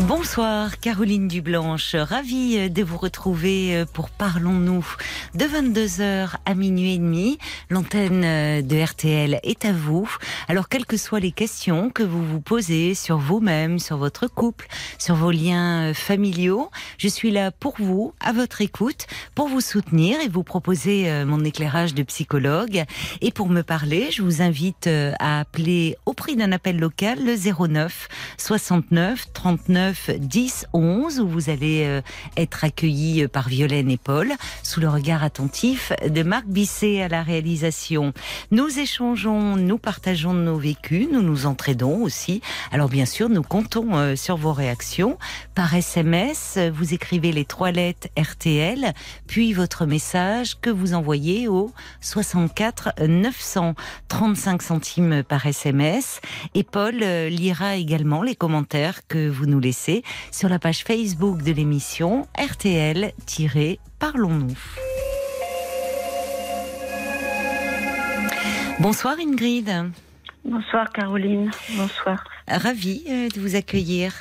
Bonsoir Caroline Dublanche, ravie de vous retrouver euh, pour Parlons-nous de 22h à minuit et demi. L'antenne euh, de RTL est à vous. Alors quelles que soient les questions que vous vous posez sur vous-même, sur votre couple, sur vos liens euh, familiaux, je suis là pour vous, à votre écoute, pour vous soutenir et vous proposer mon éclairage de psychologue. Et pour me parler, je vous invite à appeler au prix d'un appel local le 09 69 39 10 11 où vous allez euh, être accueilli euh, par Violaine et Paul sous le regard attentif de Marc Bisset à la réalisation. Nous échangeons, nous partageons nos vécus, nous nous entraidons aussi. Alors bien sûr, nous comptons euh, sur vos réactions par SMS. Vous écrivez les trois lettres RTL, puis votre message que vous envoyez au 64 900 35 centimes par SMS. Et Paul lira également les commentaires que vous nous laissez sur la page Facebook de l'émission RTL-Parlons-nous. Bonsoir Ingrid. Bonsoir Caroline. Bonsoir. Ravie euh, de vous accueillir.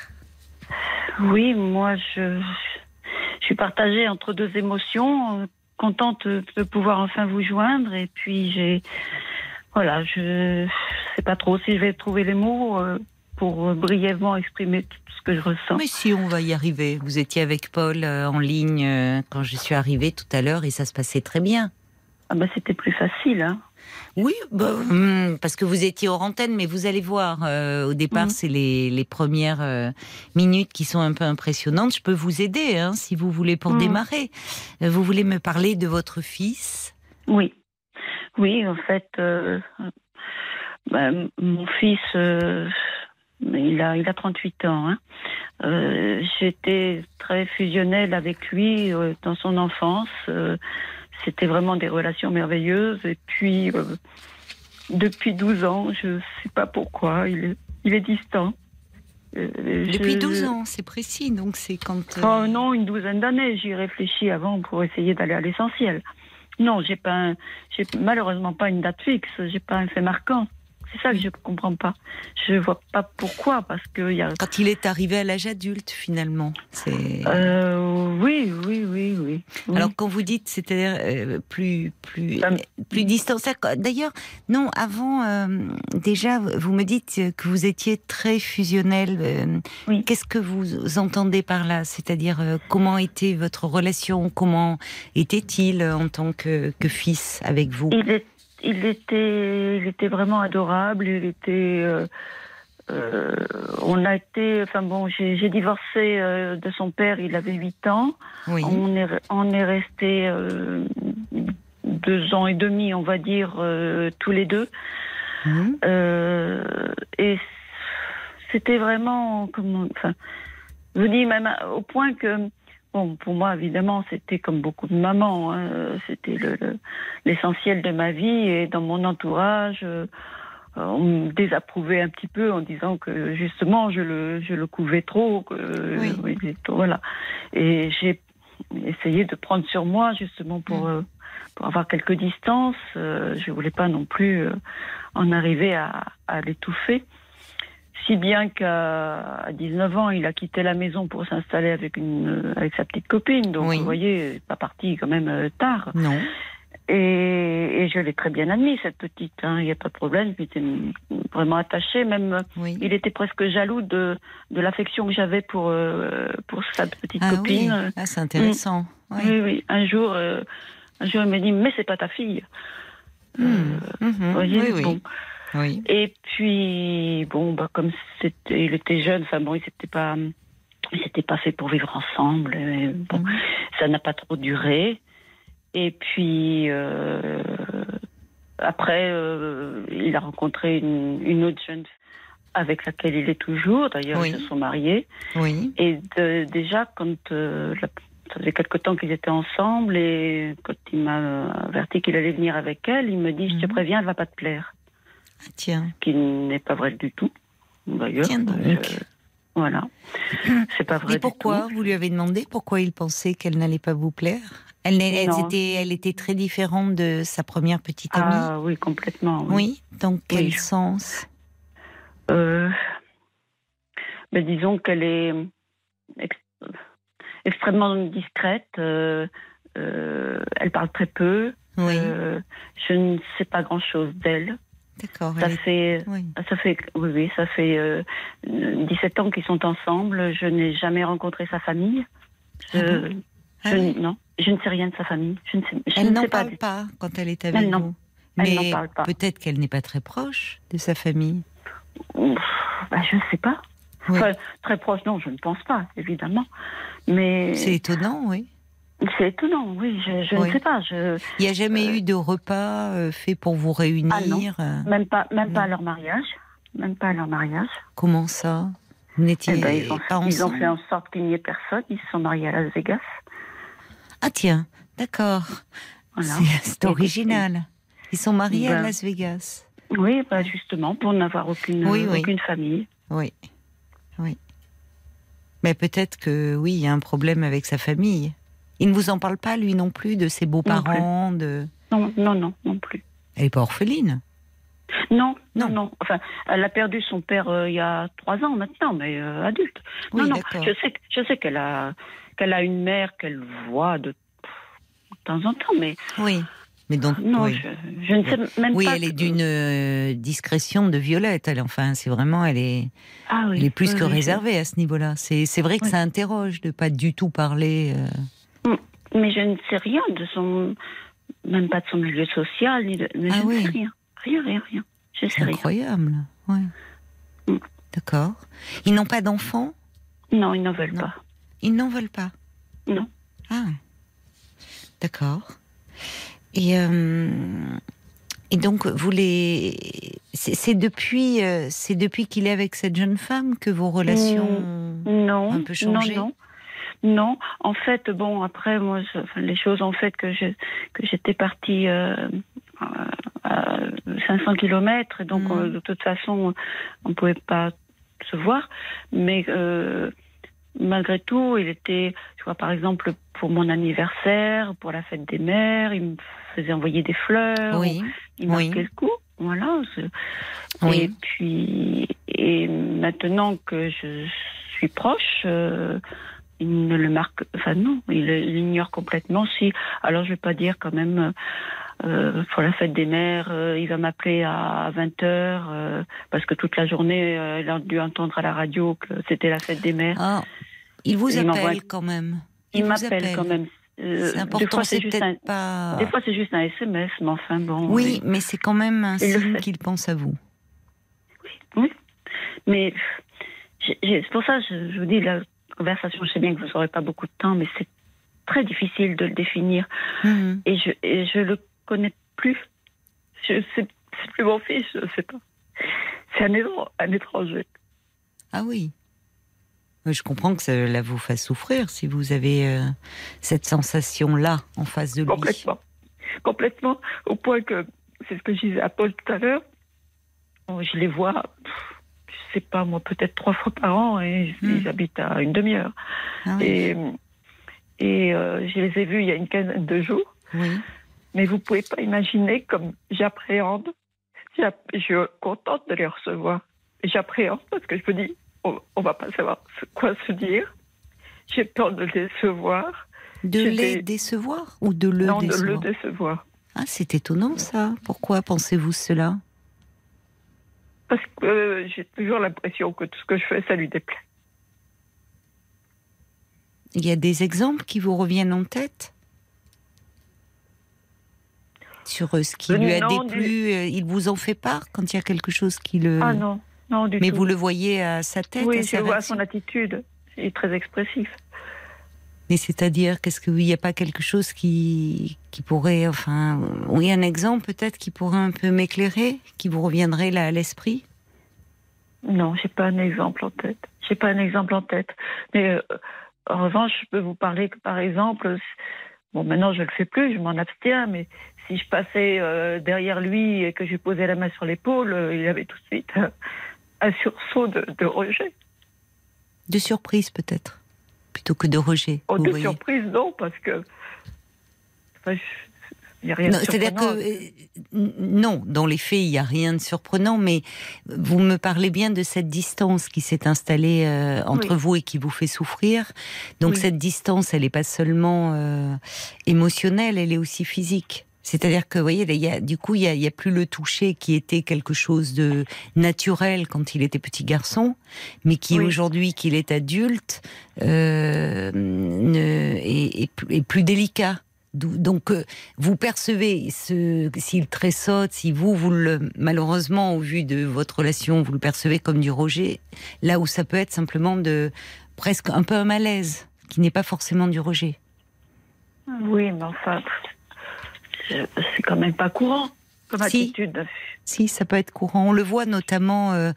Oui, moi je, je suis partagée entre deux émotions. Euh, contente de pouvoir enfin vous joindre et puis j'ai voilà, je sais pas trop si je vais trouver les mots euh, pour brièvement exprimer tout ce que je ressens. Mais si, on va y arriver. Vous étiez avec Paul euh, en ligne euh, quand je suis arrivée tout à l'heure et ça se passait très bien. Ah bah c'était plus facile, hein. Oui, bah, hmm, parce que vous étiez hors antenne, mais vous allez voir, euh, au départ, mhm. c'est les, premières minutes qui sont un peu impressionnantes. Je peux vous aider, hein, si vous voulez, pour mhm. démarrer. vous voulez me parler de votre fils? Oui. Oui, en fait, bah, mon fils il a, il a 38 ans. Hein. Euh, J'étais très fusionnelle avec lui euh, dans son enfance. Euh, C'était vraiment des relations merveilleuses. Et puis, depuis 12 ans, je ne sais pas pourquoi, il est, il est distant. Depuis 12 ans, c'est précis, donc c'est quand... Oh non, une douzaine d'années. J'y réfléchis avant pour essayer d'aller à l'essentiel. Non, j'ai pas, malheureusement pas une date fixe. J'ai pas un fait marquant. C'est ça que je ne comprends pas. Je ne vois pas pourquoi, parce que y a... Quand il est arrivé à l'âge adulte, finalement. C'est... Euh, oui, oui, oui, oui, Alors, quand vous dites, c'était euh, plus, plus, plus distant. D'ailleurs, non, avant, euh, déjà, vous me dites que vous étiez très fusionnel. Qu'est-ce que vous entendez par là? C'est-à-dire, comment était votre relation? Comment était-il en tant que, que fils avec vous? Il était, il était vraiment adorable. Il était. Euh, euh, on a été. Enfin bon, j'ai divorcé euh, de son père. Il avait 8 ans. On est, on est resté deux ans et demi, on va dire, tous les deux. Mhm. et c'était vraiment, comment, enfin, je vous dis même au point que Bon, pour moi, évidemment, c'était comme beaucoup de mamans. Hein. C'était l'essentiel de ma vie et dans mon entourage, euh, on me désapprouvait un petit peu en disant que justement, je le, je le couvais trop. voilà. Et j'ai essayé de prendre sur moi justement pour, mm. euh, pour avoir quelques distances. Euh, je voulais pas non plus en arriver à, à l'étouffer. Si bien qu'à 19 ans, il a quitté la maison pour s'installer avec, une, avec sa petite copine. Donc, vous voyez, pas parti quand même euh, tard. Non. Et, je l'ai très bien admis, cette petite. Hein. Il n'y a pas de problème. Il était vraiment attaché. Même, il était presque jaloux de, de l'affection que j'avais pour, euh, pour sa petite ah copine. Oui. Ah, c'est intéressant. Mm. Oui. oui, Un jour, euh, un jour, il m'a dit Mais c'est pas ta fille. Mm. Mm-hmm. voyez, oui, bon. Et puis, bon, bah, comme c'était, il était jeune, enfin bon, il s'était pas, il s'était pas fait pour vivre ensemble. bon, mhm. ça n'a pas trop duré. Et puis, euh, après, euh, il a rencontré une, autre jeune avec laquelle il est toujours. D'ailleurs, ils se sont mariés. Oui. Et déjà, quand euh, ça faisait quelque temps qu'ils étaient ensemble, et quand il m'a averti qu'il allait venir avec elle, il me dit Je te mhm. préviens, elle va pas te plaire. Tiens. Qui n'est pas vrai du tout, d'ailleurs. Tiens donc. Voilà. C'est pas vrai. Et pourquoi Vous lui avez demandé pourquoi il pensait qu'elle n'allait pas vous plaire? Elle, était, elle était très différente de sa première petite amie. Ah oui, complètement. Oui. Dans quel sens? Euh, ben, Disons qu'elle est extrêmement discrète. Euh, euh, elle parle très peu. Oui. je ne sais pas grand-chose d'elle. D'accord. Ça fait, ça fait, oui, oui, ça fait 17 ans qu'ils sont ensemble. Je n'ai jamais rencontré sa famille. Je, ah ah non, je ne sais rien de sa famille. Je ne sais, elle n'en parle pas quand elle est avec elle vous. Mais peut-être qu'elle n'est pas très proche de sa famille. Bah, je ne sais pas. très proche, non, je ne pense pas, évidemment. Mais c'est étonnant, oui. C'est étonnant, oui. Je, ne sais pas. Je, Il n'y a jamais euh, eu de repas euh, fait pour vous réunir. Ah non, même pas, même pas à leur mariage. Même pas à leur mariage. Comment ça? Vous n'étiez eh ben, ils, ont, pas ils ont fait en sorte qu'il n'y ait personne. Ils se sont mariés à Las Vegas. Ah tiens, d'accord. C'est original. Ils sont mariés à ben, Las Vegas. Oui, bah justement, pour n'avoir aucune, aucune famille. Oui, oui. Mais peut-être que oui, il y a un problème avec sa famille. Il ne vous en parle pas, lui non plus, de ses beaux-parents de... Non, non, non, non plus. Elle n'est pas orpheline non, non, non. Enfin, elle a perdu son père euh, il y a trois ans maintenant, mais euh, adulte. non, non. Je sais, je sais qu'elle a, qu'elle a une mère qu'elle voit de, temps en temps, mais. Oui. Mais donc, non, je, ne sais même pas. Oui, elle est d'une euh, discrétion de violette. Elle, enfin, c'est vraiment, elle est, ah, oui, elle est plus que réservée à ce niveau-là. C'est, c'est vrai que ça interroge de pas du tout parler. Mais je ne sais rien de son, même pas de son milieu social, ni de, mais ah je ne sais rien, rien, rien, rien. Je sais incroyable. Ouais. Mm. D'accord. Ils n'ont pas d'enfants? Non, ils n'en veulent pas. Ils n'en veulent pas? Non. Ah. D'accord. Et, euh, et donc, vous les. C'est depuis, euh, c'est depuis qu'il est avec cette jeune femme que vos relations mm, ont un peu changé? Non, non. Non, en fait, bon, après, moi, les choses ont fait que je que j'étais partie euh, à 500 km, donc mm. de toute façon, on ne pouvait pas se voir. Mais malgré tout, il était, je vois par exemple pour mon anniversaire, pour la fête des mères, il me faisait envoyer des fleurs, oui. il marquait le coup, voilà. Et puis, et maintenant que je suis proche, euh, il ne le marque, enfin non, il l'ignore complètement. Si, alors je vais pas dire quand même. Euh, pour la fête des mères, euh, il va m'appeler à 20h parce que toute la journée, il a dû entendre à la radio que c'était la fête des mères. Ah, il vous appelle quand même. Il, m'appelle quand même. c'est important, c'est peut-être pas. Des fois, c'est juste un SMS, mais enfin bon. Oui, mais c'est quand même un signe qu'il pense à vous. Oui, oui. Mais c'est pour ça que je, vous dis la conversation. Je sais bien que vous n'aurez pas beaucoup de temps, mais c'est très difficile de le définir. Mhm. Et je et je le connais plus. Je c'est plus mon fils, je ne sais pas. C'est un, un étranger. Ah oui. Je comprends que cela vous fasse souffrir si vous avez euh, cette sensation-là en face de lui. Complètement. Complètement. Au point que, c'est ce que je disais à Paul tout à l'heure, je les vois, sais pas moi, peut-être trois fois par an et ils hmm. habitent à une demi-heure. Ah et, et euh, je les ai vus il y a une quinzaine de jours. Oui. Mais vous pouvez pas imaginer comme j'appréhende. Je suis contente de les recevoir. J'appréhende parce que je me dis, on, ne va pas savoir quoi se dire. J'ai peur de les décevoir. De les décevoir ou de le non, décevoir de le décevoir. Ah, c'est étonnant ça. Pourquoi pensez-vous cela? Parce que euh, j'ai toujours l'impression que tout ce que je fais, ça lui déplaît. Il y a des exemples qui vous reviennent en tête? Sur euh, ce qui lui a déplu. Euh, il vous en fait part quand il y a quelque chose qui le. Ah non, mais vous le voyez à sa tête Oui, je vois son attitude. Il est très expressif. Mais c'est-à-dire, qu'est-ce qu'il n'y a pas quelque chose qui, qui pourrait, enfin, oui, un exemple peut-être qui pourrait un peu m'éclairer, qui vous reviendrait là à l'esprit? Non, j'ai pas un exemple en tête. J'ai pas un exemple en tête. Mais euh, en revanche, je peux vous parler que par exemple, bon, maintenant je le fais plus, je m'en abstiens, mais si je passais euh, derrière lui et que je lui posais la main sur l'épaule, euh, il avait tout de suite un sursaut de, rejet. De surprise peut-être, plutôt que de rejet. Oh, de surprise, non, parce que. C'est-à-dire que euh, non, dans les faits, il n'y a rien de surprenant, mais vous me parlez bien de cette distance qui s'est installée euh, entre vous et qui vous fait souffrir. Donc cette distance, elle n'est pas seulement euh, émotionnelle, elle est aussi physique. C'est-à-dire que, vous voyez, y a, du coup, il n'y a, a, plus le toucher qui était quelque chose de naturel quand il était petit garçon, mais qui aujourd'hui, qu'il est adulte, euh, ne, est, est, plus délicat. Donc, euh, vous percevez ce, s'il tressaute, si vous, vous le, malheureusement, au vu de votre relation, vous le percevez comme du rejet, là où ça peut être simplement de presque un peu un malaise, qui n'est pas forcément du rejet. Oui, mais enfin, c'est quand même pas courant comme attitude. Si, ça peut être courant. On le voit notamment euh,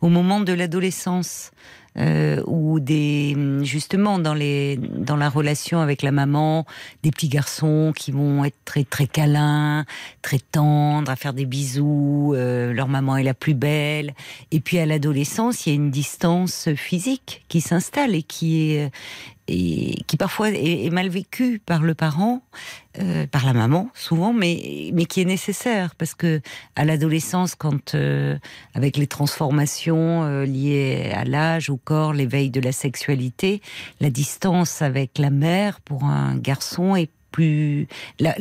au moment de l'adolescence euh, ou des justement dans les dans la relation avec la maman, des petits garçons qui vont être très très câlins, très tendres, à faire des bisous. Euh, leur maman est la plus belle. Et puis à l'adolescence, il y a une distance physique qui s'installe et qui est et qui parfois est, mal vécu par le parent, euh, par la maman souvent, mais mais qui est nécessaire parce que à l'adolescence, quand euh, avec les transformations euh, liées à l'âge, au corps, l'éveil de la sexualité, la distance avec la mère pour un garçon est plus la,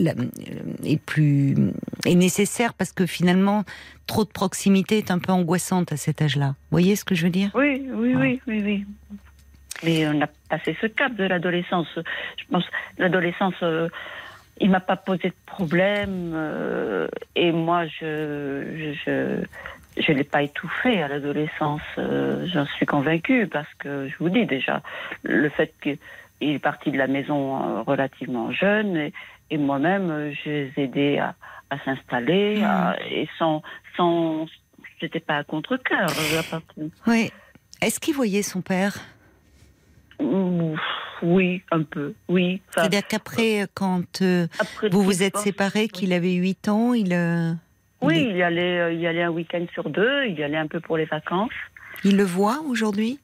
est plus est nécessaire parce que finalement trop de proximité est un peu angoissante à cet âge-là. Vous voyez ce que je veux dire? Oui, oui, oui, oui, oui. Mais on a passé ce cap de l'adolescence. Je pense l'adolescence, euh, il m'a pas posé de problème euh, et moi je je je, l'ai pas étouffé à l'adolescence. Euh, j'en suis convaincue parce que je vous dis déjà le fait qu'il est parti de la maison relativement jeune et, et moi-même je les ai aidés à, à s'installer mmh. et sans sans j'étais pas à contre cœur. Oui. Est-ce qu'il voyait son père? Oui, un peu, oui. C'est-à-dire qu'après, quand euh, vous vous êtes séparés, qu'il avait 8 ans, il... Euh, oui, il, y allait, euh, il allait un week-end sur deux, il y allait un peu pour les vacances. Il le voit aujourd'hui?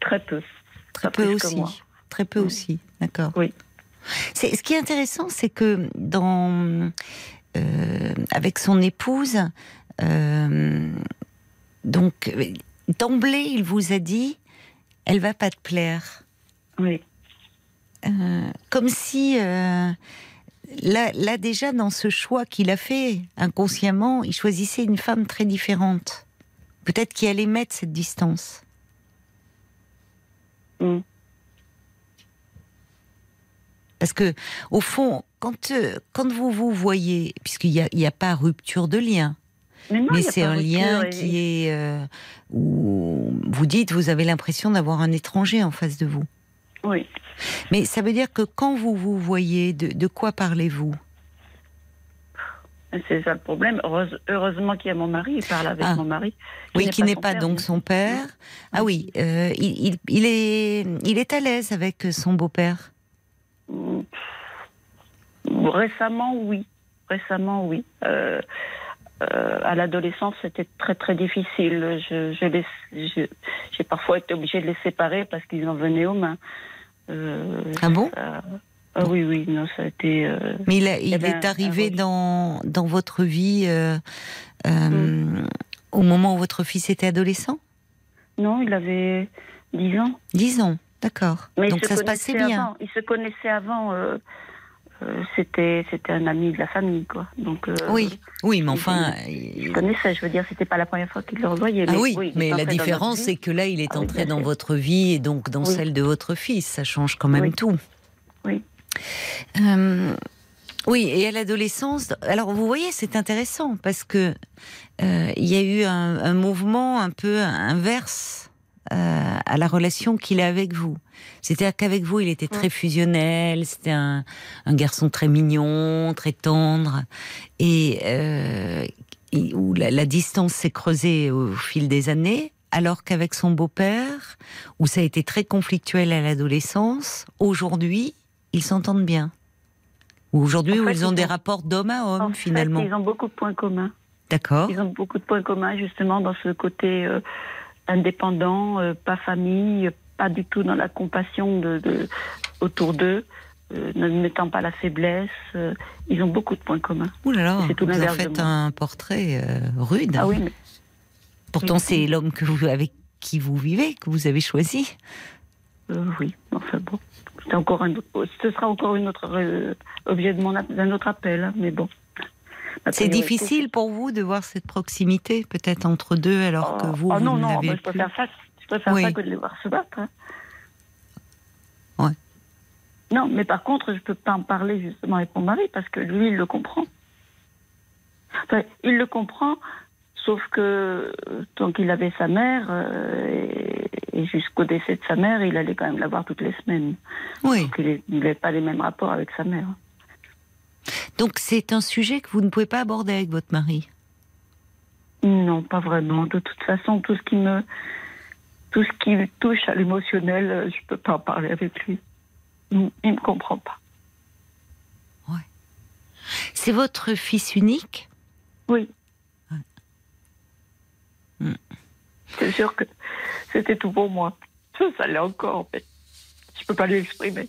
Très peu. Très peu aussi. Très peu aussi, d'accord. Oui. C'est, ce qui est intéressant, c'est que dans, avec son épouse, donc d'emblée, il vous a dit elle va pas te plaire. Oui. Euh, comme si euh, là, là déjà dans ce choix qu'il a fait inconsciemment, il choisissait une femme très différente. Peut-être qu'il allait mettre cette distance. Mm. Parce que, au fond, quand, euh, quand vous vous voyez, puisqu'il n'y a, a, pas rupture de lien, mais, c'est un lien qui est euh, où vous dites, vous avez l'impression d'avoir un étranger en face de vous. Oui. Mais ça veut dire que quand vous vous voyez, de, quoi parlez-vous? C'est ça le problème. heureusement qu'il y a mon mari, il parle avec ah. mon mari. Oui, qui n'est pas, donc son père. Ah oui, euh, il, il, est, il est à l'aise avec son beau-père? Récemment, oui. Récemment, oui. Euh, euh, à l'adolescence, c'était très très difficile. Je, j'ai parfois été obligée de les séparer parce qu'ils en venaient aux mains. Euh, ah bon ah oui, oui, non, ça a été. Euh, Mais il, il est arrivé dans, dans votre vie mm. au moment où votre fils était adolescent? Non, il avait 10 ans. 10 ans, d'accord. Donc ça se passait bien. Il se connaissait avant. Euh, c'était c'était un ami de la famille quoi. Donc euh, oui, oui, mais enfin, je connaissais. Je veux dire, c'était pas la première fois qu'il le revoyait. Ah oui, mais la différence c'est que là, il est ah entré dans votre vie et donc dans celle de votre fils. Ça change quand même tout. Oui. Euh, oui, et à l'adolescence, alors vous voyez, c'est intéressant parce que il y a eu un, un mouvement un peu inverse euh, à la relation qu'il a avec vous. C'est-à-dire qu'avec vous, il était très fusionnel, c'était un, garçon très mignon, très tendre, et, euh, où la, distance s'est creusée au fil des années, alors qu'avec son beau-père, où ça a été très conflictuel à l'adolescence, aujourd'hui, ils s'entendent bien. Aujourd'hui, où ils ont des rapports d'homme à homme, finalement. ils ont beaucoup de points communs. D'accord. Ils ont beaucoup de points communs, justement, dans ce côté... Euh, indépendants, pas famille, pas du tout dans la compassion de, autour d'eux. ne mettant pas la faiblesse, ils ont beaucoup de points communs. Ouh là là, vous avez fait un portrait rude. Ah oui, Pourtant, c'est l'homme que vous, avec qui vous vivez, que vous avez choisi. oui, enfin bon encore un, ce sera encore une autre euh, objet d'un autre appel, hein, mais bon. C'est difficile pour vous de voir cette proximité, peut-être entre deux, alors que vous, oh, vous non, non, je préfère ça, je préfère ça que de les voir se battre. Hein. Ouais. Non, mais par contre, je peux pas en parler justement avec mon mari parce que lui, il le comprend. Enfin, il le comprend, sauf que tant qu'il avait sa mère, euh, et jusqu'au décès de sa mère, il allait quand même la voir toutes les semaines. Oui. Donc il n'avait pas les mêmes rapports avec sa mère. Donc c'est un sujet que vous ne pouvez pas aborder avec votre mari Non, pas vraiment. De toute façon, tout ce qui me, tout ce qui touche à l'émotionnel, euh, je ne peux pas en parler avec lui. Il ne me comprend pas. Ouais. C'est votre fils unique Oui. C'est sûr que c'était tout pour moi. Ça, l'est encore, en fait. Je peux pas l'exprimer.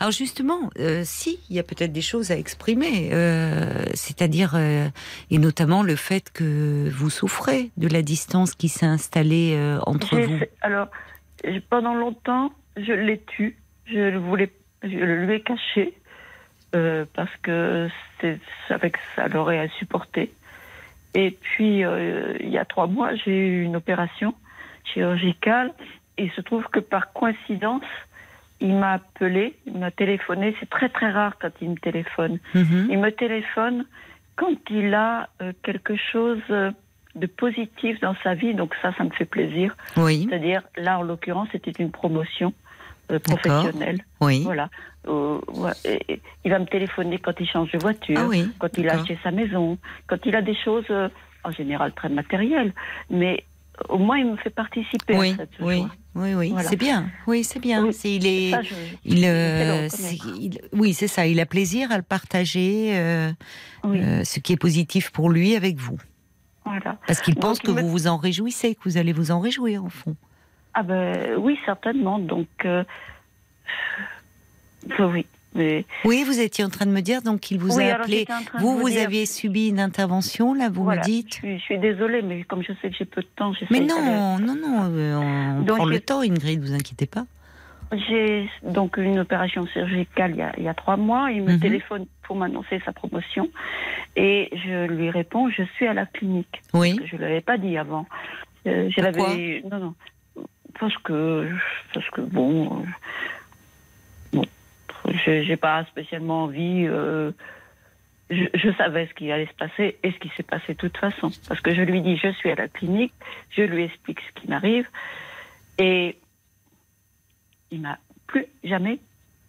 Alors justement, euh, si, il y a peut-être des choses à exprimer, euh, c'est-à-dire, euh, et notamment le fait que vous souffrez de la distance qui s'est installée entre vous. Alors, pendant longtemps, je l'ai tu, je le voulais, je le lui ai caché, parce que c'est avec ça l'aurait à supporter. Et puis, il y a trois mois, j'ai eu une opération chirurgicale. Et il se trouve que par coïncidence, il m'a appelé, il m'a téléphoné. C'est très très rare quand il me téléphone. Mhm. Il me téléphone quand il a euh, quelque chose euh, de positif dans sa vie. Donc ça, ça me fait plaisir. Oui. C'est-à-dire, là, en l'occurrence, c'était une promotion euh, professionnelle. Oui. Voilà. il va me téléphoner quand il change de voiture, ah oui. quand il a acheté sa maison, quand il a des choses en général très matérielles. Mais au moins il me fait participer oui, à cette oui, Oui, oui, c'est bien. Oui, c'est bien. il est, il, euh, oui, c'est ça. Il a plaisir à le partager, euh, euh, ce qui est positif pour lui avec vous. Voilà. Parce qu'il pense que vous vous en réjouissez, que vous allez vous en réjouir au fond. Ah ben oui, certainement. Donc oui. Oui, vous étiez en train de me dire donc qu'il vous a appelé. Vous, vous, aviez subi une intervention, là, vous me dites je suis, désolée, mais comme je sais que j'ai peu de temps, Mais non, non, non, euh, on prend le temps, Ingrid, vous inquiétez pas. J'ai donc une opération chirurgicale il y a, trois mois. Il me mhm. téléphone pour m'annoncer sa promotion. Et je lui réponds, je suis à la clinique. Oui. je ne l'avais pas dit avant. Euh, non, non. Parce que, parce que bon, euh, je n'ai pas spécialement envie. Euh, je, savais ce qui allait se passer et ce qui s'est passé de toute façon. Parce que je lui dis, je suis à la clinique, je lui explique ce qui m'arrive. Et il m'a plus jamais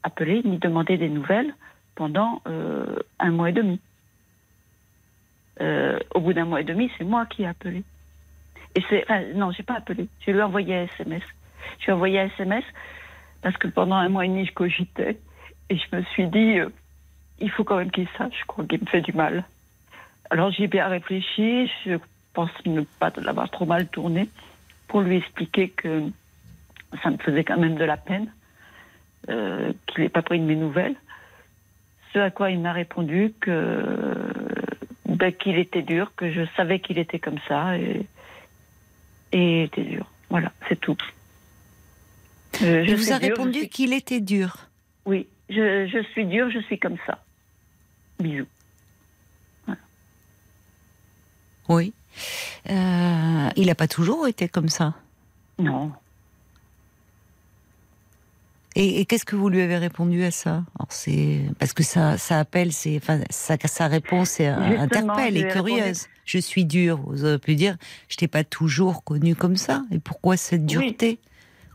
appelé ni demandé des nouvelles pendant euh, un mois et demi. Euh, au bout d'un mois et demi, c'est moi qui ai appelé. Et c'est, enfin, non, pas appelé. Je lui ai envoyé un SMS. Je lui ai envoyé un SMS parce que pendant un mois et demi, je cogitais. Et je me suis dit, euh, il faut quand même qu'il sache qu'il me fait du mal. Alors j'ai bien réfléchi, je pense ne pas l'avoir trop mal tourné, pour lui expliquer que ça me faisait quand même de la peine, euh, qu'il n'ait pas pris de mes nouvelles. Ce à quoi il m'a répondu que ben, qu'il était dur, que je savais qu'il était comme ça, et, et était dur. Voilà, c'est tout. Euh, je vous a répondu qu'il était dur. Oui, je, suis dur, je suis comme ça. Bisous. Oui. Euh, il n'a pas toujours été comme ça Non. Et, qu'est-ce que vous lui avez répondu à ça? C'est parce que ça, ça appelle, c'est, enfin, sa, sa réponse est, interpelle et curieuse. Je suis dur. Vous auriez pu dire, je t'ai pas toujours connu comme ça. Et pourquoi cette dureté?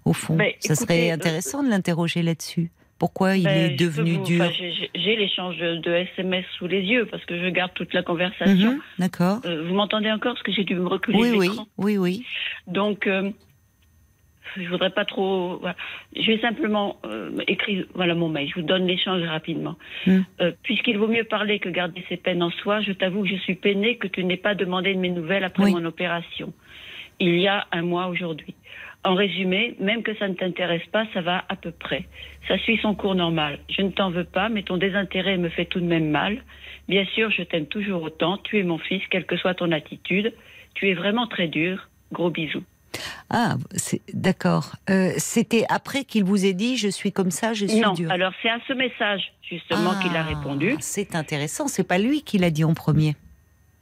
Au fond ben, Ça serait euh, intéressant de l'interroger là-dessus. Pourquoi il ben, est devenu dur J'ai l'échange de SMS sous les yeux parce que je garde toute la conversation. Mhm, d'accord. Euh, vous m'entendez encore? Parce que j'ai dû me reculer Oui, oui, oui, oui. Donc, euh, je voudrais pas trop. Je vais simplement euh, écrire voilà mon mail. Je vous donne l'échange rapidement. Mhm. Puisqu'il vaut mieux parler que garder ses peines en soi, je t'avoue que je suis peinée que tu n'aies pas demandé de mes nouvelles après mon opération. il y a un mois aujourd'hui. En résumé, même que ça ne t'intéresse pas, ça va à peu près. Ça suit son cours normal. Je ne t'en veux pas, mais ton désintérêt me fait tout de même mal. Bien sûr, je t'aime toujours autant. Tu es mon fils, quelle que soit ton attitude. Tu es vraiment très dur. Gros bisous. Ah, d'accord. Euh, c'était après qu'il vous ait dit je suis comme ça, je suis non, dur. alors c'est à ce message justement qu'il a ah, répondu. C'est intéressant. C'est pas lui qui l'a dit en premier.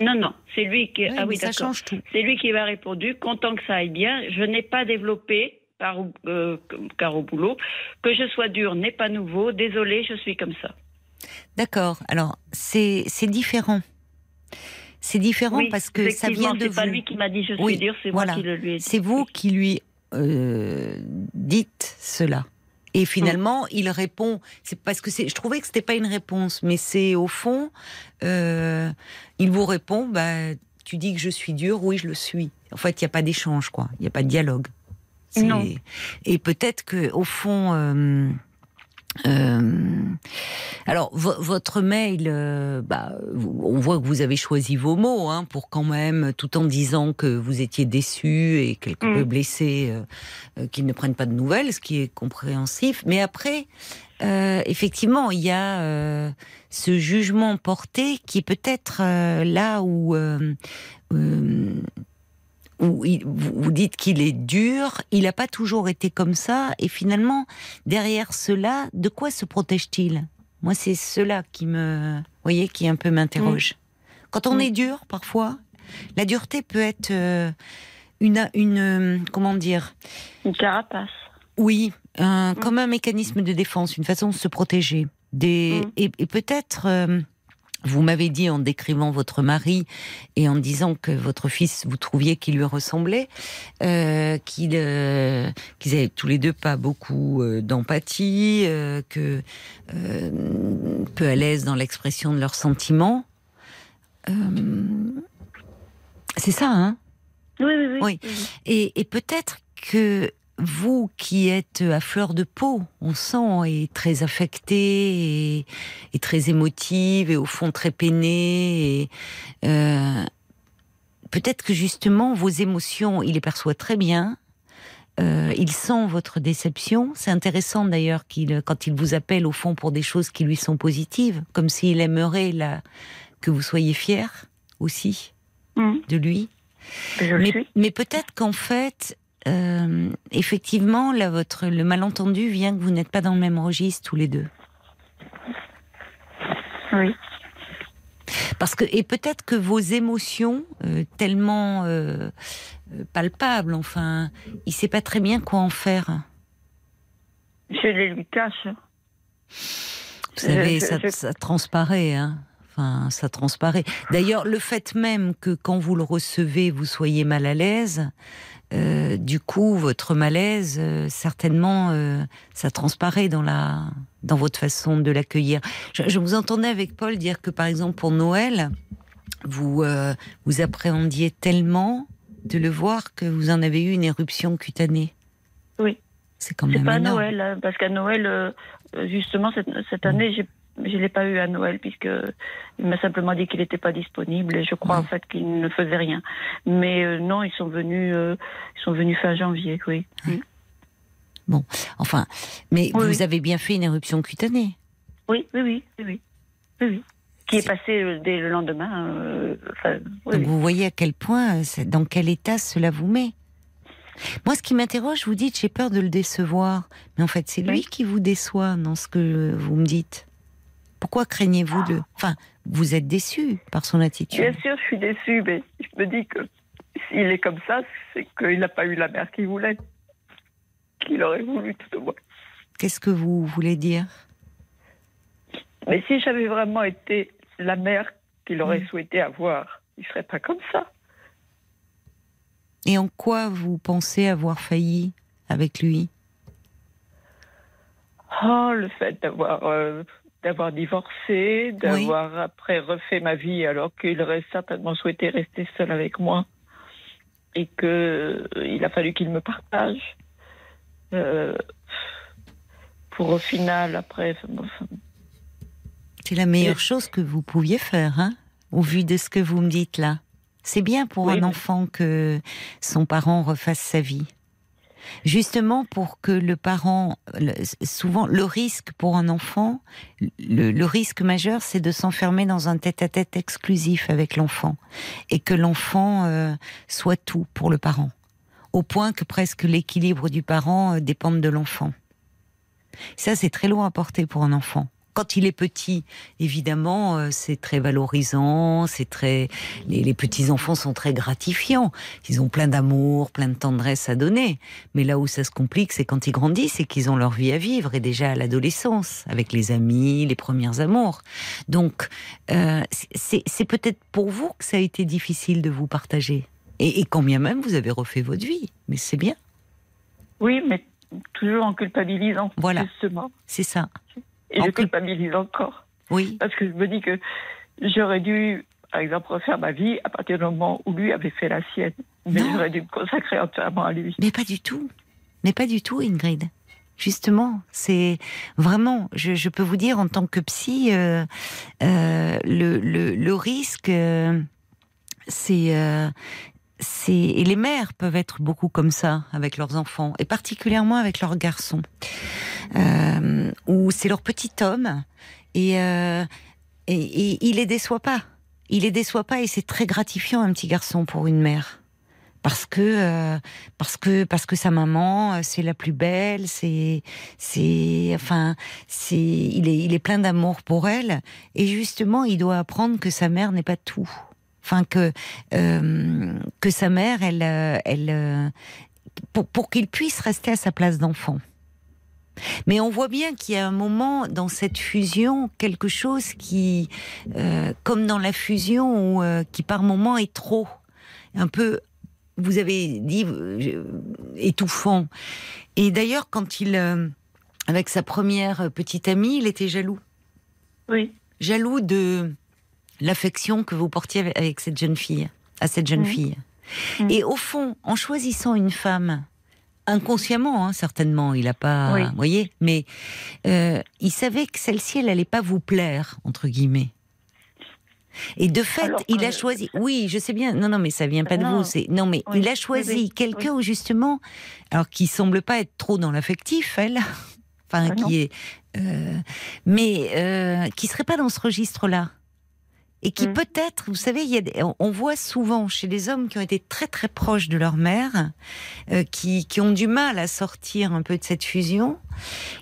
Non, non, c'est lui qui. ah oui, ça change tout. C'est lui qui m'a répondu. Content que ça aille bien. Je n'ai pas développé, par, euh, car au boulot, que je sois dur n'est pas nouveau. Désolé, je suis comme ça. D'accord. Alors c'est différent. C'est différent parce que ça vient de vous. C'est pas lui qui m'a dit je suis dur, c'est moi qui le lui ai dit. C'est vous qui lui euh, dites cela. Et finalement, il répond. C'est parce que je trouvais que c'était pas une réponse, mais c'est au fond, euh, il vous répond. Bah, tu dis que je suis dur, oui, je le suis. En fait, il n'y a pas d'échange, quoi. Il n'y a pas de dialogue. Non. Et peut-être que au fond. Euh, euh, alors, votre mail, euh, bah, on voit que vous avez choisi vos mots hein, pour quand même, tout en disant que vous étiez déçu et quelque mm. peu blessé, euh, qu'ils ne prennent pas de nouvelles, ce qui est compréhensif. Mais après, effectivement, il y a ce jugement porté qui est peut-être là où où vous dites qu'il est dur, il n'a pas toujours été comme ça, et finalement, derrière cela, de quoi se protège-t-il? Moi, c'est cela qui me, voyez, qui un peu m'interroge. Mm. Quand on mm. est dur, parfois, la dureté peut être euh, une, une, comment dire? Une carapace. Oui, un, mm. comme un mécanisme de défense, une façon de se protéger. Des, et, peut-être. Euh, vous m'avez dit en décrivant votre mari et en disant que votre fils, vous trouviez qu'il lui ressemblait, euh, qu'ils euh, avaient tous les deux pas beaucoup euh, d'empathie, euh, que euh, peu à l'aise dans l'expression de leurs sentiments. C'est ça, hein? Oui, oui, oui. Et, et peut-être que vous qui êtes à fleur de peau, on sent, et très affectée, et, très émotive, et au fond très peinée, euh, peut-être que justement vos émotions, il les perçoit très bien. Euh, il sent votre déception. C'est intéressant d'ailleurs qu'il, quand il vous appelle au fond pour des choses qui lui sont positives, comme s'il aimerait que vous soyez fier aussi mmh. de lui. mais, mais peut-être qu'en fait, euh, effectivement, là, votre, le malentendu vient que vous n'êtes pas dans le même registre tous les deux. Oui. Parce que et peut-être que vos émotions euh, tellement euh, palpables, enfin, il sait pas très bien quoi en faire. Je les lui cache. Vous savez, ça, ça, transparaît, hein. Enfin, ça transparaît. D'ailleurs, le fait même que quand vous le recevez, vous soyez mal à l'aise, euh, du coup, votre malaise, euh, certainement, euh, ça transparaît dans la, dans votre façon de l'accueillir. Je, vous entendais avec Paul dire que, par exemple, pour Noël, vous vous appréhendiez tellement de le voir que vous en avez eu une éruption cutanée. Oui. C'est quand même. C'est pas Noël, hein, parce qu'à Noël, justement cette, cette année, j'ai je l'ai pas eu à Noël puisque il m'a simplement dit qu'il n'était pas disponible et je crois en fait qu'il ne faisait rien. Mais euh, non, ils sont venus, euh, ils sont venus fin janvier, oui. Mm. Bon, enfin, mais vous avez bien fait une éruption cutanée. Oui, oui, oui, oui, oui, Qui est, passée euh, dès le lendemain. Donc vous voyez à quel point, dans quel état cela vous met. Moi, ce qui m'interroge, vous dites, j'ai peur de le décevoir. Mais en fait, c'est lui qui vous déçoit dans ce que vous me dites. Pourquoi craignez-vous de... Enfin, vous êtes déçu par son attitude? Bien sûr, je suis déçue, mais je me dis que s'il est comme ça, c'est qu'il n'a pas eu la mère qu'il voulait. Qu'il aurait voulu tout au moins. Qu'est-ce que vous voulez dire? Mais si j'avais vraiment été la mère qu'il aurait souhaité avoir, il ne serait pas comme ça. Et en quoi vous pensez avoir failli avec lui? Oh, le fait d'avoir euh, d'avoir divorcé, d'avoir après refait ma vie alors qu'il aurait certainement souhaité rester seul avec moi et que euh, il a fallu qu'il me partage euh, pour au final après. C'est la meilleure chose que vous pouviez faire, hein, au vu de ce que vous me dites là. C'est bien pour un enfant que son parent refasse sa vie. Justement pour que le parent, souvent le risque pour un enfant, le, risque majeur, c'est de s'enfermer dans un tête-à-tête exclusif avec l'enfant et que l'enfant euh, soit tout pour le parent, au point que presque l'équilibre du parent euh, dépende de l'enfant. Ça, c'est très loin à porter pour un enfant quand il est petit, évidemment, euh, c'est très valorisant, c'est très, les, petits enfants sont très gratifiants. Ils ont plein d'amour, plein de tendresse à donner. Mais là où ça se complique, c'est quand ils grandissent et qu'ils ont leur vie à vivre, et déjà à l'adolescence, avec les amis, les premiers amours. Donc, euh, c'est peut-être pour vous que ça a été difficile de vous partager. Et, et quand bien même vous avez refait votre vie, mais c'est bien. Oui, mais toujours en culpabilisant. Voilà. C'est ça. Et je culpabilise encore. Oui. Parce que je me dis que j'aurais dû, par exemple, refaire ma vie à partir du moment où lui avait fait la sienne. Mais j'aurais dû me consacrer entièrement à lui. Mais pas du tout. Mais pas du tout, Ingrid. Justement, c'est vraiment, je, peux vous dire en tant que psy, euh, euh, le, le, risque, euh, c'est et les mères peuvent être beaucoup comme ça avec leurs enfants et particulièrement avec leurs garçons. Euh, où c'est leur petit homme et, euh, et, et, il les déçoit pas. Il les déçoit pas et c'est très gratifiant un petit garçon pour une mère. Parce que euh, parce que parce que sa maman c'est la plus belle c'est c'est enfin c'est il est il est plein d'amour pour elle et justement il doit apprendre que sa mère n'est pas tout enfin que euh, que sa mère, elle, euh, elle, euh, pour, pour qu'il puisse rester à sa place d'enfant. Mais on voit bien qu'il y a un moment dans cette fusion quelque chose qui, comme dans la fusion, qui par moment est trop, un peu, vous avez dit, étouffant. Et d'ailleurs, quand il, avec sa première petite amie, il était jaloux. Oui. Jaloux de l'affection que vous portiez avec cette jeune fille, à cette jeune fille. Et au fond, en choisissant une femme, inconsciemment, hein, certainement, il n'a pas, vous voyez, mais euh, il savait que celle-ci, elle n'allait pas vous plaire, entre guillemets. Et de fait, il a choisi. Oui, je sais bien. Non, non, mais ça vient pas de vous. C'est non, mais il a choisi quelqu'un où justement, alors qui semble pas être trop dans l'affectif, elle. enfin, ah qui est, euh, mais euh, qui serait pas dans ce registre-là et qui mm. peut-être, vous savez, il y a on voit souvent chez des hommes qui ont été très très proches de leur mère, euh, qui, qui, ont du mal à sortir un peu de cette fusion,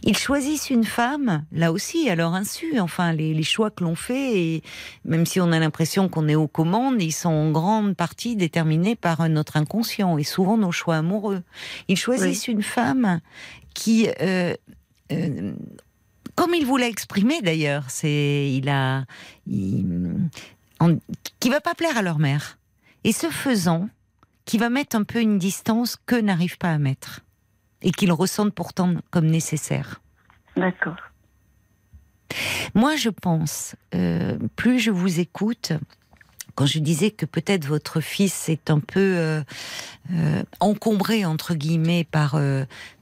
ils choisissent une femme, là aussi, à leur insu. Enfin, les, les choix que l'on fait, et même si on a l'impression qu'on est aux commandes, ils sont en grande partie déterminés par notre inconscient et souvent nos choix amoureux. Ils choisissent une femme qui euh, euh, comme il vous l'a exprimé d'ailleurs, c'est il a qui va pas plaire à leur mère. Et ce faisant, qui va mettre un peu une distance que n'arrive pas à mettre et qu'ils ressentent pourtant comme nécessaire. D'accord. Moi, je pense, euh, plus je vous écoute, quand je disais que peut-être votre fils est un peu euh, euh, encombré entre guillemets par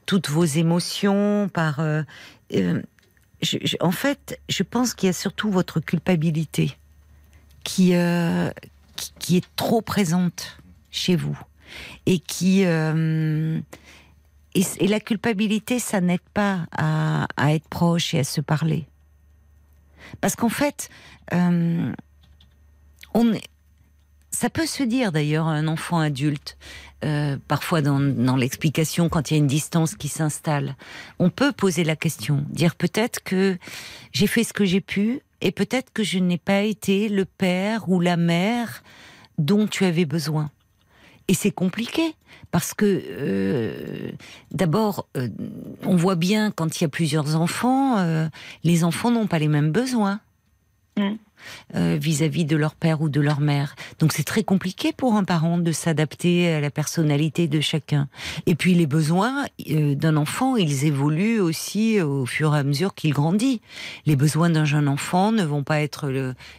toutes vos émotions, par en fait, je pense qu'il y a surtout votre culpabilité qui, euh, qui, est trop présente chez vous et qui euh, et, la culpabilité, ça n'aide pas à, être proche et à se parler. Parce qu'en fait, euh, on est, ça peut se dire d'ailleurs à un enfant adulte. Euh, parfois dans, l'explication, quand il y a une distance qui s'installe, on peut poser la question, dire peut-être que j'ai fait ce que j'ai pu et peut-être que je n'ai pas été le père ou la mère dont tu avais besoin. Et c'est compliqué parce que euh, d'abord, euh, on voit bien quand il y a plusieurs enfants, les enfants n'ont pas les mêmes besoins. Mm. Euh, vis-à-vis de leur père ou de leur mère. Donc c'est très compliqué pour un parent de s'adapter à la personnalité de chacun. Et puis les besoins euh, d'un enfant, ils évoluent aussi au fur et à mesure qu'il grandit. Les besoins d'un jeune enfant ne vont pas être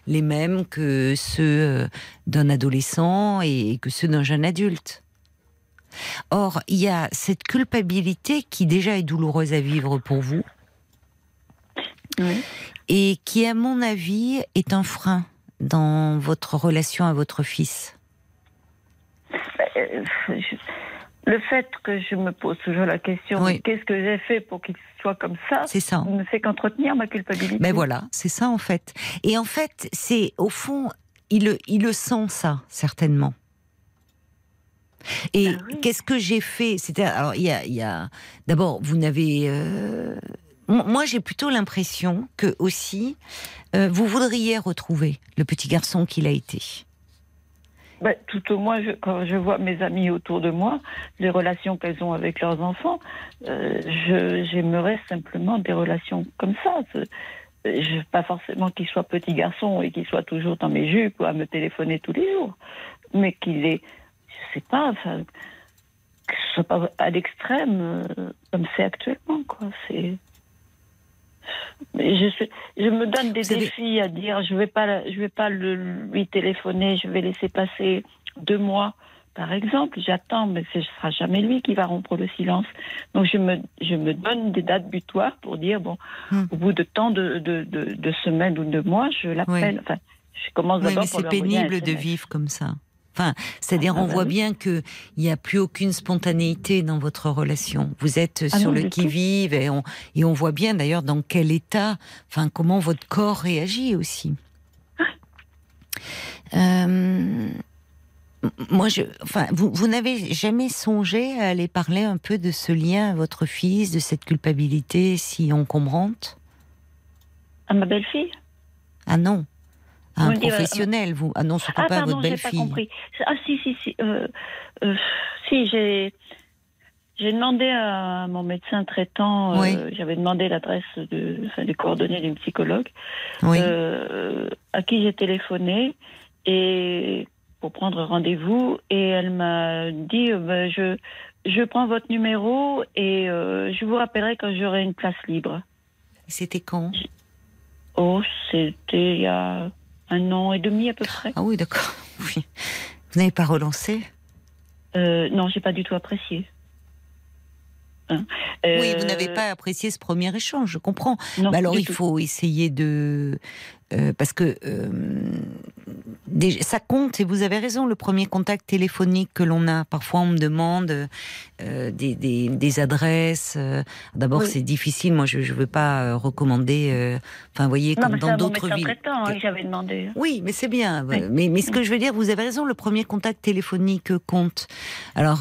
les mêmes que ceux euh, d'un adolescent et que ceux d'un jeune adulte. Or, il y a cette culpabilité qui déjà est douloureuse à vivre pour vous. Oui et qui, à mon avis, est un frein dans votre relation à votre fils. euh, le fait que je me pose toujours la question, qu'est-ce que j'ai fait pour qu'il soit comme ça? C'est ça. Ne fait qu'entretenir ma culpabilité. Mais ben voilà, c'est ça en fait. Et en fait, c'est au fond, il le, il le sent ça certainement. Et ah qu'est-ce que j'ai fait? C'était alors il y a, d'abord vous n'avez euh, moi j'ai plutôt l'impression que aussi euh, vous voudriez retrouver le petit garçon qu'il a été. Ben, tout au moins, quand je vois mes amis autour de moi, les relations qu'elles ont avec leurs enfants, euh, j'aimerais simplement des relations comme ça. Je, pas forcément qu'il soit petit garçon et qu'il soit toujours dans mes jupes ou à me téléphoner tous les jours, mais qu'il est sais pas, enfin, que ce soit pas à l'extrême euh, comme c'est actuellement, quoi. Je, je me donne des défis à dire je vais pas je vais pas le, lui téléphoner je vais laisser passer deux mois par exemple. J'attends mais ce sera jamais lui qui va rompre le silence. Donc je me je me donne des dates butoirs pour dire bon hmm. au bout de tant de, de, de, semaines ou de mois je l'appelle. Enfin je commence d'abord oui, mais c'est pénible de vivre comme ça Enfin, c'est-à-dire, ah, on bah voit bien qu'il n'y a plus aucune spontanéité dans votre relation. Vous êtes ah sur le qui-vive et on, et on voit bien d'ailleurs dans quel état, enfin, comment votre corps réagit aussi. Euh, moi, je, enfin, vous, vous n'avez jamais songé à aller parler un peu de ce lien à votre fils, de cette culpabilité si encombrante? À ma belle-fille? Ah non un euh, professionnel, vous. Ah non, surtout ah, pas votre belle-fille. Pas compris. Ah si, si, si. Euh, euh, si, j'ai. J'ai demandé à mon médecin traitant, j'avais demandé l'adresse de, enfin, les coordonnées d'une psychologue, à qui j'ai téléphoné et pour prendre rendez-vous et elle m'a dit ben, je je prends votre numéro et je vous rappellerai quand j'aurai une place libre. C'était quand? Oh, c'était il y a un an et demi à peu près. Ah oui, d'accord. Oui. Vous n'avez pas relancé euh, Non, j'ai pas du tout apprécié. Hein oui, vous n'avez euh, pas apprécié ce premier échange, je comprends. Non, alors il faut essayer de euh, parce que euh, ça compte et vous avez raison. Le premier contact téléphonique que l'on a, parfois on me demande euh, des, des, adresses. D'abord, c'est difficile. Moi, je ne veux pas recommander. Enfin, vous voyez, comme dans d'autres villes. Hein, j'avais demandé. Oui, mais c'est bien. Mais, mais ce que je veux dire, vous avez raison. Le premier contact téléphonique compte. Alors,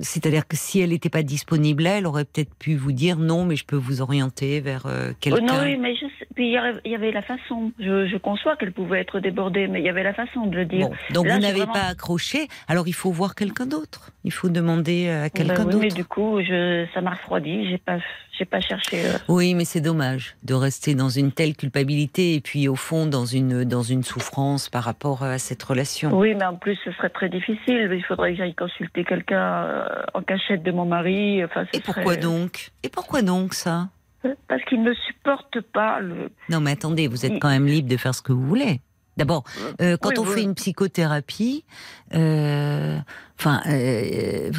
c'est-à-dire que si elle n'était pas disponible, elle aurait peut-être pu vous dire non, mais je peux vous orienter vers quelqu'un. non, oui, mais je puis il y avait la façon. Je, conçois qu'elle pouvait être débordée, mais il y avait la façon de le dire. donc vous n'avez pas accroché, alors il faut voir quelqu'un d'autre. Il faut demander à ben quelqu'un d'autre. Mais du coup, je, ça m'a refroidi. J'ai pas, j'ai pas cherché. Euh. Oui, mais c'est dommage de rester dans une telle culpabilité et puis au fond dans une dans une souffrance par rapport à cette relation. Oui, mais en plus ce serait très difficile. Il faudrait que j'aille consulter quelqu'un euh, en cachette de mon mari. Enfin, et pourquoi donc? Et pourquoi donc ça? Parce qu'il ne supporte pas le. Non, mais attendez, vous êtes quand même libre de faire ce que vous voulez. D'abord, euh, quand on fait une psychothérapie, euh, enfin, euh,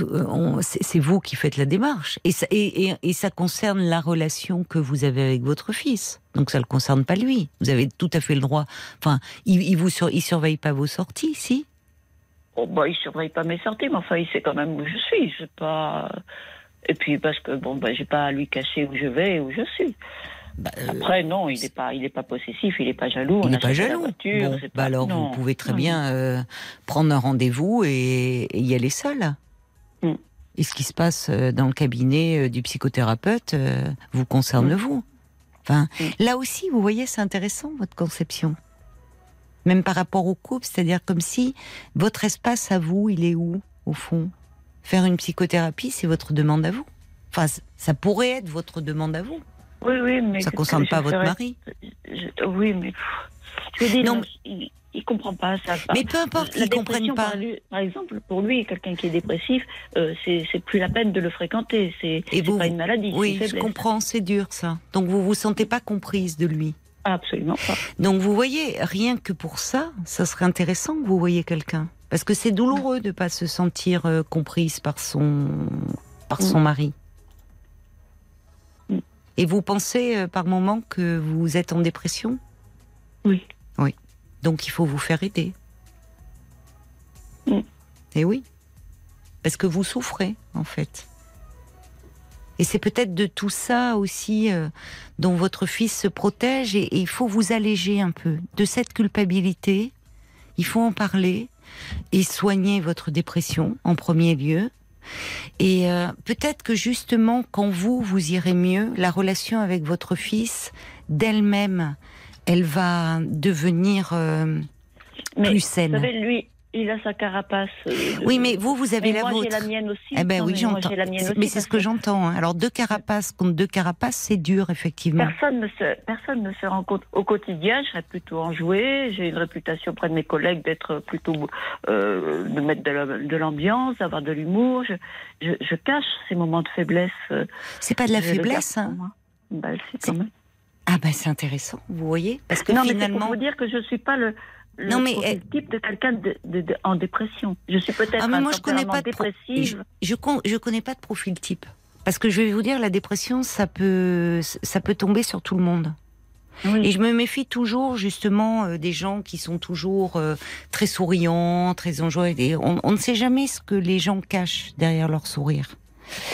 c'est vous qui faites la démarche, et ça, et, et, ça, concerne la relation que vous avez avec votre fils. Donc ça ne le concerne pas lui. Vous avez tout à fait le droit. Enfin, il, il vous il surveille pas vos sorties, si? Oh bah, il surveille pas mes sorties, mais enfin, il sait quand même où je suis. C'est pas. Et puis parce que bon, ben, j'ai pas à lui cacher où je vais, où je suis. Bah, euh, Après, non, il n'est pas, il est pas possessif, il n'est pas jaloux. Il n'est pas jaloux. Voiture, bah alors, vous pouvez très bien euh, prendre un rendez-vous et, y aller seul. Mm. Et ce qui se passe euh, dans le cabinet du psychothérapeute vous concerne mm. vous. Enfin, mm. là aussi, vous voyez, c'est intéressant votre conception. Même par rapport au couple, c'est-à-dire comme si votre espace à vous, il est où, au fond? Faire une psychothérapie, c'est votre demande à vous. Enfin, ça pourrait être votre demande à vous. Oui, oui, mais. Ça ne concerne pas votre mari. oui, mais. Je dis, non, il, ne comprend pas ça. Mais peu importe, il ne comprenne pas. Par, exemple, pour lui, quelqu'un qui est dépressif, euh, c'est plus la peine de le fréquenter. C'est pas une maladie. Oui, je comprends, c'est dur ça. Donc vous vous sentez pas comprise de lui. Absolument pas. Donc vous voyez, rien que pour ça, ça serait intéressant que vous voyez quelqu'un. Parce que c'est douloureux de ne pas se sentir euh, comprise par son, par son mm. mari. Mm. Et vous pensez euh, par moment que vous êtes en dépression? Oui. Oui. Donc il faut vous faire aider. Mm. Et oui. Parce que vous souffrez, en fait. Et c'est peut-être de tout ça aussi euh, dont votre fils se protège et, il faut vous alléger un peu de cette culpabilité. Il faut en parler et soigner votre dépression en premier lieu. Et euh, peut-être que justement, quand vous, vous irez mieux, la relation avec votre fils, d'elle-même, elle va devenir euh, plus saine. Vous savez, lui, il a sa carapace. Euh, oui, mais vous, vous avez la moi, vôtre. J'ai la mienne aussi. Eh ben oui, j'entends. Mais c'est ce que, j'entends. Hein. Alors deux carapaces contre deux carapaces, c'est dur, effectivement. Personne ne se, personne ne se rend compte. Au quotidien, je serais plutôt enjouée. J'ai une réputation auprès de mes collègues d'être plutôt euh, de mettre de l'ambiance, d'avoir de l'humour. Je, je, cache ces moments de faiblesse. Euh, c'est pas de la faiblesse, hein. Bah, quand même. Ah ben c'est intéressant, vous voyez, parce que non, finalement. mais c'est pour vous dire que je suis pas le, le non, mais, type de quelqu'un de, en dépression. Je suis peut-être ah, mais moi, je connais pas de dépressive. Je, je, connais pas de profil type. Parce que je vais vous dire, la dépression, ça peut, ça peut tomber sur tout le monde. Et je me méfie toujours justement euh, des gens qui sont toujours euh, très souriants, très enjoyés. On, on, ne sait jamais ce que les gens cachent derrière leur sourire.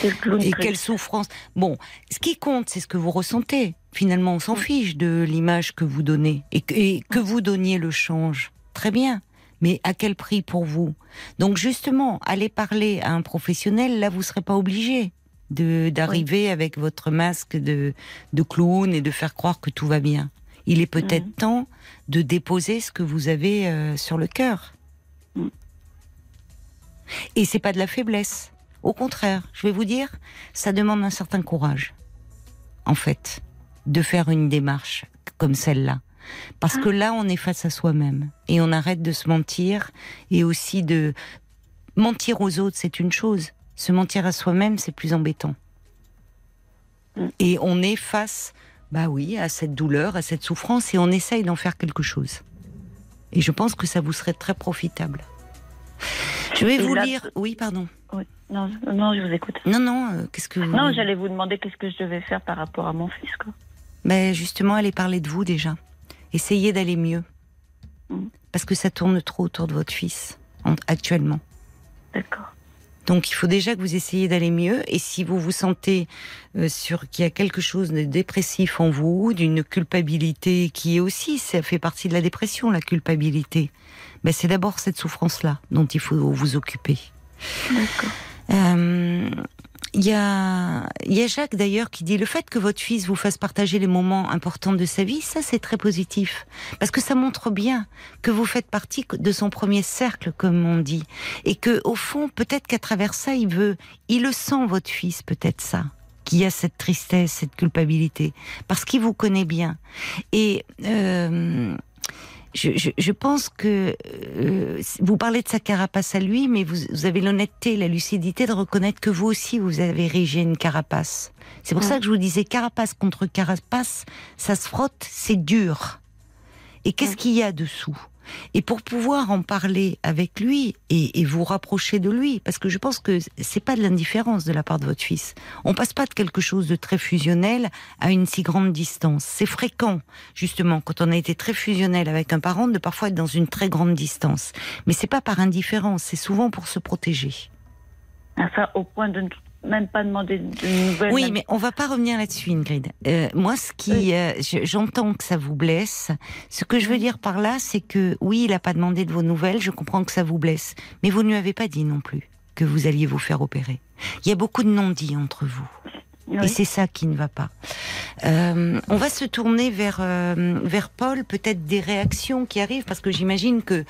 Et quelle souffrance. Bon, ce qui compte, c'est ce que vous ressentez. Finalement, on s'en fiche de l'image que vous donnez et que, vous donniez le change. Très bien. Mais à quel prix pour vous? Donc justement, aller parler à un professionnel, là, vous serez pas obligé de d'arriver avec votre masque de, de clown et de faire croire que tout va bien. Il est peut-être mm. temps de déposer ce que vous avez euh, sur le cœur. Mm. Et c'est pas de la faiblesse. Au contraire, je vais vous dire, ça demande un certain courage, en fait de faire une démarche comme celle-là. Parce que là, on est face à soi-même et on arrête de se mentir et aussi de mentir aux autres, c'est une chose. Se mentir à soi-même, c'est plus embêtant. Mm. Et on est face, bah oui, à cette douleur, à cette souffrance et on essaye d'en faire quelque chose. Et je pense que ça vous serait très profitable. Je vais vous lire. Oui, pardon. Non, non, je vous écoute. Non, non, euh, qu'est-ce que vous... Non, j'allais vous demander qu'est-ce que je devais faire par rapport à mon fils, quoi. Mais justement, allez parler de vous déjà. Essayez d'aller mieux. Mm. Parce que ça tourne trop autour de votre fils, actuellement. D'accord. Donc il faut déjà que vous essayiez d'aller mieux. Et si vous vous sentez euh, sur qu'il y a quelque chose de dépressif en vous, d'une culpabilité qui est aussi, ça fait partie de la dépression, la culpabilité. Ben, c'est d'abord cette souffrance-là dont il faut vous occuper. D'accord. Euh, il y a, y a Jacques d'ailleurs qui dit le fait que votre fils vous fasse partager les moments importants de sa vie, ça c'est très positif. Parce que ça montre bien que vous faites partie de son premier cercle, comme on dit. Et que, au fond, peut-être qu'à travers ça, il veut, il le sent, votre fils, peut-être ça. Qu'il y a cette tristesse, cette culpabilité. Parce qu'il vous connaît bien. Et, euh, je, pense que euh, vous parlez de sa carapace à lui, mais vous, avez l'honnêteté, la lucidité de reconnaître que vous aussi, vous avez érigé une carapace. C'est pour ça que je vous disais, carapace contre carapace, ça se frotte, c'est dur. Et qu'est-ce qu'il y a dessous? Et pour pouvoir en parler avec lui et, vous rapprocher de lui, parce que je pense que c'est pas de l'indifférence de la part de votre fils. On passe pas de quelque chose de très fusionnel à une si grande distance. C'est fréquent, justement, quand on a été très fusionnel avec un parent, de parfois être dans une très grande distance. Mais c'est pas par indifférence, c'est souvent pour se protéger. Enfin, au point de même pas de nouvelles. Oui, mais on va pas revenir là-dessus, Ingrid. Euh, moi, ce qui, euh, j'entends que ça vous blesse. Ce que je veux dire par là, c'est que oui, il a pas demandé de vos nouvelles. Je comprends que ça vous blesse, mais vous ne lui avez pas dit non plus que vous alliez vous faire opérer. Il y a beaucoup de non-dits entre vous. Et c'est ça qui ne va pas. Euh, on va se tourner vers euh, vers Paul, peut-être des réactions qui arrivent, parce que j'imagine que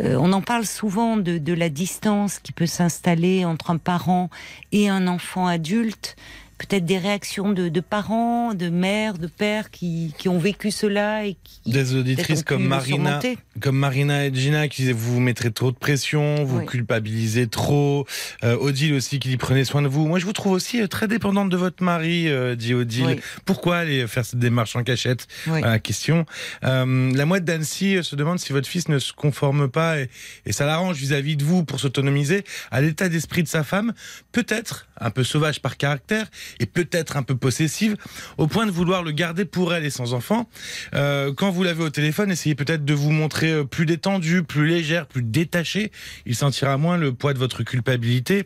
euh, on en parle souvent de, de la distance qui peut s'installer entre un parent et un enfant adulte peut-être des réactions de, de, parents, de mères, de pères qui, qui, ont vécu cela et qui des auditrices comme Marina, comme Marina et Gina qui disaient vous vous mettrez trop de pression, vous culpabilisez trop. Euh, Odile aussi qui dit prenez soin de vous. Moi je vous trouve aussi euh, très dépendante de votre mari, euh, dit Odile. Pourquoi aller faire cette démarche en cachette la question. Euh, la mouette d'Annecy se demande si votre fils ne se conforme pas et, et ça l'arrange vis-à-vis de vous pour s'autonomiser à l'état d'esprit de sa femme, peut-être un peu sauvage par caractère et peut-être un peu possessive, au point de vouloir le garder pour elle et sans enfant. Euh, quand vous l'avez au téléphone, essayez peut-être de vous montrer euh, plus détendu, plus légère, plus détachée. Il sentira moins le poids de votre culpabilité.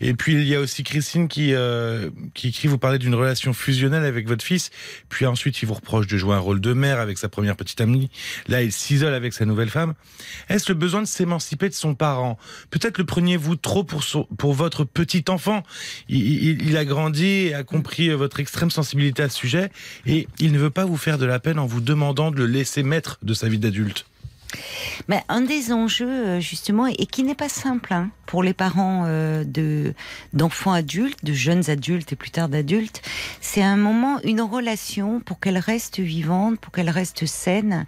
Et puis il y a aussi Christine qui euh, qui écrit, vous parlez d'une relation fusionnelle avec votre fils, puis ensuite il vous reproche de jouer un rôle de mère avec sa première petite amie. Là, il s'isole avec sa nouvelle femme. Est-ce le besoin de s'émanciper de son parent? Peut-être le preniez-vous trop pour pour votre petit enfant? Il, a grandi et a compris votre extrême sensibilité à ce sujet, et il ne veut pas vous faire de la peine en vous demandant de le laisser maître de sa vie d'adulte. Mais un des enjeux, euh, justement, et qui n'est pas simple hein, pour les parents euh, de d'enfants adultes, de jeunes adultes et plus tard d'adultes, c'est un moment, une relation pour qu'elle reste vivante, pour qu'elle reste saine.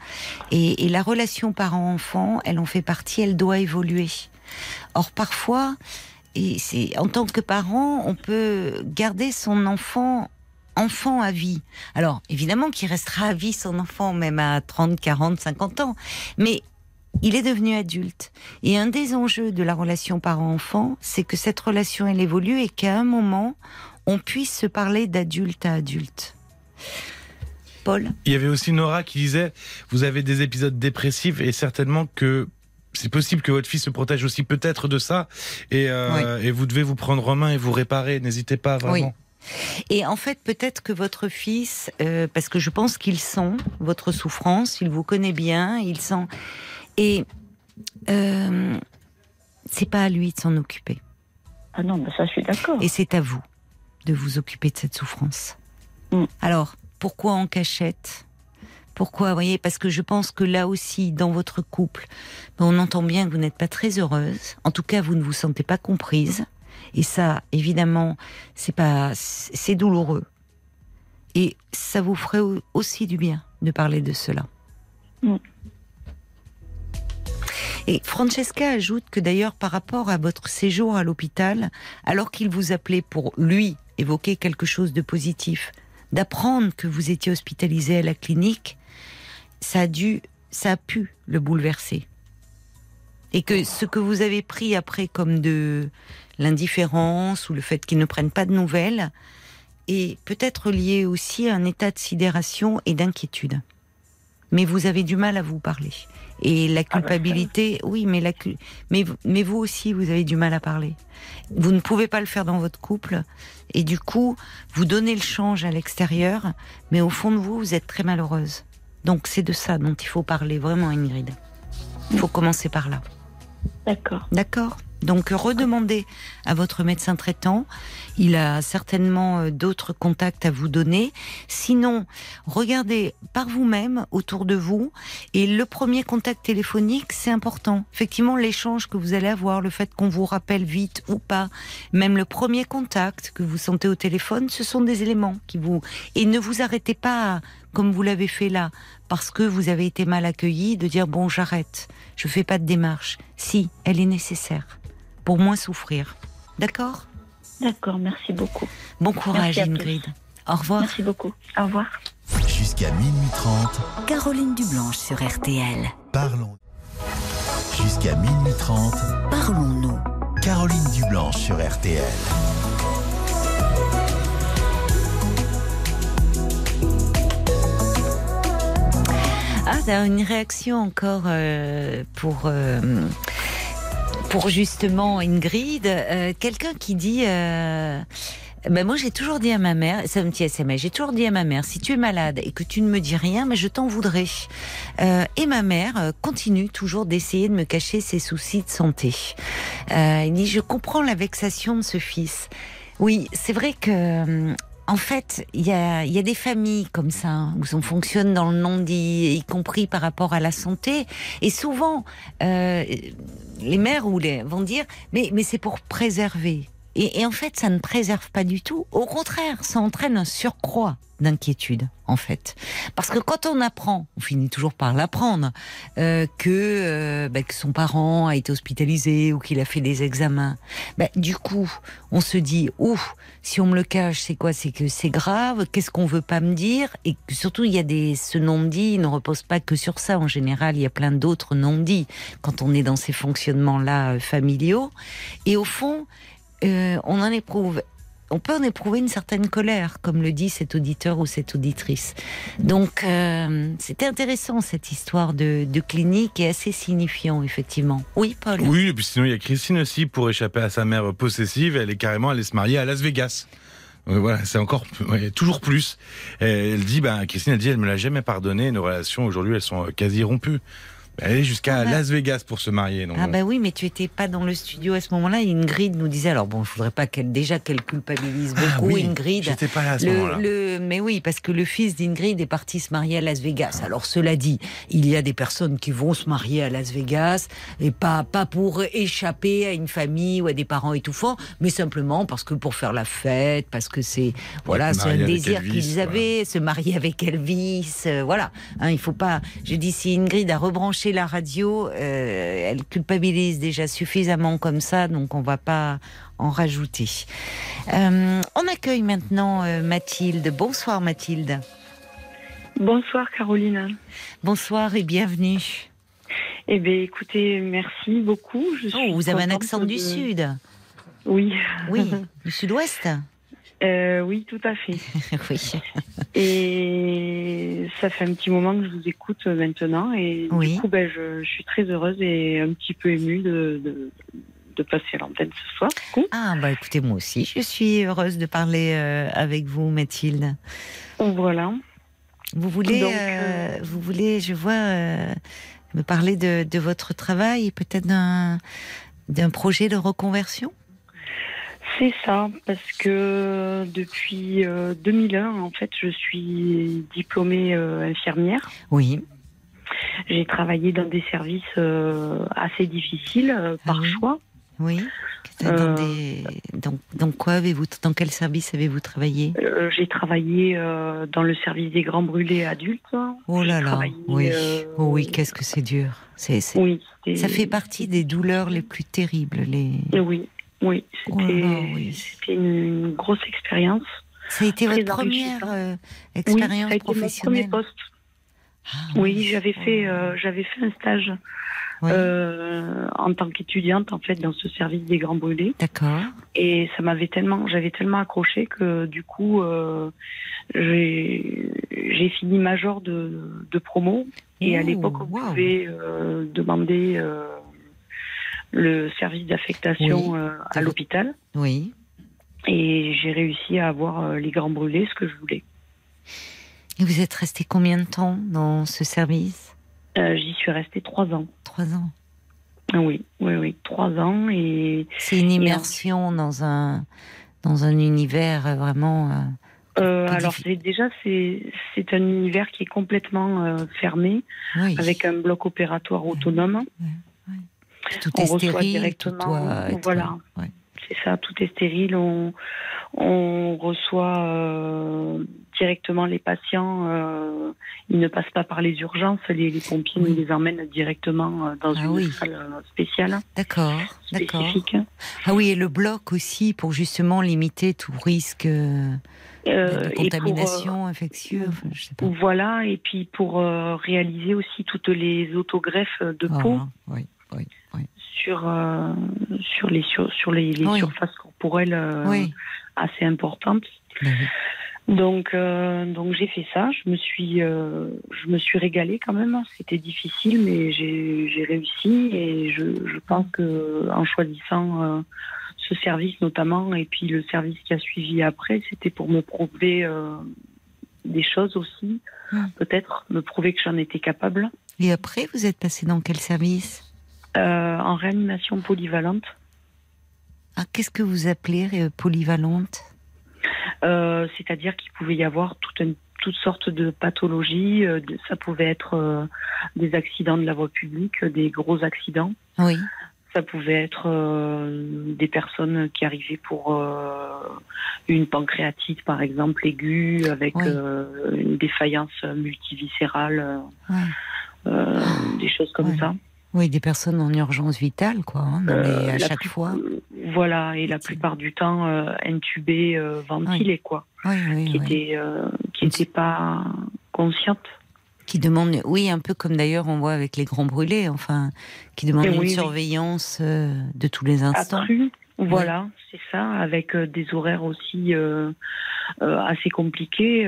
Et, la relation parent-enfant, elle en fait partie, elle doit évoluer. Or, parfois, en tant que parent, on peut garder son enfant enfant à vie. Alors, évidemment qu'il restera à vie son enfant, même à 30, 40, 50 ans. Mais il est devenu adulte. Et un des enjeux de la relation parent-enfant, c'est que cette relation, elle évolue et qu'à un moment, on puisse se parler d'adulte à adulte. Paul? Il y avait aussi Nora qui disait, vous avez des épisodes dépressifs et certainement que c'est possible que votre fils se protège aussi peut-être de ça et, euh, et, vous devez vous prendre en main et vous réparer. N'hésitez pas vraiment. Et en fait, peut-être que votre fils, euh, parce que je pense qu'il sent votre souffrance, il vous connaît bien, il sent. Et euh, c'est pas à lui de s'en occuper. Ah non, mais ça, je suis d'accord. Et c'est à vous de vous occuper de cette souffrance. Mm. Alors, pourquoi en cachette? Pourquoi, voyez, parce que je pense que là aussi, dans votre couple, on entend bien que vous n'êtes pas très heureuse. En tout cas, vous ne vous sentez pas comprise. Et ça, évidemment, c'est pas, c'est douloureux. Et ça vous ferait aussi du bien de parler de cela. Mm. Et Francesca ajoute que d'ailleurs, par rapport à votre séjour à l'hôpital, alors qu'il vous appelait pour lui évoquer quelque chose de positif, d'apprendre que vous étiez hospitalisé à la clinique, ça a dû, ça a pu le bouleverser. Et que ce que vous avez pris après comme de l'indifférence ou le fait qu'ils ne prennent pas de nouvelles est peut-être lié aussi à un état de sidération et d'inquiétude. Mais vous avez du mal à vous parler. Et la ah bah, culpabilité, oui, mais, la, mais, mais vous aussi, vous avez du mal à parler. Vous ne pouvez pas le faire dans votre couple. Et du coup, vous donnez le change à l'extérieur, mais au fond de vous, vous êtes très malheureuse. Donc c'est de ça dont il faut parler vraiment, Ingrid. Il faut commencer par là. D'accord. D'accord. Donc redemandez à votre médecin traitant. Il a certainement euh, d'autres contacts à vous donner. Sinon, regardez par vous-même autour de vous. Et le premier contact téléphonique, c'est important. Effectivement, l'échange que vous allez avoir, le fait qu'on vous rappelle vite ou pas, même le premier contact que vous sentez au téléphone, ce sont des éléments qui vous... Et ne vous arrêtez pas comme vous l'avez fait là, parce que vous avez été mal accueilli, de dire bon j'arrête, je fais pas de démarche. Si, elle est nécessaire pour moins souffrir. D'accord? D'accord, merci beaucoup. Bon courage Ingrid. Au revoir. Merci beaucoup. Au revoir. Jusqu'à minuit 30. Caroline Dublanche sur RTL. Parlons. Jusqu'à minuit 30. Parlons-nous. Caroline Dublanche sur RTL. Ah, une réaction encore euh, pour euh, pour justement Ingrid, euh, quelqu'un qui dit. Ben moi, j'ai toujours dit à ma mère, ça me tient SMS, j'ai toujours dit à ma mère, si tu es malade et que tu ne me dis rien, mais je t'en voudrais. et ma mère continue toujours d'essayer de me cacher ses soucis de santé. il dit, je comprends la vexation de ce fils. Oui, c'est vrai que en fait, il y a, des familles comme ça hein, où on fonctionne dans le non-dit, y compris par rapport à la santé. Et souvent, euh, les mères ou les vont dire, mais c'est pour préserver. Et, en fait, ça ne préserve pas du tout. Au contraire, ça entraîne un surcroît d'inquiétude, en fait. Parce que quand on apprend, on finit toujours par l'apprendre, euh, que, euh, bah, que son parent a été hospitalisé ou qu'il a fait des examens, bah, du coup, on se dit, ouf, si on me le cache, c'est quoi? C'est que c'est grave, qu'est-ce qu'on veut pas me dire? Et surtout, il y a des, ce non-dit ne repose pas que sur ça. En général, il y a plein d'autres non-dits quand on est dans ces fonctionnements-là euh, familiaux. Et au fond, euh, on en éprouve on peut en éprouver une certaine colère, comme le dit cet auditeur ou cette auditrice. Donc, euh, c'était intéressant cette histoire de, clinique et assez signifiant, effectivement. Oui, Paul. Oui, et puis sinon, il y a Christine aussi pour échapper à sa mère possessive. Elle est carrément allée se marier à Las Vegas. Voilà, c'est encore toujours plus. elle dit, ben, Christine, elle dit, elle me l'a jamais pardonné. Nos relations aujourd'hui, elles sont quasi rompues. Elle est jusqu'à ah bah. Las Vegas pour se marier. ah bah oui, mais tu étais pas dans le studio à ce moment-là. Ingrid nous disait, alors bon, il faudrait pas qu'elle déjà qu'elle culpabilise ah beaucoup. oui, Ingrid. J'étais pas là à ce moment-là. mais oui, parce que le fils d'Ingrid est parti se marier à Las Vegas. Alors cela dit, il y a des personnes qui vont se marier à Las Vegas et pas pas pour échapper à une famille ou à des parents étouffants, mais simplement parce que pour faire la fête, parce que c'est voilà, c'est un désir qu'ils avaient, se marier avec Elvis, euh, voilà. Hein, il faut pas. Je dis si Ingrid a rebranché la radio, euh, elle culpabilise déjà suffisamment comme ça, donc on va pas en rajouter. Euh, on accueille maintenant euh, Mathilde. Bonsoir Mathilde. Bonsoir Caroline. Bonsoir et bienvenue. Eh bien écoutez, merci beaucoup. oh, vous avez un accent du sud. Oui. Oui, du sud-ouest. Euh, oui, tout à fait. oui. Et ça fait un petit moment que je vous écoute maintenant. Et du coup, ben, je, suis très heureuse et un petit peu émue de, de, passer l'antenne ce soir. Ah, bah écoutez, moi aussi, je suis heureuse de parler euh, avec vous, Mathilde. Voilà. Vous voulez, euh, vous voulez, je vois, me parler de, de votre travail et peut-être d'un projet de reconversion? C'est ça, parce que depuis 2001, euh, en fait, je suis diplômée euh, infirmière. Oui. J'ai travaillé dans des services euh, assez difficiles par ah choix. Oui. Dans, dans, quoi avez-vous, dans quel service avez-vous travaillé? J'ai travaillé dans le service des grands brûlés adultes. Oh là là, oui, oh oui, qu'est-ce que c'est dur. C'est, oui, ça fait partie des douleurs les plus terribles. Les... Oui, oui, oh c'était une grosse expérience. Ça a été votre première euh, expérience oui, professionnelle. Mon premier poste. Ah, oui, j'avais fait, euh, j'avais fait un stage euh, en tant qu'étudiante en fait dans ce service des grands brûlés. D'accord. Et ça m'avait tellement, j'avais tellement accroché que du coup, j'ai fini major de, de promo. Et à l'époque, on pouvait demander le service d'affectation euh, à l'hôpital. Oui. Et j'ai réussi à avoir euh, les grands brûlés, ce que je voulais. Et vous êtes resté combien de temps dans ce service? Euh, J'y suis restée trois ans. Trois ans. Oui, oui, oui, trois ans et. C'est une immersion dans un dans un univers vraiment. alors déjà c'est c'est un univers qui est complètement fermé avec un bloc opératoire autonome. Tout on est reçoit stérile, directement. voilà. C'est ça, tout est stérile. On, on reçoit euh, directement les patients. Euh, ils ne passent pas par les urgences. Les, pompiers nous les emmènent directement euh, dans ah une salle spéciale. D'accord, d'accord. Ah oui, et le bloc aussi pour justement limiter tout risque. de contamination infectieuse. Voilà, et puis pour réaliser aussi toutes les autogreffes de ah, peau. Oui, oui sur, euh, sur les, sur, sur les, surfaces corporelles euh, assez importantes. Ben donc, euh, donc j'ai fait ça. Je me suis, je me suis régalée quand même. C'était difficile, mais j'ai réussi. Et je, je pense que en choisissant ce service notamment, et puis le service qui a suivi après, c'était pour me prouver des choses aussi. Peut-être me prouver que j'en étais capable. Et après, vous êtes passé dans quel service? Euh, en réanimation polyvalente. Ah, Qu'est-ce que vous appelez euh, polyvalente? Euh, C'est-à-dire qu'il pouvait y avoir toutes sortes de pathologies. ça pouvait être des accidents de la voie publique, des gros accidents. Oui. Ça pouvait être des personnes qui arrivaient pour une pancréatite, par exemple, aiguë, avec une défaillance multiviscérale, des choses comme ça. Oui, des personnes en urgence vitale, quoi. Hein, euh, à chaque fois. Voilà, et la plupart du temps euh, intubées, euh, ventilées, quoi. qui n'étaient qui étaient pas conscientes. Qui demandent, oui, un peu comme d'ailleurs on voit avec les grands brûlés, enfin, qui demandent une surveillance de tous les instants. Accrue, Voilà, c'est ça, avec des horaires aussi assez compliqués,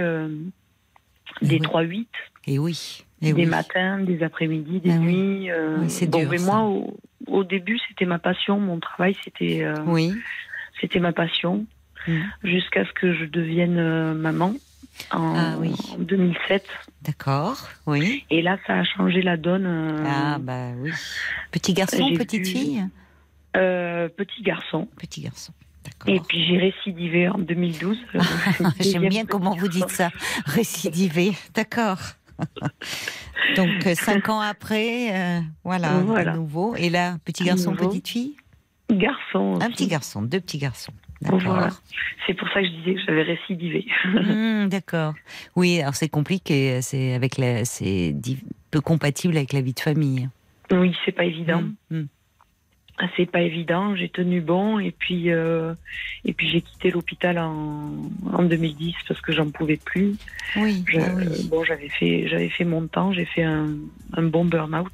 des 3-8. Et oui. Des matins, des après-midi, des ah nuits. c'est dur. Mais moi, au, début, c'était ma passion. Mon travail, c'était oui. c'était ma passion. Mm. Jusqu'à ce que je devienne maman en, 2007. Ah D'accord, oui. Et là, ça a changé la donne. Euh, ah, bah oui. Petit garçon, petite fille euh, Petit garçon. Petit garçon. Et puis j'ai récidivé en 2012. J'aime bien comment vous dites ça, récidivé. D'accord. Donc euh, cinq ans après, voilà, voilà, nouveau. Et là, petit garçon, petite fille? Garçon. Un petit garçon, deux petits garçons. Voilà. C'est pour ça que je disais que j'avais récidivé. Hmm, d'accord. Oui, alors c'est compliqué, c'est avec la, c'est peu compatible avec la vie de famille. Oui, c'est pas évident. Hmm, hmm. Ah, c'est pas évident. J'ai tenu bon et puis euh, et puis j'ai quitté l'hôpital en, en 2010 parce que j'en pouvais plus. Oui. Ah bon, j'avais fait j'avais fait mon temps. J'ai fait un, un bon burn-out.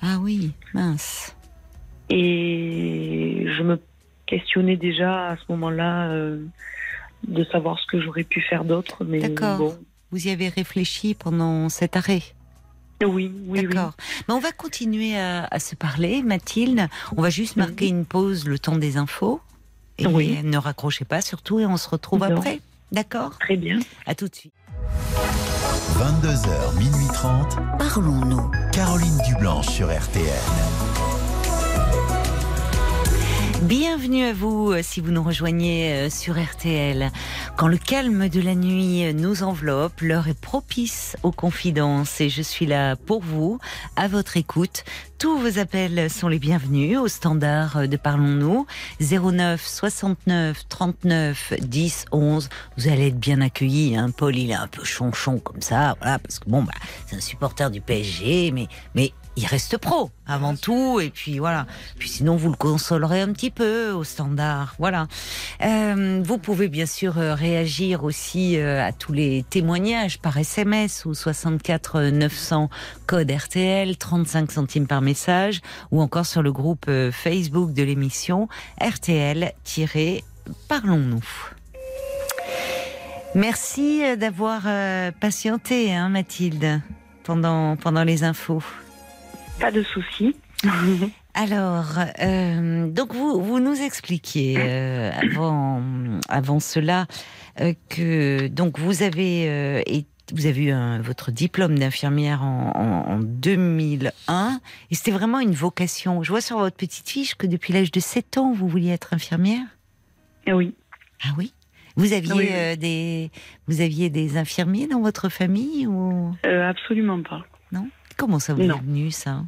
Ah oui, mince. Et je me questionner déjà à ce moment-là euh, de savoir ce que j'aurais pu faire d'autre. Mais D'accord. Vous y avez réfléchi pendant cet arrêt oui, oui, D'accord. Mais on va continuer à, se parler, Mathilde. On va juste marquer une pause, le temps des infos. Et oui. ne raccrochez pas surtout et on se retrouve après. D'accord Très bien. À tout de suite. 22h, minuit 30. Parlons-nous. Caroline Dublanche sur RTN. Bienvenue à vous euh, si vous nous rejoignez euh, sur RTL. Quand le calme de la nuit euh, nous enveloppe, l'heure est propice aux confidences et je suis là pour vous, à votre écoute. Tous vos appels sont les bienvenus au standard de Parlons-nous 09 69 39 10 11. Vous allez être bien accueillis. Hein. Paul, il est un peu chonchon comme ça, voilà, parce que bon, bah, c'est un supporter du PSG, mais mais il reste pro avant tout et puis voilà. Puis sinon vous le consolerez un petit peu au standard voilà. Euh, vous pouvez bien sûr euh, réagir aussi euh, à tous les témoignages par SMS ou 64 900 code RTL 35 centimes par message ou encore sur le groupe Facebook de l'émission RTL parlons-nous. Merci d'avoir patienté, hein, Mathilde, pendant, pendant les infos. Pas de souci. Alors, euh, donc vous, vous nous expliquiez euh, avant, avant cela euh, que donc vous avez vous avez eu votre diplôme d'infirmière en, en, 2001 et c'était vraiment une vocation. Je vois sur votre petite fiche que depuis l'âge de 7 ans vous vouliez être infirmière. Oui. Ah oui? Vous aviez des vous aviez des infirmiers dans votre famille ou? Absolument pas. Non? Comment ça vous est venu ça?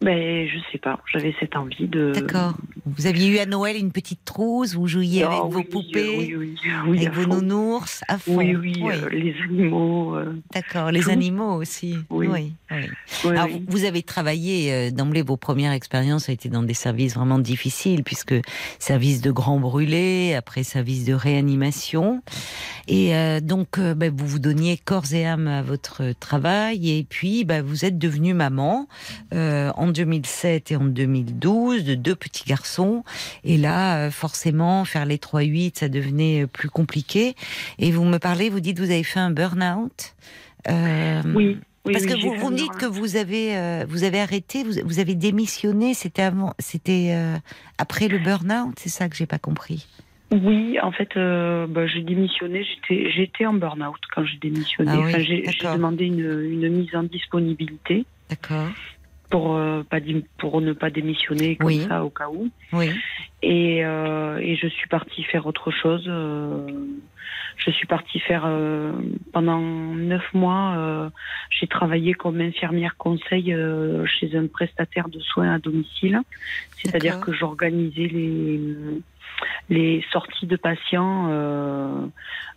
Ben, je sais pas. J'avais cette envie de. D'accord. Vous aviez eu à Noël une petite trousse, vous jouiez avec vos poupées, oui, oui, avec vos nounours, à fond. Oui, oui, euh, les animaux. Euh, D'accord, les animaux aussi. Oui. Alors, vous avez travaillé euh, d'emblée, vos premières expériences ont été dans des services vraiment difficiles, puisque service de grand brûlé, après service de réanimation. Et donc, ben, vous vous donniez corps et âme à votre travail, et puis ben, vous êtes devenue maman en 2007 et en 2012 de deux petits garçons. Et là, euh, forcément, faire les 3-8, ça devenait euh, plus compliqué. Et vous me parlez, vous dites, vous avez fait un burn-out. Euh, oui. Parce que vous, vous me dites que vous avez, vous avez arrêté, vous, vous avez démissionné, c'était avant, c'était après le burn-out, c'est ça que j'ai pas compris. Oui, en fait, bah, j'ai démissionné, j'étais, j'étais en burn-out quand j'ai démissionné. Ah j'ai, demandé une, une, mise en disponibilité. D'accord pour euh, pas pour ne pas démissionner comme ça au cas où. Oui. Et, euh, et je suis partie faire autre chose. Euh, je suis partie faire pendant neuf mois. j'ai travaillé comme infirmière conseil chez un prestataire de soins à domicile. C'est-à-dire que j'organisais les les sorties de patients euh,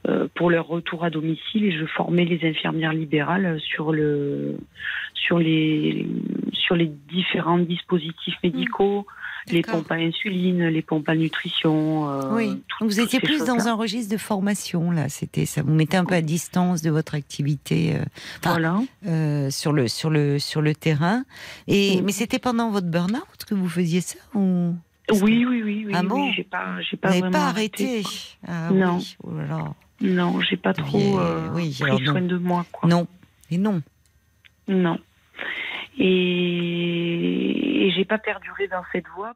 euh, pour leur retour à domicile et je formais les infirmières libérales sur le sur les sur les différents dispositifs médicaux, les pompes à insuline, les pompes à nutrition. Euh, oui. vous étiez plus dans un registre de formation là. C'était ça vous mettait un peu à distance de votre activité. voilà. sur le sur le sur le terrain. Et mais c'était pendant votre burn-out que vous faisiez ça ou Oui, oui, oui, oui. Ah bon J'ai pas, j'ai pas vraiment pas arrêté. Ah, non. Oh non, j'ai pas trop euh, pris soin de moi. Quoi. Non. Et non. Non. Et, et j'ai pas perduré dans cette voie.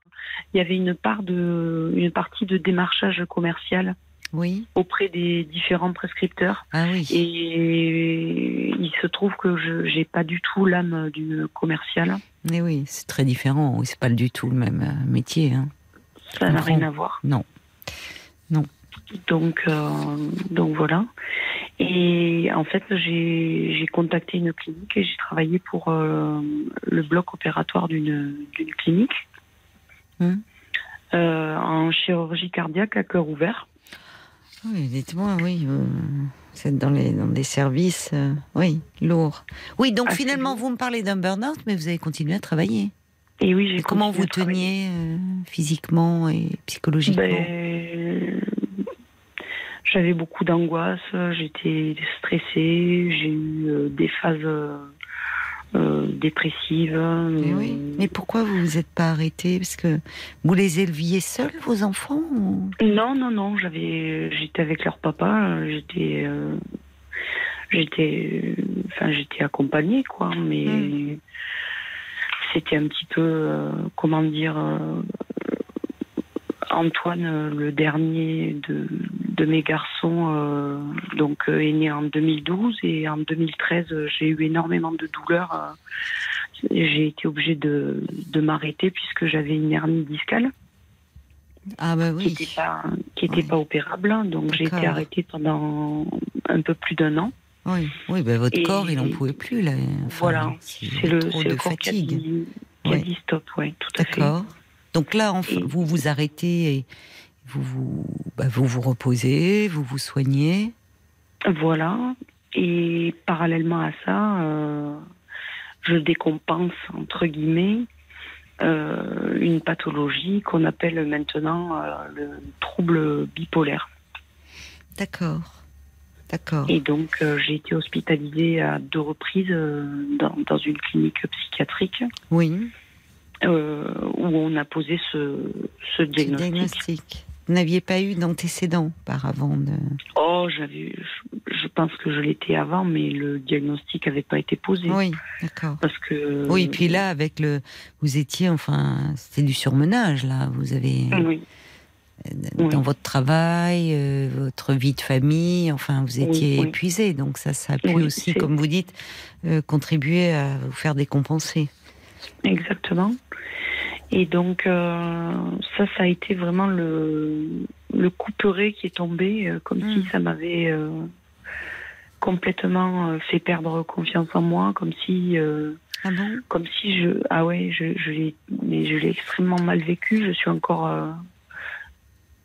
Il y avait une part de, une partie de démarchage commercial. Oui. Auprès des différents prescripteurs. Ah oui. Et il se trouve que je n'ai pas du tout l'âme d'une commerciale. Mais oui, c'est très différent. C'est pas du tout le même euh, métier. Hein. Ça n'a rien à voir. Non. Donc, euh, donc voilà. Et en fait, j'ai contacté une clinique et j'ai travaillé pour euh, le bloc opératoire d'une clinique hum. euh, en chirurgie cardiaque à cœur ouvert. Oui, dites-moi, oui. c'est dans, les, dans des services, oui, lourds. Oui, donc ah, finalement, vous me parlez d'un burn-out, mais vous avez continué à travailler. Et oui, j'ai Comment vous teniez physiquement et psychologiquement? Ben, j'avais beaucoup d'angoisse, j'étais stressée, j'ai eu euh, des phases euh, euh, dépressives. Mais, Mais pourquoi vous vous êtes pas arrêtée? Parce que vous les éleviez seuls, vos enfants Non, non, non. J'avais, j'étais avec leur papa. J'étais, j'étais, enfin, j'étais accompagnée, quoi. Mais hmm. c'était un petit peu, comment dire Antoine, le dernier de, de mes garçons, euh, donc euh, est né en 2012 et en 2013 j'ai eu énormément de douleurs. Euh, j'ai été obligée de, de m'arrêter puisque j'avais une hernie discale. Ah bah oui. Qui n'était pas, qui était pas opérable, donc j'ai été arrêtée pendant un peu plus d'un an. Oui, oui bah votre corps, il n'en pouvait plus là. voilà, c'est le, le corps fatigue. qui a dit, stop, ouais, tout à fait. D'accord. Donc là, vous vous arrêtez et vous vous, bah, vous vous reposez, vous vous soignez. Voilà. Et parallèlement à ça, euh, je décompense, entre guillemets, euh, une pathologie qu'on appelle maintenant euh, le trouble bipolaire. D'accord. D'accord. Et donc, j'ai été hospitalisée à deux reprises dans, dans, une clinique psychiatrique. Oui. Où on a posé ce, ce diagnostic. Vous n'aviez pas eu d'antécédents par avant de... Oh, j'avais, je, pense que je l'étais avant, mais le diagnostic n'avait pas été posé. Oui, d'accord. Parce que. Oui, puis là, avec le, vous étiez, enfin, c'était du surmenage là. Vous avez. Oui. Dans votre travail, euh, votre vie de famille, enfin, vous étiez épuisé, donc ça, ça a pu aussi, comme vous dites, euh, contribuer à vous faire décompenser. Exactement. Et donc, euh, ça, ça a été vraiment le, le couperet qui est tombé, euh, comme si hmm. ça m'avait euh, complètement fait perdre confiance en moi, comme si. ah bon? Comme si je. Ah ouais, je, je l'ai extrêmement mal vécu. Je suis encore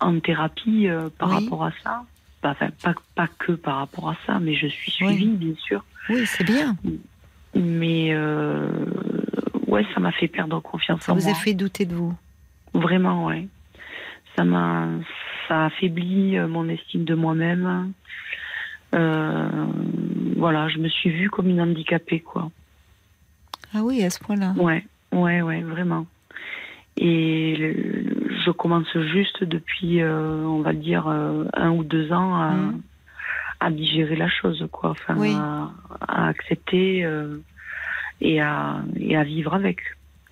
en thérapie par rapport à ça. Enfin, pas, pas que par rapport à ça, mais je suis suivie, bien sûr. Oui, c'est bien. Mais ouais, ça m'a fait perdre confiance ça en moi. Ça vous a fait douter de vous Vraiment, ouais. Ça m'a, ça a affaibli euh, mon estime de moi-même. Euh, voilà, je me suis vue comme une handicapée, quoi. Ah oui, à ce point-là. Ouais, ouais, ouais, vraiment. Et je commence juste depuis, euh, on va dire, un ou deux ans à, mmh. à, digérer la chose, quoi. Enfin, à, accepter et à, et à vivre avec.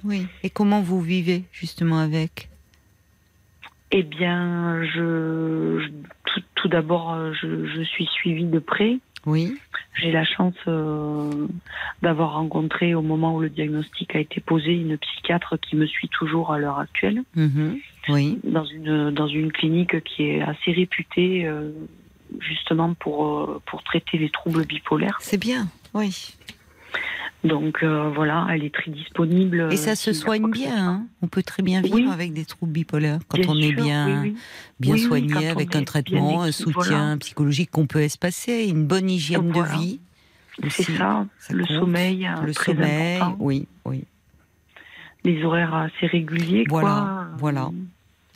Oui. Et comment vous vivez justement avec? Eh bien, je, tout, d'abord, je, je, suis suivie de près. Oui. J'ai la chance euh, d'avoir rencontré au moment où le diagnostic a été posé une psychiatre qui me suit toujours à l'heure actuelle. Mhm. Oui. Dans une dans une clinique qui est assez réputée euh, justement pour euh, pour traiter les troubles bipolaires. C'est bien. Oui. Donc euh, voilà, elle est très disponible. Et ça se soigne bien. Hein on peut très bien vivre avec des troubles bipolaires quand on est bien, bien soigné avec un traitement, un soutien psychologique qu'on peut espacer, une bonne hygiène de vie. C'est ça, le sommeil. Le sommeil, oui, oui. Les horaires assez réguliers. Voilà, voilà.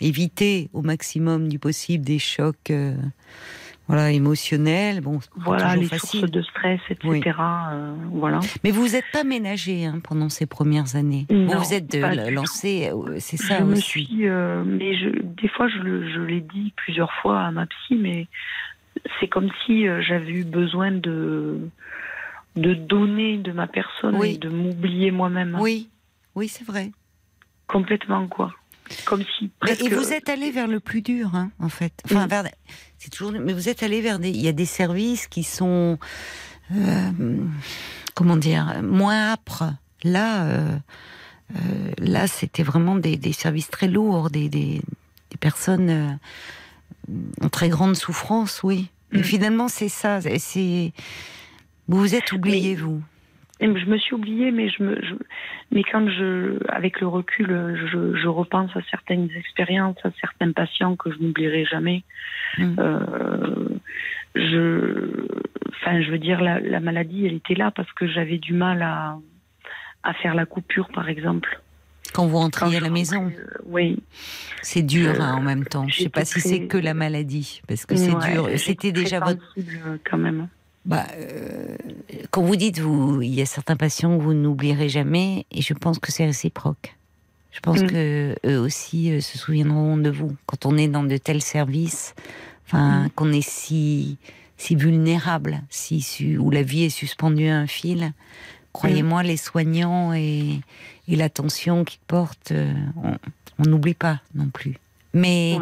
Éviter au maximum du possible des chocs. Euh, voilà, émotionnel, bon, voilà, les sources de stress, etc. Euh, voilà. Mais vous n'êtes pas ménagé hein, pendant ces premières années. vous, vous êtes lancé, euh, c'est ça je aussi. Me suis, euh, mais je, des fois, je, je l'ai dit plusieurs fois à ma psy, mais c'est comme si j'avais eu besoin de de donner de ma personne et de m'oublier moi-même. Oui, oui, c'est vrai. Complètement quoi. Comme si. Et vous êtes allé vers le plus dur, hein, en fait. Enfin, vers... c'est toujours. Mais vous êtes allé vers des. Il y a des services qui sont. Euh, comment dire Moins âpres. Là, euh, euh, là, c'était vraiment des, des, services très lourds, des, des, des personnes en très grande souffrance, oui. Mais mm. finalement, c'est ça. C'est vous vous êtes oublié, vous je me suis oubliée, mais je me, mais quand je, avec le recul, je, je, repense à certaines expériences, à certains patients que je n'oublierai jamais. Mm. Euh, je, enfin, je veux dire, la, la, maladie, elle était là parce que j'avais du mal à, à faire la coupure, par exemple. Quand vous rentriez à la maison euh, Oui. C'est dur hein, en même temps. Je ne sais pas si c'est que la maladie, parce que c'est dur. C'était déjà votre. quand même bah, euh, quand vous dites, vous, il y a certains patients que vous n'oublierez jamais, et je pense que c'est réciproque. Je pense qu'eux mm. que eux aussi euh, se souviendront de vous quand on est dans de tels services, enfin, mm. qu'on est si si vulnérable, si où la vie est suspendue à un fil. Croyez-moi, mm. les soignants et, et l'attention qu'ils portent, euh, on n'oublie pas non plus. Mais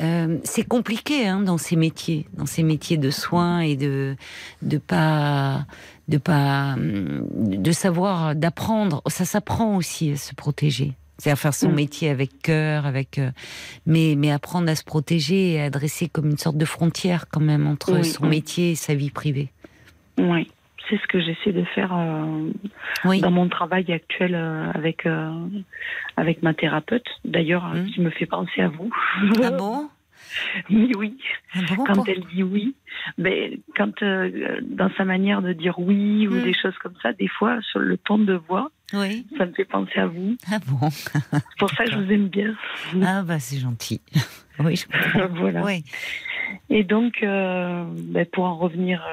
euh, c'est compliqué hein, dans ces métiers, dans ces métiers de soins et de de pas de pas de savoir d'apprendre. Ça s'apprend aussi à se protéger. C'est à faire son mm. métier avec cœur, avec euh, mais mais apprendre à se protéger et à dresser comme une sorte de frontière quand même entre son métier et sa vie privée. Oui c'est ce que j'essaie de faire euh, dans mon travail actuel euh, avec euh, avec ma thérapeute. D'ailleurs, mmh. qui me fait penser à vous. Ah bon? Oui, oui. Ah quand elle dit oui, mais ben, quand dans sa manière de dire oui ou mmh. des choses comme ça, des fois sur le ton de voix, oui. ça me fait penser à vous. Ah bon? C'est pour ça que je vous aime bien. Ah bah c'est gentil. Oui, je comprends. voilà. Oui. Et donc, ben, pour en revenir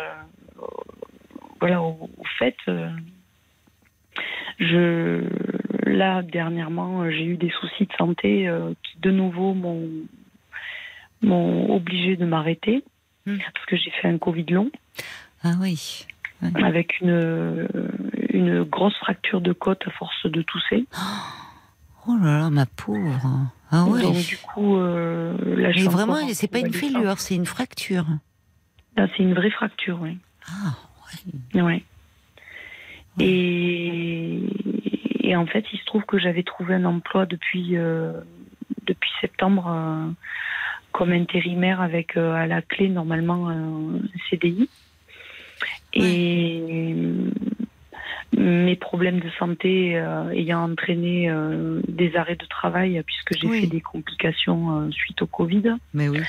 voilà, au, fait, euh, je, là, dernièrement, j'ai eu des soucis de santé euh, qui, de nouveau, m'ont, m'ont obligé de m'arrêter hmm. parce que j'ai fait un Covid long. Ah oui. Avec une, une grosse fracture de côte à force de tousser. Oh là là, ma pauvre. Ah ouais. Donc du coup, euh, là, Mais vraiment, c'est pas une fêlure, c'est une fracture. Là, c'est une vraie fracture, oui. Ah Ouais. Et, et, en fait, il se trouve que j'avais trouvé un emploi depuis, euh, depuis septembre euh, comme intérimaire avec euh, à la clé normalement un CDI. Et mes problèmes de santé ayant entraîné des arrêts de travail puisque j'ai fait des complications suite au Covid. Mais oui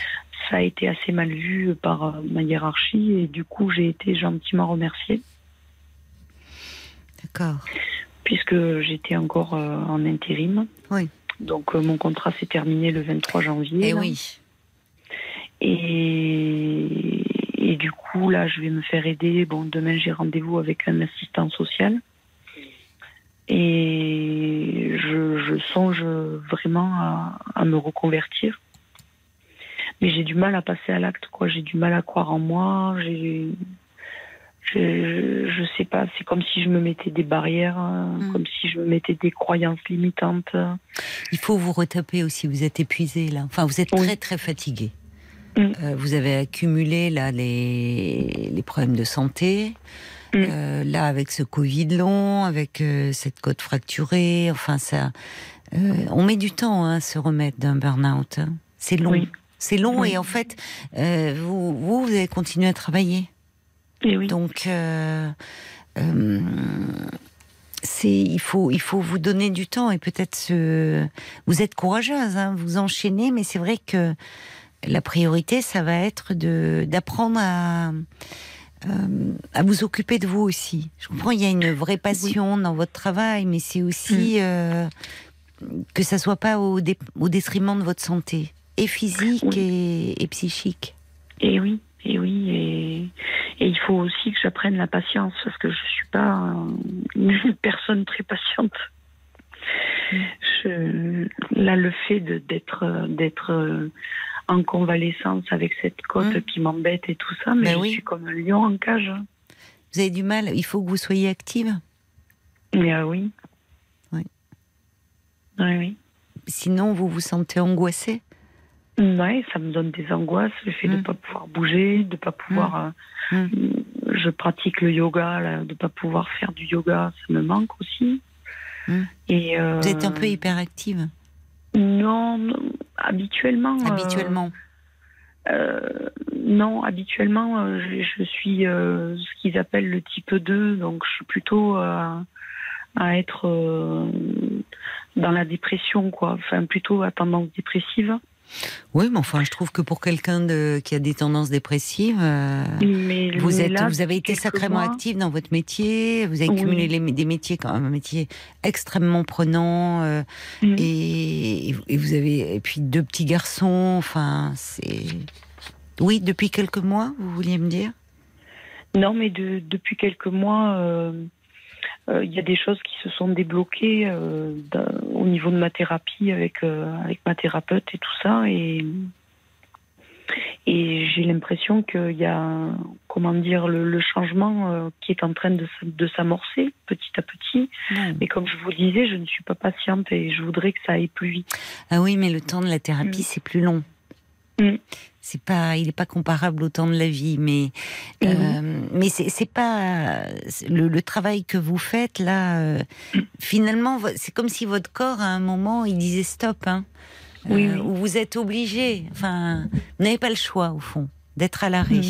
ça a été assez mal vu par euh, ma hiérarchie et du coup j'ai été gentiment remerciée. D'accord. Puisque j'étais encore euh, en intérim. Oui. Donc euh, mon contrat s'est terminé le 23 janvier. Et eh oui. Et, et, du coup là je vais me faire aider. Bon demain j'ai rendez-vous avec un assistant social. Et je, je songe vraiment à, à me reconvertir mais j'ai du mal à passer à l'acte, quoi. J'ai du mal à croire en moi. J'ai, je, je sais pas. C'est comme si je me mettais des barrières, mm. comme si je me mettais des croyances limitantes. Il faut vous retaper aussi. Vous êtes épuisé là. Enfin, vous êtes très très fatigué. Mm. Euh, vous avez accumulé là les, les problèmes de santé. Mm. Euh, là, avec ce Covid long, avec euh, cette côte fracturée, enfin ça, on met du temps hein, à se remettre d'un burn-out. Hein. C'est long. C'est long et en fait, euh, vous, vous, vous, avez continué à travailler. Et oui. Donc, euh, euh, c'est, il faut, il faut vous donner du temps et peut-être vous êtes courageuse, hein, vous enchaînez, mais c'est vrai que la priorité, ça va être de d'apprendre à à vous occuper de vous aussi. Je comprends, il y a une vraie passion dans votre travail, mais c'est aussi mm. que ça soit pas au, au détriment de votre santé et physique et, psychique. Et oui, et faut aussi que j'apprenne la patience parce que je suis pas une personne très patiente. Je, là, le fait d'être d'être en convalescence avec cette côte mmh. qui m'embête et tout ça, mais ben je suis comme un lion en cage. Vous avez du mal. Il faut que vous soyez active? Mais ah oui. Oui. Oui, oui. Sinon, vous vous sentez angoissée? Oui, ça me donne des angoisses, le fait de ne mm. pas pouvoir bouger, de ne pas pouvoir. Mm. Euh, mm. Je pratique le yoga, de ne pas pouvoir faire du yoga, ça me manque aussi. Et, euh, Vous êtes un peu hyperactive Non, habituellement. Euh, habituellement non, habituellement, je, suis ce qu'ils appellent le type 2, donc je suis plutôt à être dans la dépression, quoi. Enfin, plutôt à tendance dépressive. Oui, mais enfin, je trouve que pour quelqu'un qui a des tendances dépressives, euh, vous, êtes, vous avez été sacrément active dans votre métier, vous avez cumulé des métiers, quand même, un métier extrêmement prenant, euh, mm. et, vous avez, et puis deux petits garçons, enfin, c'est. Oui, depuis quelques mois, vous vouliez me dire? Non, mais de, depuis quelques mois, euh, il y a des choses qui se sont débloquées euh, au niveau de ma thérapie avec, euh, avec ma thérapeute et tout ça. Et, et j'ai l'impression qu'il y a, comment dire, le, changement qui est en train de, de s'amorcer petit à petit. Mais comme je vous disais, je ne suis pas patiente et je voudrais que ça aille plus vite. Ah oui, mais le temps de la thérapie, mm. c'est plus long. Mm c'est pas, il n'est pas comparable au temps de la vie, mais mhm. euh, mais c'est pas le, travail que vous faites là. Euh, finalement, c'est comme si votre corps à un moment il disait stop, hein, euh, vous êtes obligé. Enfin, vous n'avez pas le choix au fond d'être à l'arrêt.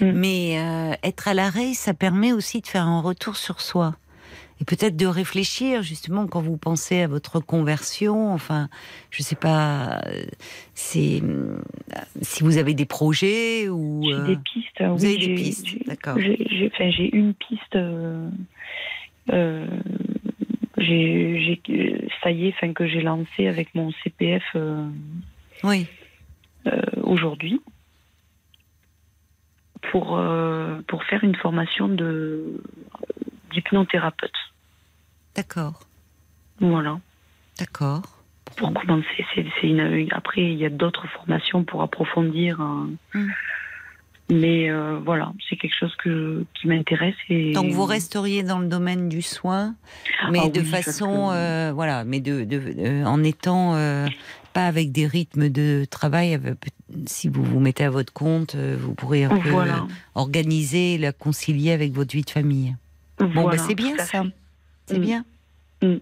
Mhm. Mhm. Mais être à l'arrêt, ça permet aussi de faire un retour sur soi et peut-être de réfléchir justement quand vous pensez à votre conversion. Enfin, je sais pas, c'est si vous avez des projets ou j'ai des pistes. Vous avez des pistes, d'accord. J'ai, enfin, une piste. Euh, euh, j'ai, ça y est, enfin que j'ai lancé avec mon CPF. Euh, oui. aujourd'hui pour pour faire une formation de d'hypnothérapeute. D'accord. Voilà. D'accord. Pour commencer, c'est une. Après, il y a d'autres formations pour approfondir. Hein. Hmm. Mais euh, voilà, c'est quelque chose que, qui m'intéresse. Et... Donc vous resteriez dans le domaine du soin, mais ah de façon, euh, voilà, mais de, de, en étant euh, pas avec des rythmes de travail. Si vous vous mettez à votre compte, vous pourrez un peu organiser, la concilier avec votre vie de famille. Bon, ben, c'est bien ça. C'est mm. bien. Mm.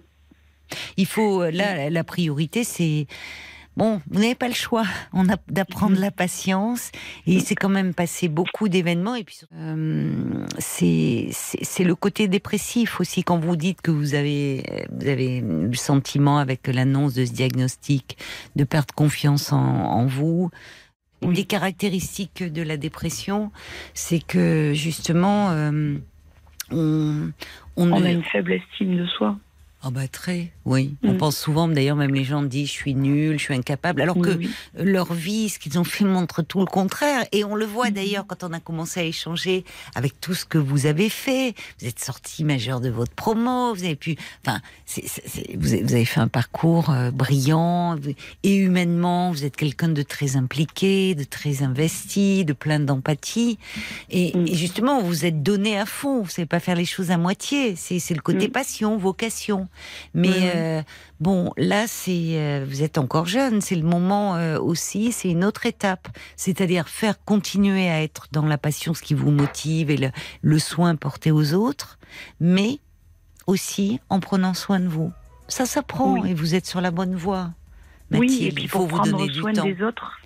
Il faut, euh, là, la priorité, c'est. Bon, vous n'avez pas le choix. On a d'apprendre la patience. Et il s'est quand même passé beaucoup d'événements. Et puis, euh, c'est le côté dépressif aussi. Quand vous dites que vous avez, vous avez le sentiment avec l'annonce de ce diagnostic de perdre confiance en, vous. Une des caractéristiques de la dépression, c'est que justement, euh, on, a une faible estime de soi. Ah bah très, oui. On mm. pense souvent, d'ailleurs, même les gens disent je suis nul, je suis incapable, alors que leur vie, ce qu'ils ont fait montre tout le contraire. Et on le voit mm. d'ailleurs quand on a commencé à échanger avec tout ce que vous avez fait. Vous êtes sorti majeur de votre promo, vous avez pu, enfin, vous, avez, fait un parcours euh, brillant et humainement, vous êtes quelqu'un de très impliqué, de très investi, de plein d'empathie. Et, mm. justement, vous êtes donné à fond. Vous savez pas faire les choses à moitié. C'est le côté passion, vocation. Mais euh, bon, là, c'est euh, vous êtes encore jeune, c'est le moment euh, aussi, c'est une autre étape, c'est-à-dire faire continuer à être dans la passion, ce qui vous motive et le, soin porté aux autres, mais aussi en prenant soin de vous. Ça s'apprend et vous êtes sur la bonne voie. oui, il faut vous donner du temps. des autres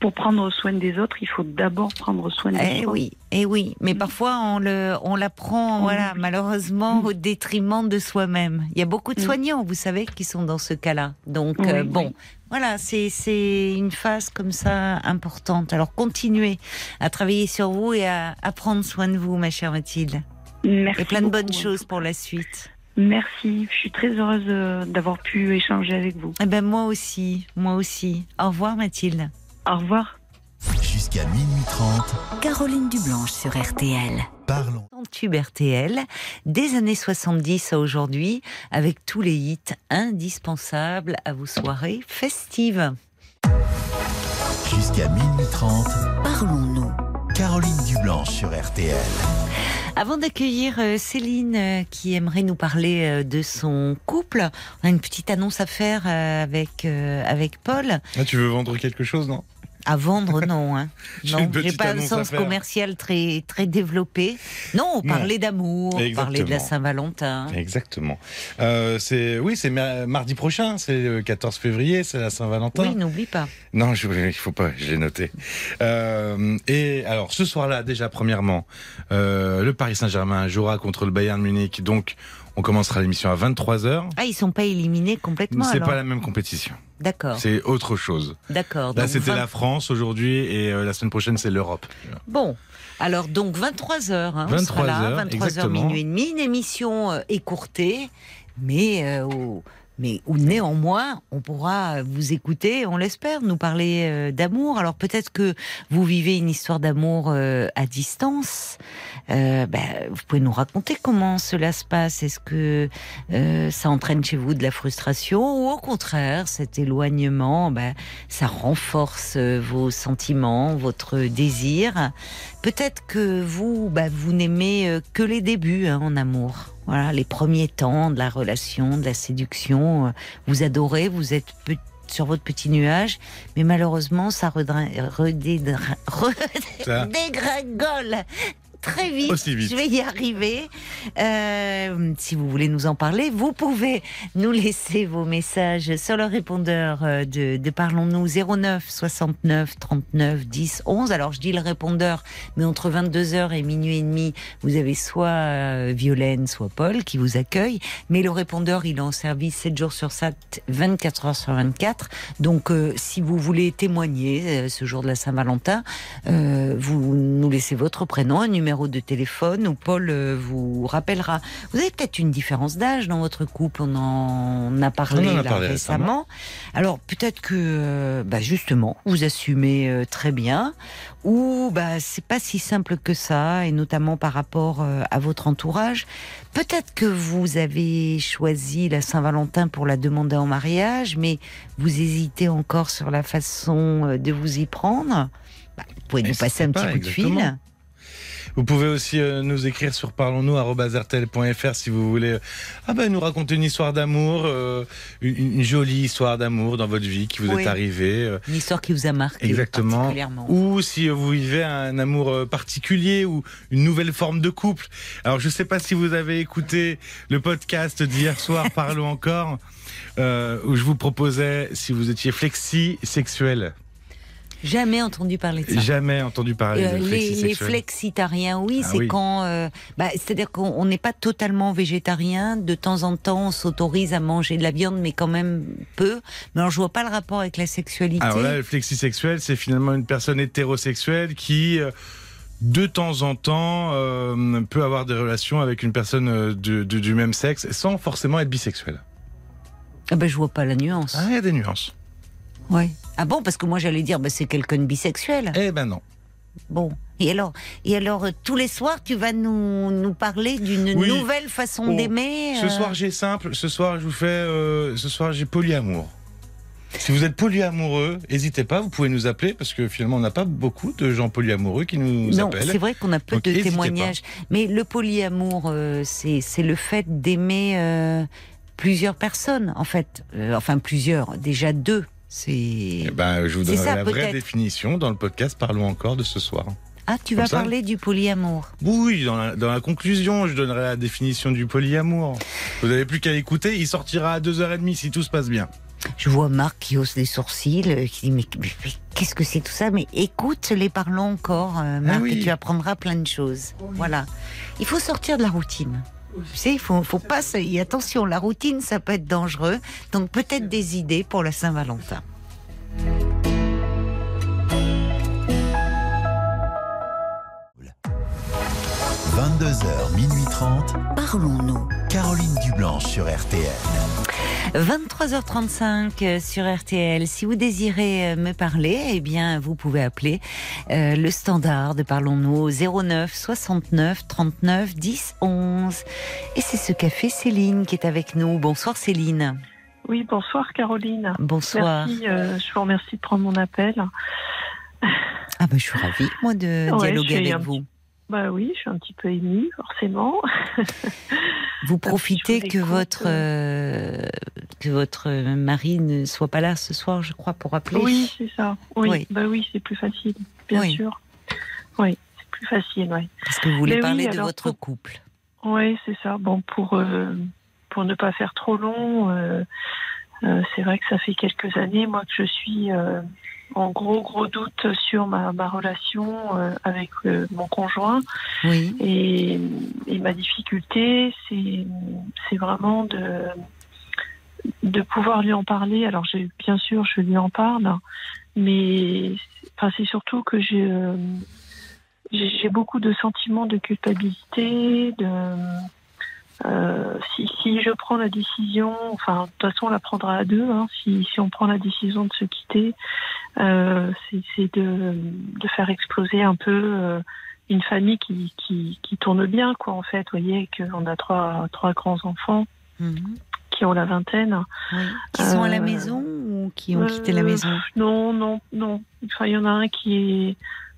pour prendre soin des autres, il faut d'abord prendre soin de eh oui, eh oui, mais parfois on le, on l'apprend, voilà, malheureusement au détriment de soi-même. Il y a beaucoup de mm. soignants, vous savez, qui sont dans ce cas-là. Donc euh, bon, voilà, c'est c'est une phase comme ça importante. Alors continuez à travailler sur vous et à, prendre soin de vous, ma chère Mathilde. Merci. Et plein de bonnes choses pour la suite. Merci, je suis très heureuse euh, d'avoir pu échanger avec vous. Eh ben moi aussi, moi aussi. Au revoir Mathilde. Au revoir. Jusqu'à minuit 30. Caroline Dublanche sur RTL. Parlons. Tube RTL, des années 70 à aujourd'hui, avec tous les hits indispensables à vos soirées festives. Jusqu'à minuit 30. Parlons-nous. Caroline Dublanche sur RTL. Avant d'accueillir euh, Céline euh, qui aimerait nous parler euh, de son couple, on a une petite annonce à faire avec, avec Paul. Ah, tu veux vendre quelque chose, non? À vendre, non. Hein. non, j'ai pas un sens commercial très très développé. Non, parler d'amour, parler de la Saint-Valentin. Exactement. Euh, c'est oui, c'est mardi prochain, c'est le 14 février, c'est la Saint-Valentin. Oui, n'oublie pas. Non, je, il faut pas, je l'ai noté. Euh, et alors, ce soir-là, déjà, premièrement, euh, le Paris Saint-Germain jouera contre le Bayern Munich, donc on commencera l'émission à 23h. Ah, ils sont pas éliminés complètement C'est pas la même compétition. D'accord. C'est autre chose. D'accord. Là, c'était la France aujourd'hui et euh, la semaine prochaine, c'est l'Europe. Bon. Alors, donc 23h. Hein, 23h. 23h, minuit et demi. Une émission euh, écourtée, mais euh, mais où néanmoins on pourra vous écouter, on l'espère, nous parler d'amour. Alors peut-être que vous vivez une histoire d'amour à distance. Euh, ben, vous pouvez nous raconter comment cela se passe. Est-ce que ça entraîne chez vous de la frustration ou au contraire cet éloignement, ben, ça renforce vos sentiments, votre désir? Peut-être que vous, ben, vous n'aimez que les débuts hein, en amour. Voilà, les premiers temps de la relation, de la séduction. Euh, vous adorez, vous êtes sur votre petit nuage, mais malheureusement, ça redégringole très vite. Je vais y arriver. Euh, si vous voulez nous en parler, vous pouvez nous laisser vos messages sur le répondeur euh, de, de Parlons-nous 09 69 39 10 11. Alors je dis le répondeur, mais entre 22h et minuit et demi, vous avez soit euh, Violaine, soit Paul qui vous accueille. Mais le répondeur, il est en service 7 jours sur 7, 24 heures sur 24. Donc si vous voulez témoigner ce jour de la Saint-Valentin, vous nous laissez votre prénom, un numéro de téléphone où Paul euh, vous rappellera. Vous avez peut-être une différence d'âge dans votre couple, on en a parlé, récemment. Alors peut-être que euh, bah, justement vous assumez euh, très bien, ou bah c'est pas si simple que ça, et notamment par rapport à votre entourage. Peut-être que vous avez choisi la Saint-Valentin pour la demander en mariage, mais vous hésitez encore sur la façon de vous y prendre. Bah, vous pouvez nous passer un petit coup de fil. Vous pouvez aussi euh, nous écrire sur parlons-nous si vous voulez euh, ah ben, nous raconter une histoire d'amour, euh, une, jolie histoire d'amour dans votre vie qui vous est arrivée. Une histoire qui vous a marqué Exactement. Ou si vous vivez un amour particulier ou une nouvelle forme de couple. Alors je ne sais pas si vous avez écouté le podcast d'hier soir, Parlons encore, où je vous proposais si vous étiez flexi-sexuel. Jamais entendu parler de ça. Jamais entendu parler euh, de les, les flexitariens, oui, ah c'est quand, euh, bah, c'est-à-dire qu'on n'est pas totalement végétarien. De temps en temps, on s'autorise à manger de la viande, mais quand même peu. Mais alors, je vois pas le rapport avec la sexualité. Alors là, le flexisexuel, c'est finalement une personne hétérosexuelle qui euh, de temps en temps peut avoir des relations avec une personne du même sexe sans forcément être bisexuel. Ah ben, je vois pas la nuance. Ah, il y a des nuances. Oui. Ah bon Parce que moi j'allais dire, bah, c'est quelqu'un de bisexuel. Eh ben non. Bon. Et alors, et alors, euh, tous les soirs, tu vas nous, nous parler d'une nouvelle façon oh. d'aimer. Ce euh soir, j'ai simple. Ce soir, je vous fais. Euh, ce soir, j'ai polyamour. Si vous êtes polyamoureux, n'hésitez pas, vous pouvez nous appeler parce que finalement on n'a pas beaucoup de gens polyamoureux qui nous non, appellent. c'est vrai qu'on a peu de témoignages. Mais le polyamour, c'est le fait d'aimer plusieurs personnes, en fait. enfin plusieurs, déjà deux. C'est. Eh ben, je vous donnerai la vraie définition dans le podcast Parlons encore de ce soir. Ah, tu vas parler du polyamour Oui, dans la, dans la, conclusion, je donnerai la définition du polyamour. Vous n'avez plus qu'à écouter, il sortira à 2h30 si tout se passe bien. Je vois Marc qui hausse les sourcils, euh, qui dit mais, qu'est-ce que c'est tout ça? Mais écoute, les parlons encore, euh, Marc, ah et tu apprendras plein de choses. Voilà. Il faut sortir de la routine. Tu sais, il faut, faut pas. Et attention, la routine, ça peut être dangereux. Donc peut-être des idées pour la Saint-Valentin. « 22h, minuit 30. Parlons-nous. Caroline Dublanche sur RTL. 23h35 sur RTL. Si vous désirez euh, me parler, eh bien, vous pouvez appeler euh, le standard de Parlons-nous 09 69 39 10 11. Et c'est ce café Céline qui est avec nous. Bonsoir Céline. Oui, bonsoir Caroline. Bonsoir. Merci, euh, je vous remercie de prendre mon appel. Ah ben, je suis ravie, moi, de dialoguer avec vous. Bah oui, je suis un petit peu émue, forcément. Vous profitez que votre, euh, que votre mari ne soit pas là ce soir, je crois, pour appeler Oui, c'est ça. Oui, Bah oui c'est plus facile, bien sûr. Oui, c'est plus facile, oui. Parce que vous voulez parler de votre couple. Oui, c'est ça. Bon, pour, euh, pour ne pas faire trop long, euh, c'est vrai que ça fait quelques années, moi, que je suis en gros gros doute sur ma, ma relation euh, avec euh, mon conjoint. Oui. Et, et ma difficulté, c'est vraiment de de pouvoir lui en parler. Alors, bien sûr, je lui en parle, mais enfin, c'est surtout que j'ai j'ai beaucoup de sentiments de culpabilité, de euh, si, si, je prends la décision, enfin, de toute façon, on la prendra à deux. Hein, si, si, on prend la décision de se quitter, euh, c'est de, de, faire exploser un peu euh, une famille qui, qui, qui, tourne bien, quoi. En fait, vous voyez qu'on a trois, trois grands enfants. Mhm. Qui ont la vingtaine. Qui sont à la maison ou qui ont quitté la maison Non, non, non. Enfin, il y en a un qui est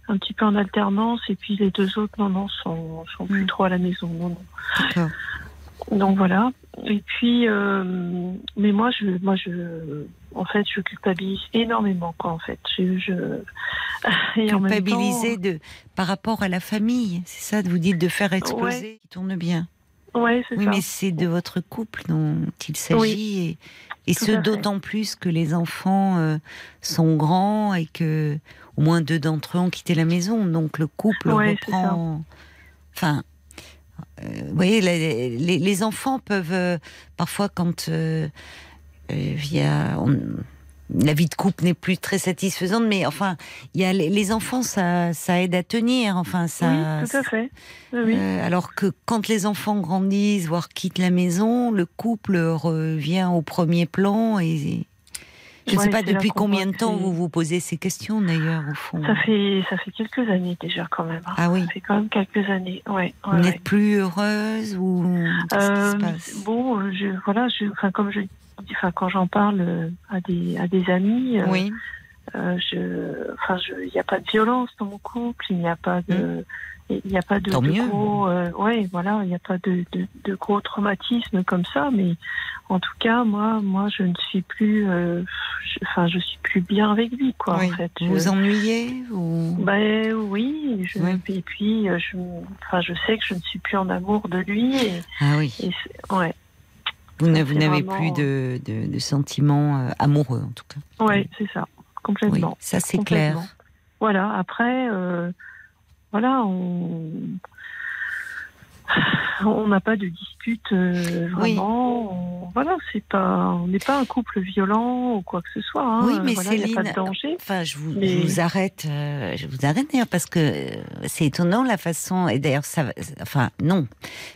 un petit peu en alternance et puis les deux autres, non, non, sont, sont plus mhm. trop à la maison. Non, non. Donc voilà. Et puis, euh, mais moi, je, moi, je, en fait, je culpabilise énormément, quoi. En fait, je, je culpabiliser de par rapport à la famille, c'est ça, vous dire de faire exploser, qui tourne bien. Ouais, c'est oui, mais c'est de votre couple dont il s'agit, et, ce d'autant plus que les enfants euh, sont grands et que au moins deux d'entre eux ont quitté la maison, donc le couple reprend. Enfin, vous voyez, les, enfants peuvent euh, parfois, quand euh, via la vie de couple n'est plus très satisfaisante, mais enfin, il y a les, enfants, ça, ça aide à tenir. Enfin, ça. Oui, tout à fait. alors que quand les enfants grandissent, voire quittent la maison, le couple revient au premier plan et je ne sais pas depuis combien de temps vous vous posez ces questions d'ailleurs au fond. Ça fait ça fait quelques années déjà quand même. Hein. Ah oui. Ça fait quand même quelques années. Ouais. vous n'êtes plus heureuse ou euh, Bon, je, voilà, je, enfin comme je, enfin quand j'en parle euh, à des à des amis. Euh, oui. Euh, je, enfin, il n'y a pas de violence dans mon couple, il n'y a pas de, mmh. Il n'y a pas de, gros, euh, ouais, voilà, il n'y a pas de, de, de, gros traumatismes comme ça, mais en tout cas, moi, moi, je ne suis plus, euh, enfin, je, suis plus bien avec lui, quoi. En fait, vous vous ennuyez ou Ben oui, je, et puis, euh, je, enfin, je sais que je ne suis plus en amour de lui. Et, ah oui. ouais. Vous n'avez plus de, de, de, sentiments amoureux, en tout cas. Ouais, c'est ça, complètement. Oui, ça c'est clair. Voilà. Après voilà, on on n'a pas de dispute euh, vraiment. voilà, c'est pas, on n'est pas un couple violent ou quoi que ce soit. Hein. Oui, mais Céline, pas de danger. Enfin, je vous, vous arrête, euh, je vous arrête parce que euh, c'est étonnant la façon. Et d'ailleurs, ça, enfin, non,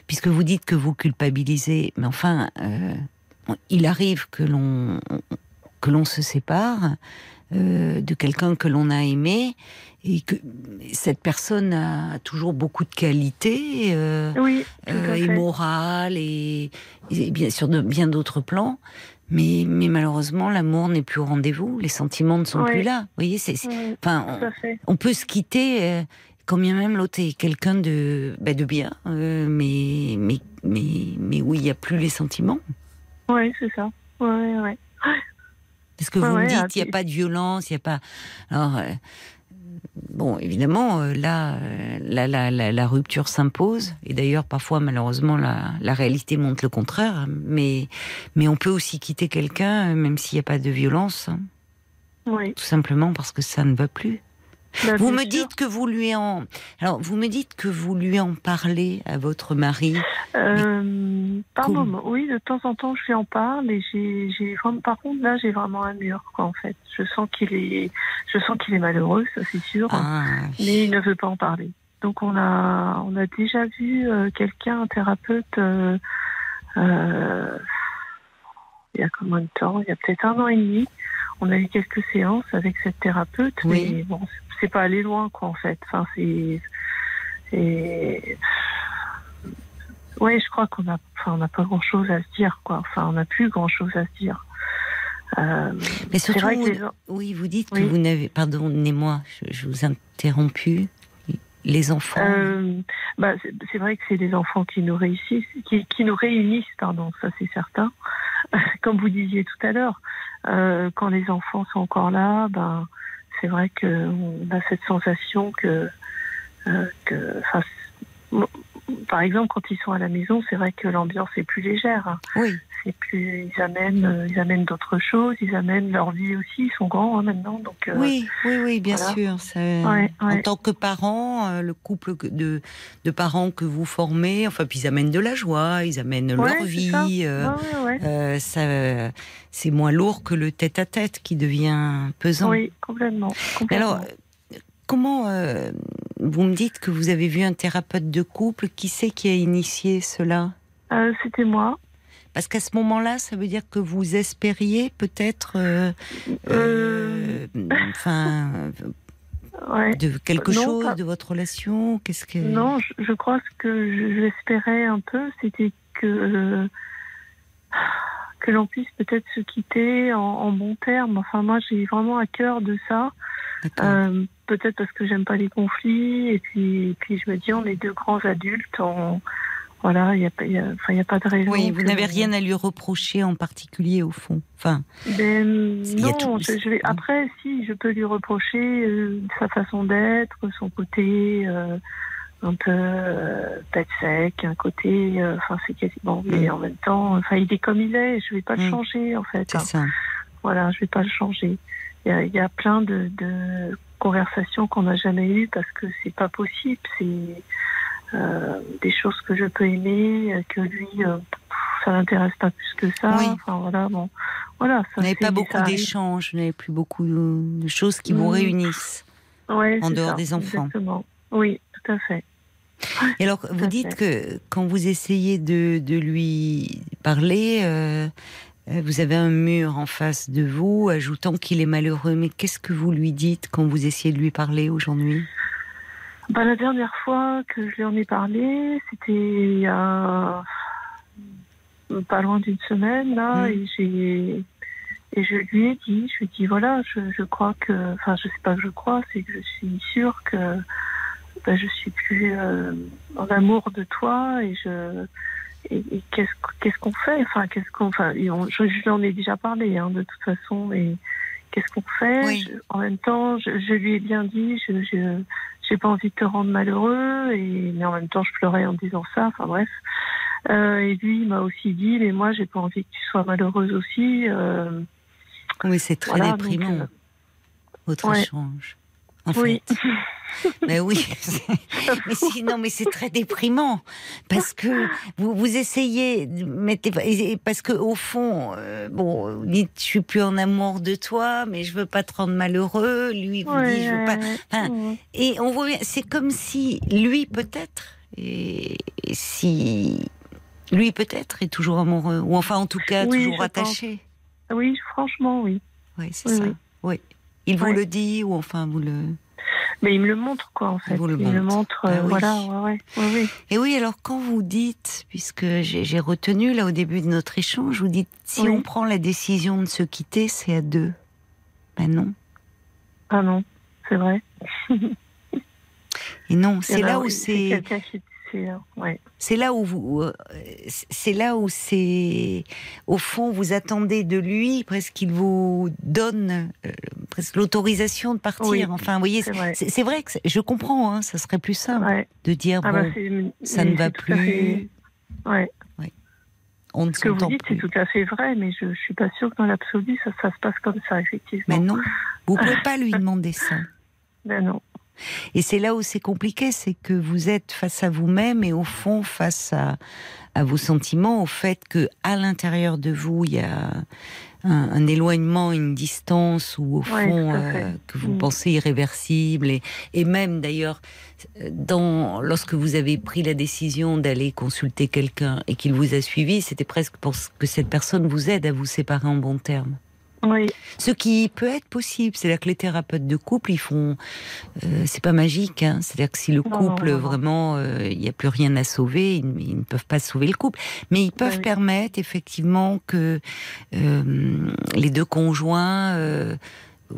puisque vous dites que vous culpabilisez, mais enfin, il arrive que l'on que l'on se sépare de quelqu'un que l'on a aimé et que cette personne a toujours beaucoup de qualités euh, oui, euh, et morale et, bien sûr de bien d'autres plans. Mais, mais malheureusement, l'amour n'est plus au rendez-vous, les sentiments ne sont plus là. Vous voyez, c'est, enfin, on, peut se quitter, euh, quand bien même l'autre est quelqu'un de, bah, de bien, euh, mais, mais, mais, mais où il n'y a plus les sentiments. Oui, c'est ça. Ouais, ouais. Parce que vous me dites, il n'y a pas de violence, il n'y a pas. Alors, Bon, évidemment, euh, là, euh, la, la, la, rupture s'impose, et d'ailleurs, parfois, malheureusement, la, la, réalité montre le contraire, mais, mais on peut aussi quitter quelqu'un, même s'il n'y a pas de violence, hein. oui. tout simplement parce que ça ne va plus. Bah, vous me dites que vous lui en alors vous me dites que vous lui en parlez à votre mari. Euh, par moment, oui, de temps en temps je lui en parle et j'ai j'ai par contre là j'ai vraiment un mur quoi en fait. Je sens qu'il est je sens qu'il est malheureux, ça c'est sûr, ah, mais il ne veut pas en parler. Donc on a on a déjà vu euh, quelqu'un un thérapeute euh, Euh, il y a combien de temps? Il y a peut-être un an et demi. On a eu quelques séances avec cette thérapeute, mais bon, c'est pas aller loin, quoi, en fait. Enfin, c'est. Ouais, je crois qu'on a, enfin, on n'a pas grand chose à se dire, quoi. Enfin, on n'a plus grand chose à se dire. Euh, mais surtout, oui, vous dites que vous n'avez, pardonnez-moi, je, je, vous interrompu, les enfants. Euh, bah, c'est vrai que c'est des enfants qui nous réussissent, qui, qui nous réunissent, pardon, ça c'est certain. Comme vous disiez tout à l'heure, euh, quand les enfants sont encore là, ben, c'est vrai qu'on a cette sensation que, euh, que par exemple, quand ils sont à la maison, c'est vrai que l'ambiance est plus légère. Oui. C'est plus, ils amènent, euh, ils amènent d'autres choses, ils amènent leur vie aussi. Ils sont grands hein, maintenant, donc. Euh, oui, oui, oui, bien sûr. En tant que parents, euh, le couple de, de parents que vous formez, enfin, puis ils amènent de la joie, ils amènent leur vie. ça, c'est moins lourd que le tête-à-tête qui devient pesant. Oui, complètement. complètement. Alors, comment vous me dites que vous avez vu un thérapeute de couple. Qui c'est qui a initié cela? Euh, C'était moi. Parce qu'à ce moment-là, ça veut dire que vous espériez peut-être, euh, euh, enfin, de quelque chose de votre relation. Qu'est-ce que Non, je, crois que j'espérais un peu, c'était que que l'on puisse peut-être se quitter en, en bons termes. Enfin, moi, j'ai vraiment à cœur de ça. Euh, peut-être parce que j'aime pas les conflits, et puis, puis je me dis, on est deux grands adultes, on, voilà, il n'y a, y a, a, pas de raison. Oui, vous n'avez rien à lui reprocher en particulier, au fond. Enfin, ben, non, je, vais, après, si, je peux lui reprocher euh, sa façon d'être, son côté euh, un peu tête sec, un côté. Enfin, c'est quasiment. Mais mm. en même temps, enfin, il est comme il est, je ne vais pas le mm. changer, en fait. C'est hein. ça. Voilà, je ne vais pas le changer. Il y, a, plein de, conversations qu'on n'a jamais eues parce que c'est pas possible. C'est euh, des choses que je peux aimer, que lui, euh, ça n'intéresse pas plus que ça. Enfin, voilà, bon. Voilà, vous n'avez pas beaucoup d'échanges, vous n'avez plus beaucoup de choses qui vous réunissent en dehors des enfants. Exactement. Oui, tout à fait. Et alors, vous dites que quand vous essayez de, lui parler, euh, vous avez un mur en face de vous, ajoutant qu'il est malheureux. Mais qu'est-ce que vous lui dites quand vous essayez de lui parler aujourd'hui? Bah, La dernière fois que je lui en ai parlé, c'était il y a pas loin d'une semaine, là, mmh. et j'ai. Et je lui ai dit, je lui ai dit, voilà, je, crois que, enfin, je sais pas que je crois, c'est que je suis sûre que bah, je suis plus euh, en amour de toi et je, et, qu'est-ce qu'est-ce qu'on fait? Enfin, qu'est-ce qu'on, enfin, je, je l'en ai déjà parlé, hein, de toute façon, mais qu'est-ce qu'on fait? En même temps, je, je, lui ai bien dit, je, je j'ai pas envie de te rendre malheureux, et mais en même temps, je pleurais en disant ça. Enfin bref. Euh, et lui, il m'a aussi dit, mais moi, j'ai pas envie que tu sois malheureuse aussi. Euh, oui, c'est très déprimant. Euh, Votre échange. En oui. fait. mais oui, mais sinon, mais c'est très déprimant parce que vous, vous essayez, mettez, parce que au fond, euh, bon, vous dites, je suis plus en amour de toi, mais je veux pas te rendre malheureux. Lui vous dit, je veux pas. Et on voit, c'est comme si lui peut-être, et, si lui peut-être est toujours amoureux, ou enfin en tout cas toujours attaché. Oui, franchement, oui. Oui, c'est ça. Oui. Il vous le dit ou enfin vous le. Mais il me le montre, quoi, en fait. il me le montre, bah euh, voilà, ouais, ouais, Et oui, alors quand vous dites, puisque j'ai retenu là au début de notre échange, vous dites si on prend la décision de se quitter, c'est à deux. Ben non. Ah non, c'est vrai. Et non, c'est là où c'est. Ouais. C'est là où vous, euh, c'est là où c'est, au fond, vous attendez de lui presque qu'il vous donne euh, presque l'autorisation de partir. Enfin, vous voyez, c'est vrai. que je comprends. Hein, ça serait plus simple de dire ah bah, bon, ça ne va plus. Ouais. On ne Ce que vous dites, c'est tout à fait vrai, mais je, ne suis pas sûre que dans l'absolu, ça, ça, se passe comme ça, effectivement. Mais non, vous pouvez pas lui demander ça. Ben non. Et c'est là où c'est compliqué, c'est que vous êtes face à vous-même et au fond face à, vos sentiments, au fait que à l'intérieur de vous, il y a un, éloignement, une distance, ou au fond euh, que vous mm. pensez irréversible, et, et même d'ailleurs, dans, lorsque vous avez pris la décision d'aller consulter quelqu'un et qu'il vous a suivi, c'était presque pour que cette personne vous aide à vous séparer en bons termes. Oui. Ce qui peut être possible, c'est-à-dire que les thérapeutes de couple, ils font, euh, c'est pas magique, hein. c'est-à-dire que si le couple vraiment, euh, il n'y a plus rien à sauver, ils, ne peuvent pas sauver le couple, mais ils peuvent permettre effectivement que euh, les deux conjoints,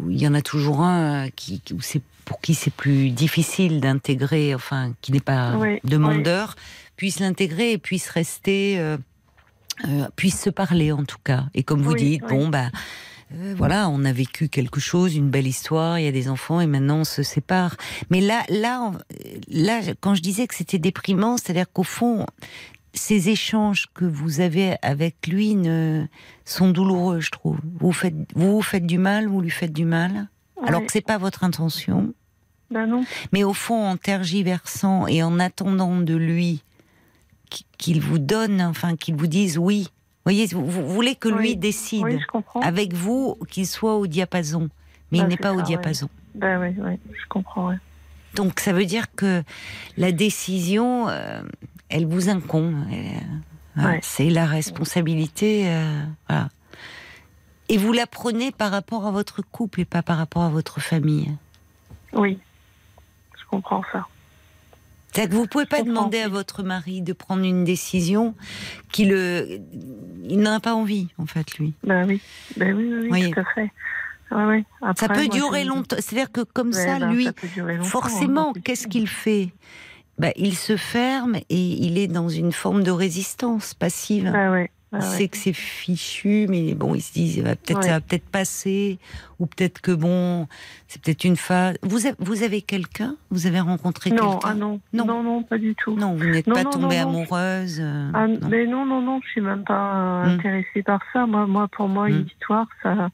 il y en a toujours un qui, c'est pour qui c'est plus difficile d'intégrer, enfin, qui n'est pas demandeur, puissent l'intégrer et puissent rester. puissent se parler en tout cas. Et comme vous dites, bon, bah, euh, voilà, on a vécu quelque chose, une belle histoire, il y a des enfants et maintenant on se sépare. Mais là, là, là, quand je disais que c'était déprimant, c'est-à-dire qu'au fond, ces échanges que vous avez avec lui ne, sont douloureux, je trouve. Vous faites, vous, faites du mal, vous lui faites du mal, alors que c'est pas votre intention. Ben non. Mais au fond, en tergiversant et en attendant de lui qu'il vous donne, enfin qu'il vous dise oui, voyez, vous, voulez que lui décide avec vous qu'il soit au diapason, mais il bah, n'est pas au diapason. Ben oui, oui, je comprends. Donc ça veut dire que la décision, euh, elle vous incombe. Euh, c'est la responsabilité. Euh, et vous la prenez par rapport à votre couple et pas par rapport à votre famille. Oui, je comprends ça. C'est que vous pouvez pas demander à votre mari de prendre une décision qu'il le, il n'a pas envie en fait lui. Ben oui, ben oui, oui, tout à fait. ça peut durer longtemps. C'est-à-dire que comme ça, ben, lui, forcément, qu'est-ce qu'il fait? Ben, Il se ferme et il est dans une forme de résistance passive. Ben sait que c'est fichu, mais bon, il se dit peut-être ça va peut-être passer, ou peut-être que bon, c'est peut-être une phase. Vous avez, vous avez quelqu'un? Vous avez rencontré quelqu'un? ah non, non, non, non, pas du tout. Non, vous n'êtes pas tombée amoureuse. Euh, ah. Mais non, non, non, je suis même pas hmm. intéressée par ça. Moi, moi, pour moi, une hmm. histoire, ça,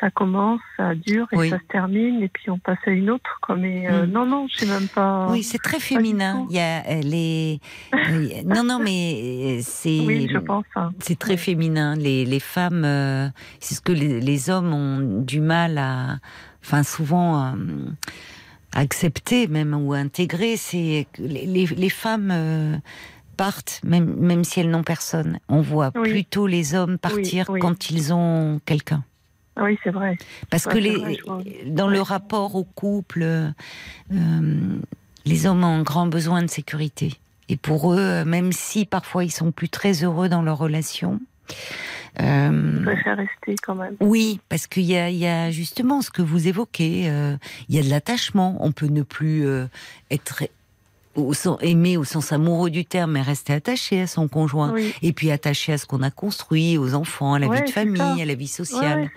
ça commence, ça dure et ça se termine et puis on passe à une autre. Comme euh, non, non, je sais même pas. Oui, c'est très féminin. Il y a euh, les. non, non, mais euh, c'est. Oui, je pense. Hein. C'est très féminin. Les, les femmes, c'est ce que les, hommes ont du mal à, enfin souvent. accepter même ou intégrer, c'est les, les, femmes partent même, même si elles n'ont personne. On voit plutôt les hommes partir quand ils ont quelqu'un. Ah oui, c'est vrai. Parce que les, dans le rapport au couple, euh, les hommes ont un grand besoin de sécurité. Et pour eux, même si parfois ils sont plus très heureux dans leur relation, euh, préfèrent rester quand même. Oui, parce qu'il y, y a, justement ce que vous évoquez. Euh, il y a de l'attachement. On peut ne plus euh, être au sens aimé au sens amoureux du terme, mais rester attaché à son conjoint, et puis attaché à ce qu'on a construit, aux enfants, à la vie de famille, à la vie sociale.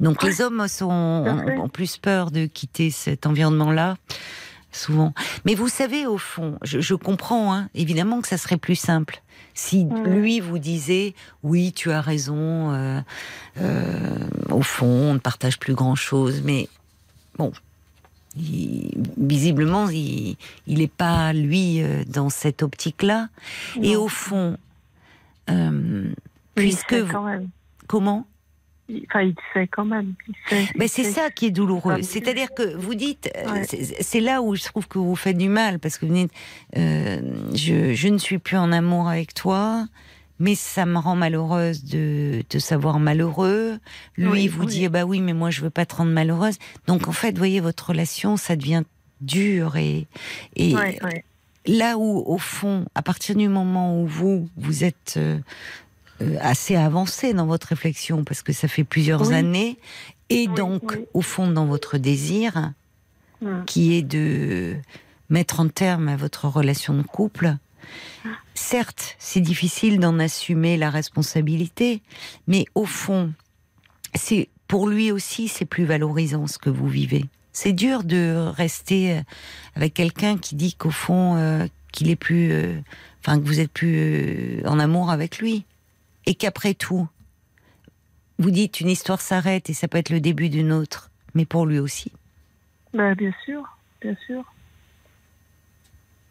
Donc les hommes sont, ont, plus peur de quitter cet environnement-là, souvent. Mais vous savez, au fond, je, comprends, hein, évidemment que ça serait plus simple. Si lui vous disait, oui, tu as raison, euh, euh, au fond, on ne partage plus grand-chose, mais bon, visiblement, il n'est pas, lui, euh, dans cette optique-là. Et au fond, euh, puisque... Comment Enfin, il sait quand même. Mais c'est ça qui est douloureux. C'est-à-dire que vous dites, euh, c'est là où je trouve que vous faites du mal, parce que vous dites, je, je, ne suis plus en amour avec toi, mais ça me rend malheureuse de te savoir malheureux. Lui vous dit bah oui, mais moi je veux pas te rendre malheureuse. Donc en fait, vous voyez votre relation, ça devient dur et et là où au fond, à partir du moment où vous vous êtes euh, euh, assez avancé dans votre réflexion parce que ça fait plusieurs années et donc au fond dans votre désir qui est de mettre en terme à votre relation de couple Certes, c'est difficile d'en assumer la responsabilité, mais au fond, c'est pour lui aussi, c'est plus valorisant ce que vous vivez. C'est dur de rester euh, avec quelqu'un qui dit qu'au fond, euh, qu'il est plus, euh, que vous êtes plus en amour avec lui, et qu'après tout, vous dites une histoire s'arrête et ça peut être le début d'une autre, mais pour lui aussi. Bah, bien sûr, bien sûr.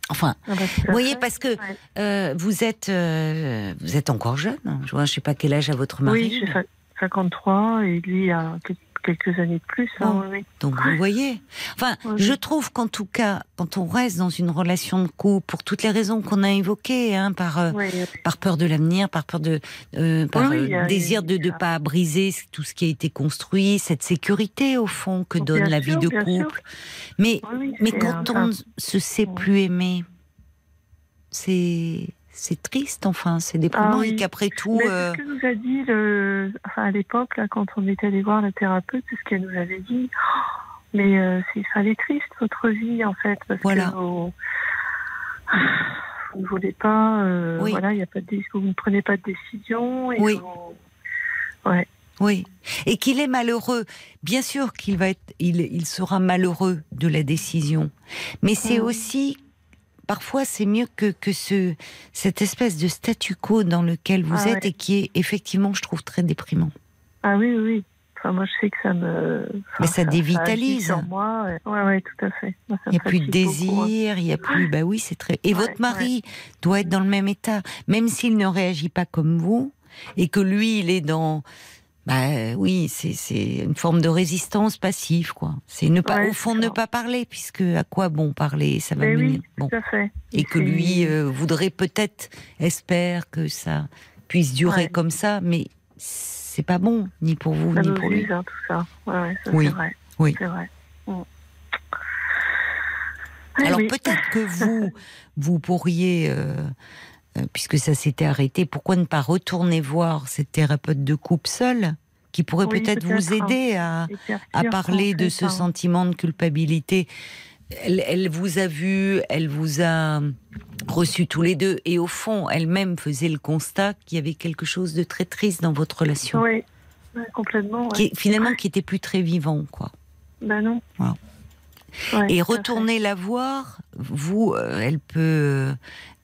Enfin, ah bah, vous voyez, parce que euh, vous êtes euh, vous êtes encore jeune. Je ne sais pas quel âge a votre mari. Oui, 53 et lui a quelques années de plus. Hein, Donc vous voyez. Enfin, je trouve qu'en tout cas, quand on reste dans une relation de couple, pour toutes les raisons qu'on a évoquées, hein, par euh, par peur de l'avenir, par peur de, euh, par euh, désir de ne pas briser tout ce qui a été construit, cette sécurité au fond que donne la vie de couple. Mais mais quand on se sait plus aimer, c'est c'est triste, enfin, c'est déprimant ah et qu'après tout. Mais ce que nous a dit, le... enfin, à l'époque, là, quand on était allé voir la thérapeute, c'est ce qu'elle nous avait dit. Oh, mais euh, c'est ça est triste votre vie en fait parce voilà. que vous, ne voulez pas, euh, voilà, il y a pas de vous ne prenez pas de décision. Et oui. Ouais. Oui, et qu'il est malheureux. Bien sûr qu'il va être, il, il, sera malheureux de la décision, mais c'est mm. aussi parfois c'est mieux que, que ce, cette espèce de statu quo dans lequel vous ah êtes et qui est effectivement, je trouve, très déprimant. Ah oui, oui. Enfin, moi, je sais que ça me. Mais ça, dévitalise. sur moi. Oui, ouais, tout à fait. il n'y a plus de désir, il n'y a plus. Bah oui, c'est très. Et votre mari doit être dans le même état, même s'il ne réagit pas comme vous, et que lui, il est dans bah oui, c'est une forme de résistance passive, quoi. C'est ne pas, au fond, ne pas parler, puisque à quoi bon parler, ça va mieux. Bon. Tout à fait. Et, que lui euh, voudrait peut-être, espère que ça puisse durer comme ça, mais c'est pas bon, ni pour vous, ni pour lui. Hein, tout ça. Ouais, ça oui. c'est vrai. Oui. Vrai. Mm. Alors peut-être que vous, vous pourriez. Euh, euh, puisque ça s'était arrêté, pourquoi ne pas retourner voir cette thérapeute de couple seule qui pourrait peut-être vous hein. aider à, à parler de ce hein. sentiment de culpabilité elle, vous a vu, elle vous a reçu tous les deux, et au fond, elle-même faisait le constat qu'il y avait quelque chose de très triste dans votre relation. Oui, complètement. Qui, finalement, qui était plus très vivant, quoi. Ben non et retourner la voir, vous, euh, elle peut,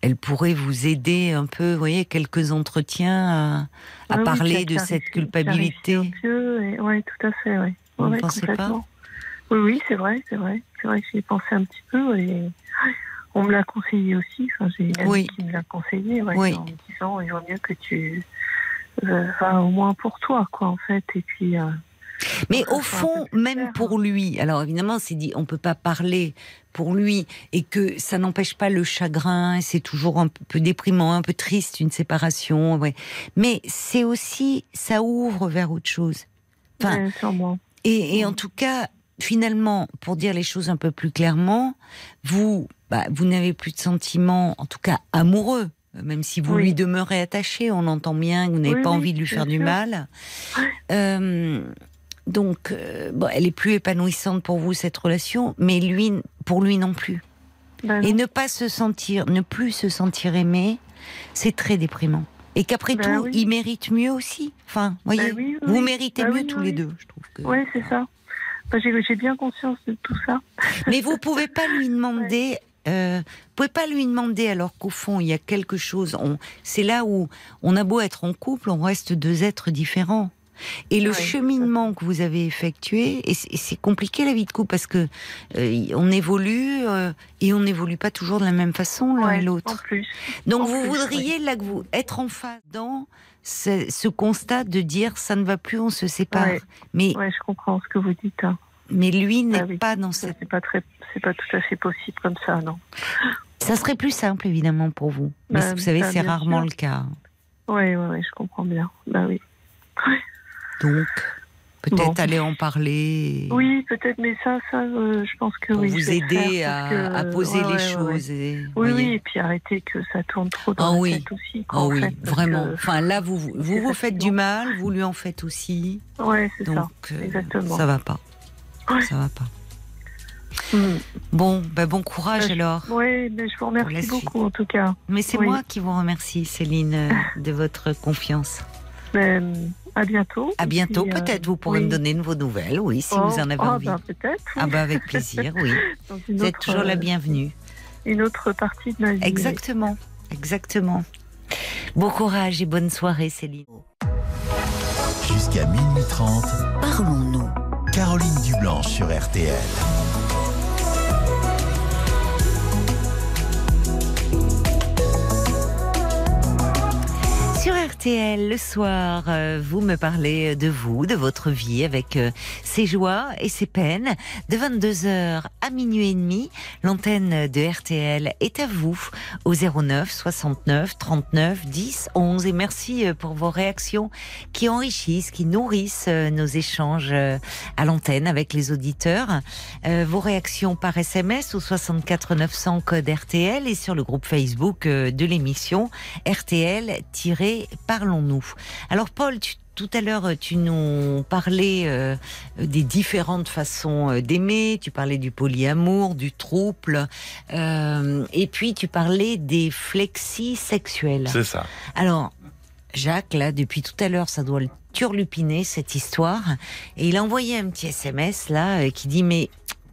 elle pourrait vous aider un peu, vous voyez, quelques entretiens à, parler de cette culpabilité. Oui, tout à fait, oui. Vous ne pensez pas Oui, oui, c'est vrai, c'est vrai. C'est vrai que j'y ai pensé un petit peu et on me l'a conseillé aussi. Enfin, j'ai une oui. qui me l'a conseillé, en me disant, il vaut mieux que tu, euh, au moins pour toi, quoi, en fait, et puis. Euh, mais au fond, même pour lui, alors évidemment, c'est dit, on peut pas parler pour lui et que ça n'empêche pas le chagrin, c'est toujours un peu déprimant, un peu triste une séparation, ouais. Mais c'est aussi, ça ouvre vers autre chose. Enfin, et, et en tout cas, finalement, pour dire les choses un peu plus clairement, vous, bah, vous n'avez plus de sentiments, en tout cas amoureux, même si vous lui demeurez attaché, on entend bien que vous n'avez pas envie de lui faire du mal. Euh, donc, euh, bon, elle est plus épanouissante pour vous cette relation, mais lui, pour lui non plus. Ben et ne pas se sentir, ne plus se sentir aimé, c'est très déprimant. Et qu'après ben tout, il mérite mieux aussi. Enfin, ben voyez, vous méritez mieux tous les deux, je trouve. Que... Oui, c'est ça. J'ai bien conscience de tout ça. Mais vous pouvez pas lui demander. Euh, vous pouvez pas lui demander alors qu'au fond il y a quelque chose. C'est là où on a beau être en couple, on reste deux êtres différents. Et le cheminement que vous avez effectué, et c'est compliqué la vie de couple parce que euh, on évolue euh, et on n'évolue pas toujours de la même façon l'un et l'autre. Donc vous voudriez là que vous être en phase dans ce, constat de dire ça ne va plus, on se sépare. Mais ouais, je comprends ce que vous dites. Hein. Mais lui n'est ah pas dans cette. C'est pas très, c'est pas tout à fait possible comme ça, non. Ça serait plus simple évidemment pour vous, mais bah, vous savez c'est rarement le cas. Oui, oui, ouais, je comprends bien. Bah oui. Donc, peut-être aller en parler. Oui, peut-être, mais ça, ça, euh, je pense que pour oui. vous aider à, poser les choses. Et, oui, oui, et puis arrêter que ça tourne trop dans oh, la oui. tête aussi. oh oui, vraiment. Enfin, là, vous vous, vous, faites du mal, vous lui en faites aussi. Oui, c'est ça. Donc, euh, Exactement. ça va pas. Ça va pas. Hmm. Bon, ben bon courage bah, alors. Oui, mais je vous remercie beaucoup en tout cas. Mais c'est moi qui vous remercie, Céline, euh, de votre confiance. Ben, à bientôt. À bientôt, euh, peut-être. Vous pourrez me donner de vos nouvelles, oui, si vous en avez oh, envie. Ben, peut-être. Ah ben avec plaisir, oui. vous êtes toujours la euh, bienvenue. Une autre partie de ma vie. Exactement, exactement. Bon courage et bonne soirée, Céline. Jusqu'à minuit 30, parlons-nous. Caroline Dublanche sur RTL. RTL. Le soir, euh, vous me parlez de vous, de votre vie, avec euh, ses joies et ses peines. De 22h à minuit et demi, l'antenne de RTL est à vous au 09 69 39 10 11. Et merci euh, pour vos réactions qui enrichissent, qui nourrissent nos échanges à l'antenne avec les auditeurs. Vos réactions par SMS au 64 900 code RTL et sur le groupe Facebook de l'émission RTL Parlons-nous. Alors Paul, tout à l'heure, tu nous parlais euh, des différentes façons euh, d'aimer. Tu parlais du polyamour, du trouble, euh, et puis tu parlais des flexis sexuels. C'est ça. Alors, Jacques, là, depuis tout à l'heure, ça doit le turlupiner cette histoire, et il a envoyé un petit SMS là qui dit mais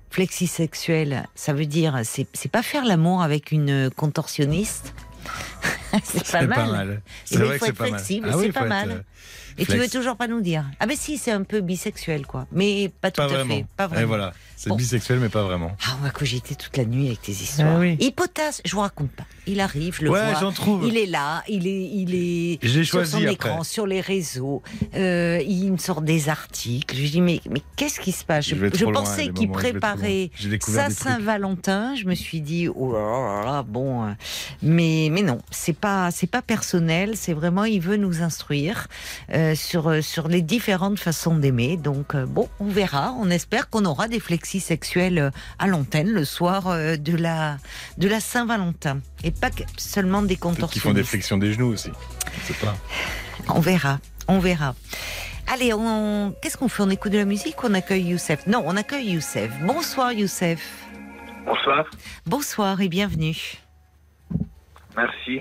flexi sexuel, ça veut dire c'est pas faire l'amour avec une contorsionniste? c'est pas, mal. C'est vrai que c'est pas mal. Ah c'est pas mal. Et tu veux toujours pas nous dire Ah ben si, c'est un peu bisexuel quoi, mais pas tout à fait, pas vraiment. Et voilà. C'est bisexuel, mais pas vraiment. Ah, on va cogiter toute la nuit avec tes histoires. Ah, oui. je vous raconte pas. Il arrive, je le ouais, vois. Trouve. Il est là, il est, il est sur son écran, sur les réseaux. Euh, il me sort des articles. Je lui dis mais, mais qu'est-ce qui se passe? Je, pensais qu'il préparait sa Saint-Valentin. Je me suis dit oh là là, bon, euh, mais mais non, c'est pas c'est pas personnel. C'est vraiment il veut nous instruire euh, sur sur les différentes façons d'aimer. Donc bon, on verra. On espère qu'on aura des flexions sexuelle euh, à l'antenne le soir euh, de la, de la Saint-Valentin. Et pas seulement des contorsions. Qui font des flexions des genoux aussi. Pas. On verra, on verra. Allez, on... qu'est-ce qu'on fait? On écoute de la musique ou on accueille Youssef? Non, on accueille Youssef. Bonsoir Youssef. Bonsoir. Bonsoir et bienvenue. Merci.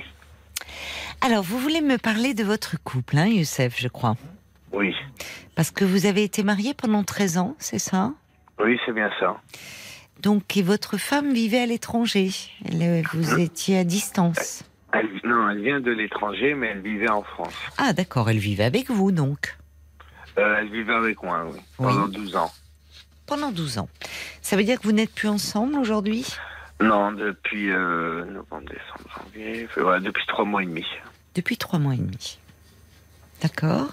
Alors, vous voulez me parler de votre couple, hein, Youssef, je crois Oui. Parce que vous avez été marié pendant 13 ans, c'est ça? Oui, c'est bien ça. Donc, et votre femme vivait à l'étranger Vous étiez à distance Non, elle vient de l'étranger, mais elle vivait en France. Ah, d'accord, elle vivait avec vous donc euh, Elle vivait avec moi, oui, pendant 12 ans. Pendant 12 ans. Ça veut dire que vous n'êtes plus ensemble aujourd'hui? Non, depuis euh, novembre, décembre, janvier, depuis trois mois et demi. Depuis trois mois et demi. D'accord.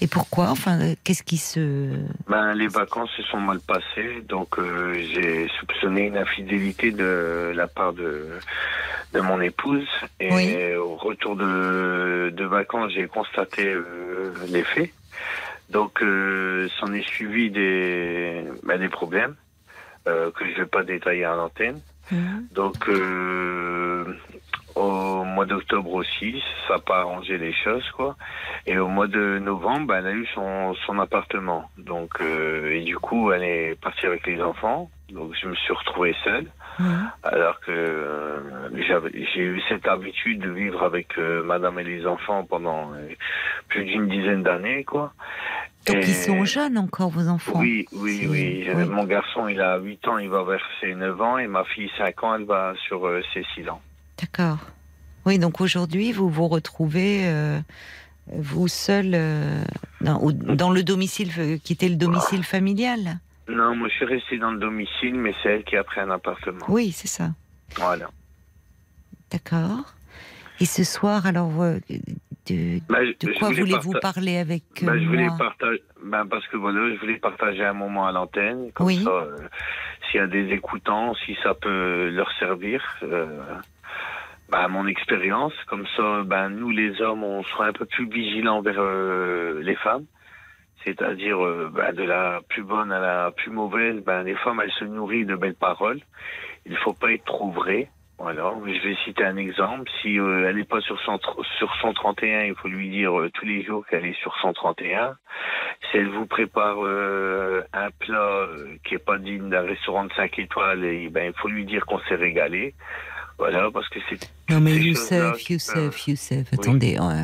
Et pourquoi Enfin, euh, qu'est-ce qui se... Ben, les vacances se sont mal passées, donc euh, j'ai soupçonné une infidélité de la part de, de mon épouse. Et au retour de, de vacances, j'ai constaté euh, les faits. Donc, s'en est suivi des, ben, des problèmes que je ne vais pas détailler à l'antenne. Mmh. Donc, au mois d'octobre aussi, ça n'a pas arrangé les choses, quoi. Et au mois de novembre, bah, elle a eu son, son appartement. Donc, euh, et du coup, elle est partie avec les enfants. Donc, je me suis retrouvé seul. Alors que euh, j'ai eu cette habitude de vivre avec euh, madame et les enfants pendant plus d'une dizaine d'années, quoi. Donc, ils sont jeunes encore, vos enfants Oui, oui, oui, Mon garçon, il a 8 ans, il va vers ses 9 ans. Et ma fille, 5 ans, elle va sur ses 6 ans. D'accord. Oui, donc aujourd'hui, vous vous retrouvez, euh, vous seul, euh, dans, le domicile euh, qui était le domicile familial? Non, moi je suis resté dans le domicile, mais c'est elle qui a pris un appartement. Oui, c'est ça. Voilà. D'accord. Et ce soir, alors, de, bah, quoi voulez-vous parler avec bah, je voulais partager, bah, Parce que voilà, je voulais partager un moment à l'antenne. Comme oui. ça, s'il y a des écoutants, si ça peut leur servir bah, mon expérience. Comme ça, ben, nous, les hommes, on sera un peu plus vigilants vers euh, les femmes. C'est-à-dire, euh, de la plus bonne à la plus mauvaise, ben, les femmes, elles se nourrissent de belles paroles. Il ne faut pas être trop vrai. Voilà, je vais citer un exemple. Si euh, elle n'est pas sur, sur 131, il faut lui dire tous les jours qu'elle est sur 131. Si elle vous prépare un plat qui est pas digne d'un restaurant de 5 étoiles, et, ben, il faut lui dire qu'on s'est régalé. Voilà, parce que c'est. Non, mais Youssef, Youssef, Youssef, attendez, euh,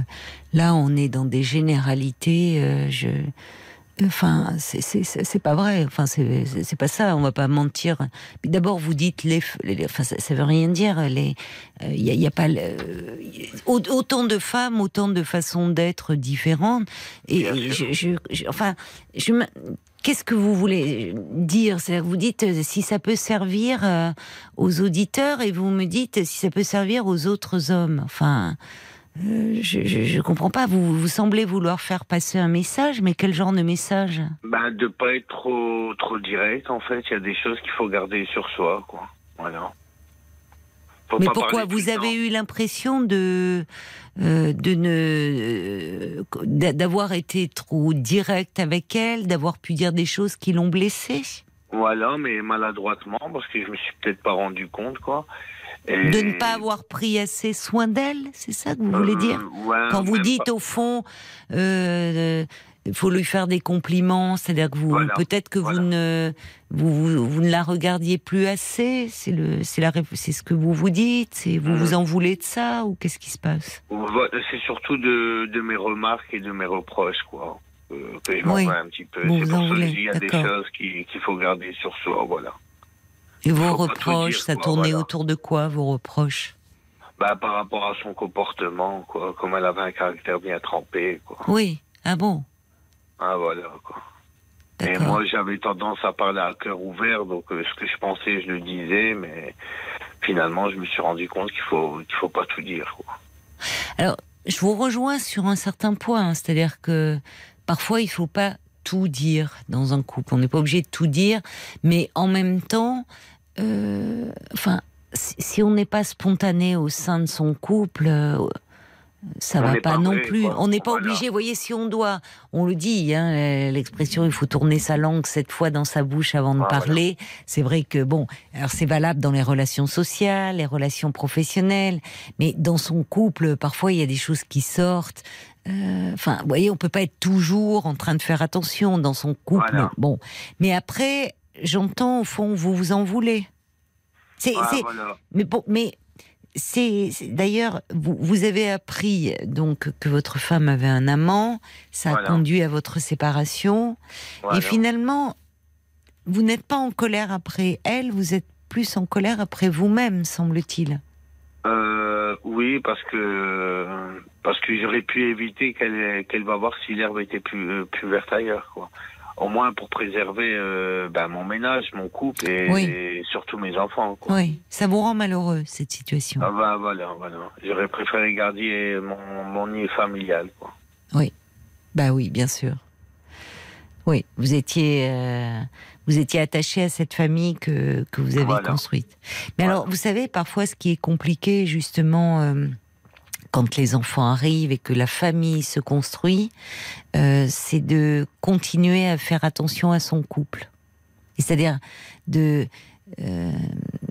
là, on est dans des généralités. Euh, je. Enfin, c'est pas vrai. Enfin, c'est pas ça. On va pas mentir. D'abord, vous dites les. enfin, ça, ça, veut rien dire. Il n'y a, pas. autant de femmes, autant de façons d'être différentes. Et, je, je, enfin, je, Qu'est-ce que vous voulez dire? Vous dites euh, si ça peut servir euh, aux auditeurs et vous me dites si ça peut servir aux autres hommes. Enfin, euh, je, ne comprends pas. Vous, vous semblez vouloir faire passer un message, mais quel genre de message? Bah, De pas être trop, trop direct, en fait. Il y a des choses qu'il faut garder sur soi, quoi. Voilà. mais pourquoi Vous avez eu l'impression de, euh, de ne, d'avoir été trop direct avec elle, d'avoir pu dire des choses qui l'ont blessée? Voilà, mais maladroitement, parce que je me suis peut-être pas rendu compte, quoi. De ne pas avoir pris assez soin d'elle, c'est ça que vous voulez dire euh, Quand vous dites au fond, euh, il faut lui faire des compliments, c'est-à-dire que vous, peut-être que vous ne, vous, vous, ne la regardiez plus assez. C'est le, c'est la, c'est ce que vous vous dites. C'est vous vous en voulez de ça ou qu'est-ce qui se passe? C'est surtout de, de, mes remarques et de mes reproches, quoi. Euh, que je oui. un petit peu. c'est pour ça qu'il y a des choses qu'il faut garder sur soi, voilà. Et vos reproches, ça tournait autour de quoi, vos reproches? Bah, Par rapport à son comportement, quoi. Comme elle avait un caractère bien trempé, quoi. Oui, ah bon? Ah, voilà, quoi. Et moi, j'avais tendance à parler à cœur ouvert, donc euh, ce que je pensais, je le disais, mais finalement, je me suis rendu compte qu'il faut, qu'il faut pas tout dire, quoi. Alors, je vous rejoins sur un certain point, hein. c'est-à-dire que parfois, il faut pas tout dire dans un couple. On n'est pas obligé de tout dire, mais en même temps, euh, enfin, si on n'est pas spontané au sein de son couple, euh, ça va pas, non plus. On n'est pas obligé. Vous voyez, si on doit, on le dit, hein, l'expression il faut tourner sa langue sept fois dans sa bouche avant de parler. C'est vrai que bon, alors c'est valable dans les relations sociales, les relations professionnelles, mais dans son couple, parfois il y a des choses qui sortent. Euh, enfin, vous voyez, on peut pas être toujours en train de faire attention dans son couple. Bon, mais après, j'entends au fond, vous vous en voulez. C'est, mais bon, mais c'est d'ailleurs vous, vous, avez appris donc que votre femme avait un amant, ça a conduit à votre séparation, et finalement vous n'êtes pas en colère après elle, vous êtes plus en colère après vous-même, semble-t-il. Euh, oui, parce que parce que j'aurais pu éviter qu'elle qu'elle va voir si l'herbe était plus euh, plus verte ailleurs, quoi au moins pour préserver euh, ben, mon ménage, mon couple et, surtout mes enfants. Oui, ça vous rend malheureux cette situation. Ah ben, voilà, voilà. J'aurais préféré garder mon, mon nid familial. Quoi. Oui, bah oui, bien sûr. Oui, vous étiez, euh, vous étiez attaché à cette famille que, que vous avez construite. Mais alors, vous savez, parfois, ce qui est compliqué, justement, euh, quand les enfants arrivent et que la famille se construit, euh, c'est de continuer à faire attention à son couple. C'est-à-dire de, euh,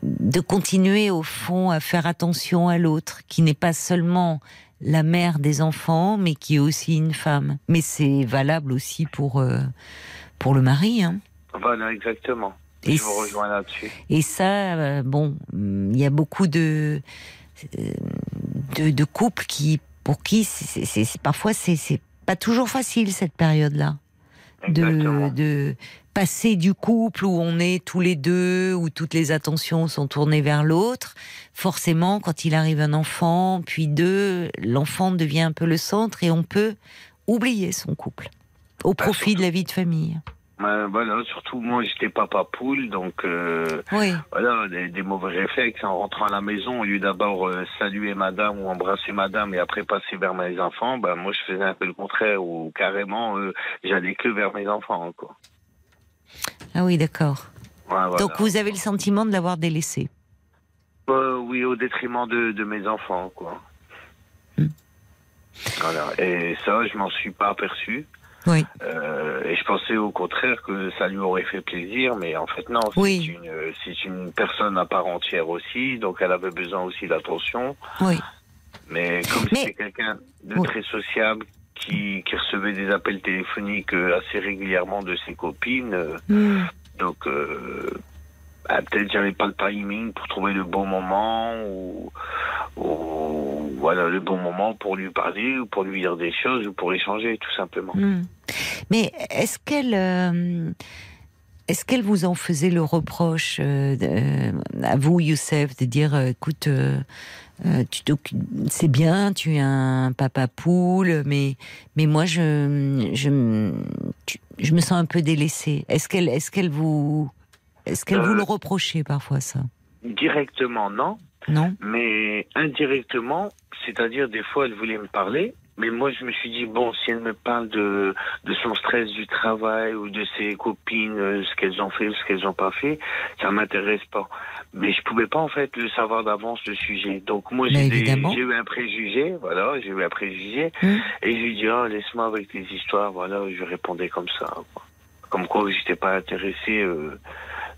de continuer au fond à faire attention à l'autre, qui n'est pas seulement la mère des enfants, mais qui est aussi une femme. Mais c'est valable aussi pour, euh, pour le mari. Hein. Voilà, exactement. Et Je vous rejoins là-dessus. Et ça, bon, il y a beaucoup de de, couples qui, pour qui, c'est, parfois, c'est, pas toujours facile cette période-là. De, de, passer du couple où on est tous les deux, où toutes les attentions sont tournées vers l'autre. Forcément, quand il arrive un enfant, puis deux, l'enfant devient un peu le centre et on peut oublier son couple au profit de la vie de famille voilà, surtout moi j'étais papa poule, donc euh, voilà, des, mauvais réflexes en rentrant à la maison, au lieu d'abord euh, saluer madame ou embrasser madame et après passer vers mes enfants, ben moi je faisais un peu le contraire ou carrément euh, j'allais que vers mes enfants. Quoi. Ah oui, d'accord. Donc vous avez le sentiment de l'avoir délaissé? Oui, au détriment de, de mes enfants, quoi. Hmm. Voilà. Et ça, je m'en suis pas aperçu. Oui. Euh, et je pensais au contraire que ça lui aurait fait plaisir, mais en fait non. C'est une, c'est une personne à part entière aussi, donc elle avait besoin aussi d'attention. Oui. Mais comme c'était quelqu'un de très sociable, qui, qui, recevait des appels téléphoniques euh, assez régulièrement de ses copines, euh, hmm. donc peut-être j'avais pas le timing pour trouver le bon moment ou, voilà le bon moment pour lui parler ou pour lui dire des choses ou pour échanger tout simplement. Hmm. Mais est-ce qu'elle euh, est-ce qu'elle vous en faisait le reproche euh, à vous Youssef de dire euh, écoute c'est bien, tu es un papa poule, mais, mais moi, je, je, je me sens un peu délaissée. Est-ce qu'elle est qu'elle vous, est-ce qu'elle vous le reprochait parfois, ça? Directement, non. Non. Mais indirectement, c'est-à-dire des fois, elle voulait me parler, mais moi, je me suis dit, bon, si elle me parle de, de son stress du travail ou de ses copines, euh, ce qu'elles ont fait ou ce qu'elles n'ont pas fait, ça m'intéresse pas. Mais je pouvais pas, en fait, le savoir d'avance, le sujet. Donc, moi, j'ai eu un préjugé, voilà, j'ai eu un préjugé. Hum. Et je lui dis, oh, laisse-moi avec les histoires, voilà, je répondais comme ça. Comme quoi, j'étais pas intéressé. Euh,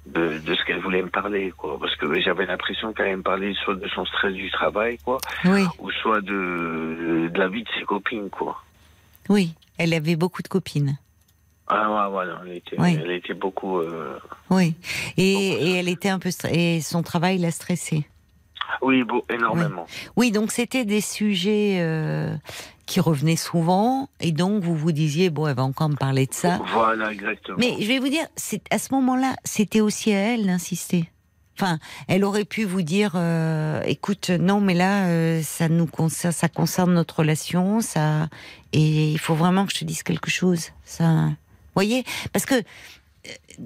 de, de ce qu'elle voulait me parler, quoi. Parce que j'avais l'impression qu'elle allait me parler soit de son stress du travail, quoi, oui. ou soit de, de la vie de ses copines, quoi. Oui, elle avait beaucoup de copines. Ah ouais, voilà, elle était, elle était beaucoup. Euh, oui, et, et, elle était un peu et son travail l'a stressée. Oui, énormément. Oui, donc c'était des sujets euh, qui revenaient souvent, et donc vous vous disiez, bon, elle va encore me parler de ça. Voilà, exactement. Mais je vais vous dire, à ce moment-là, c'était aussi à elle d'insister. Enfin, elle aurait pu vous dire, euh, écoute, non, mais là, euh, ça nous concerne, ça concerne notre relation, ça, et il faut vraiment que je te dise quelque chose. Ça, voyez, parce que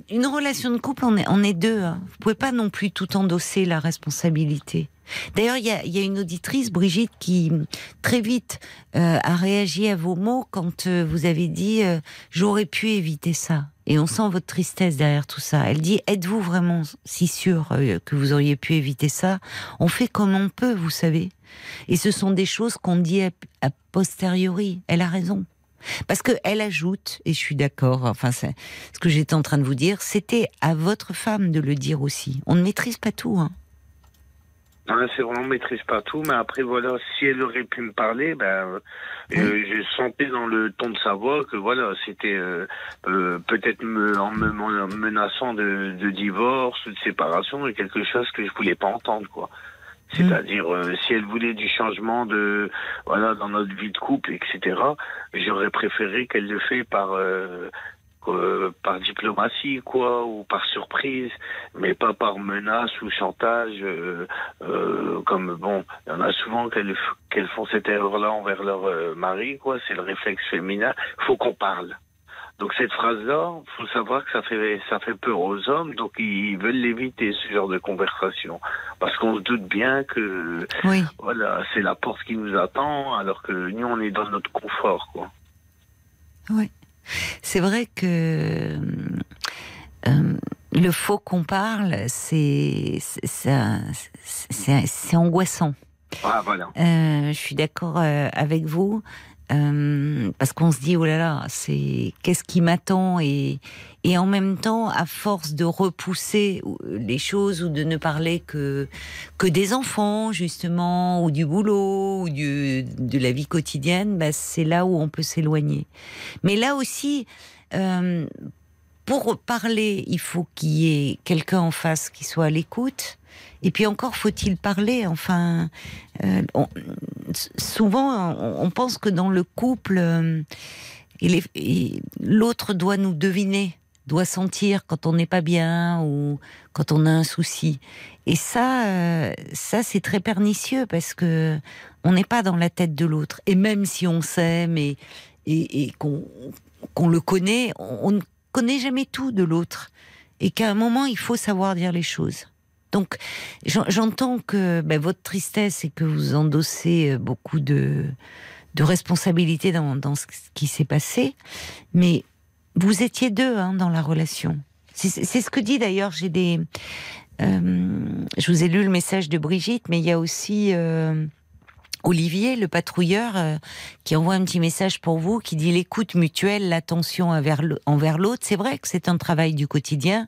une relation de couple, on est, on est deux. Hein. Vous pouvez pas non plus tout endosser la responsabilité. D'ailleurs, il y a, une auditrice, Brigitte, qui très vite euh, a réagi à vos mots quand euh, vous avez dit euh, j'aurais pu éviter ça. Et on sent votre tristesse derrière tout ça. Elle dit êtes-vous vraiment si sûr que vous auriez pu éviter ça? On fait comme on peut, vous savez. Et ce sont des choses qu'on dit a, posteriori. Elle a raison. Parce qu'elle ajoute, et je suis d'accord, enfin, ce que j'étais en train de vous dire, c'était à votre femme de le dire aussi. On ne maîtrise pas tout. Hein. Non, c'est vraiment maîtrise pas tout, mais après voilà, si elle aurait pu me parler, ben, euh, je sentais dans le ton de sa voix que voilà, c'était euh, euh, peut-être me, en me menaçant de, de, divorce ou de séparation, quelque chose que je voulais pas entendre, quoi. C'est-à-dire, si elle voulait du changement de, voilà, dans notre vie de couple, etc., j'aurais préféré qu'elle le fait par, euh, par diplomatie, quoi, ou par surprise, mais pas par menace ou chantage. Euh, euh, comme bon, il y en a souvent qu'elles font cette erreur-là envers leur mari, quoi. C'est le réflexe féminin. Faut qu'on parle. Donc cette phrase-là, faut savoir que ça fait ça fait peur aux hommes, donc ils veulent l'éviter ce genre de conversation, parce qu'on se doute bien que voilà c'est la porte qui nous attend, alors que nous on est dans notre confort, quoi. Oui. C'est vrai que euh, le faux qu'on parle, c'est c'est angoissant. Ah, voilà. Euh, je suis d'accord euh, avec vous. Euh, parce qu'on se dit oh là là, c'est qu'est-ce qui m'attend? Et et en même temps, à force de repousser les choses ou de ne parler que que des enfants justement ou du boulot ou du, de la vie quotidienne, bah, c'est là où on peut s'éloigner. Mais là aussi, euh, pour parler, il faut qu'il y ait quelqu'un en face qui soit à l'écoute. Et puis encore faut-il parler. Enfin, euh, souvent on, pense que dans le couple, euh, l'autre doit nous deviner, doit sentir quand on n'est pas bien ou quand on a un souci. Et ça, euh, ça c'est très pernicieux parce que on n'est pas dans la tête de l'autre. Et même si on s'aime et, et, qu'on le connaît, on ne connaît jamais tout de l'autre. Et qu'à un moment, il faut savoir dire les choses. Donc, j'entends que ben, votre tristesse et que vous endossez euh, beaucoup de, responsabilités dans, ce qui s'est passé, mais vous étiez deux hein, dans la relation. C'est ce que dit d'ailleurs, j'ai des... Euh, je vous ai lu le message de Brigitte, mais il y a aussi euh, Olivier, le patrouilleur, euh, qui envoie un petit message pour vous, qui dit l'écoute mutuelle, l'attention envers l'autre. C'est vrai que c'est un travail du quotidien.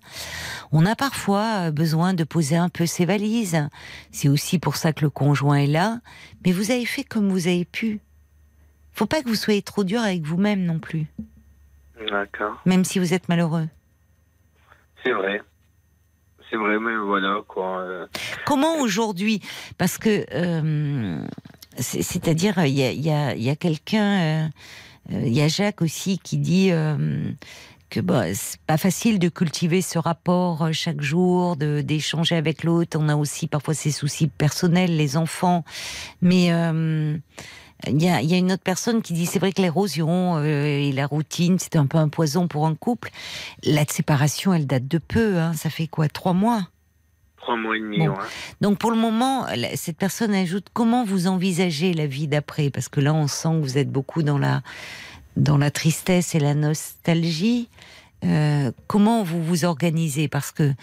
On a parfois euh, besoin de poser un peu ses valises. C'est aussi pour ça que le conjoint est là. Mais vous avez fait comme vous avez pu. Faut pas que vous soyez trop dur avec vous-même non plus. D'accord. Même si vous êtes malheureux. C'est vrai c'est vrai, mais voilà quoi. Euh. Comment aujourd'hui? Parce que c'est-à-dire, il y a, quelqu'un, euh, euh, il y a Jacques aussi qui dit euh, que bah, c'est pas facile de cultiver ce rapport chaque jour, d'échanger avec l'autre. On a aussi parfois ses soucis personnels, les enfants. Mais il y, a, une autre personne qui dit c'est vrai que l'érosion et la routine, c'est un peu un poison pour un couple. La séparation, elle date de peu. Hein. Ça fait quoi? Trois mois? Trois mois et demi, Donc pour le moment, cette personne ajoute comment vous envisagez la vie d'après? Parce que là, on sent que vous êtes beaucoup dans la, dans la tristesse et la nostalgie. Euh, comment vous vous organisez? Parce que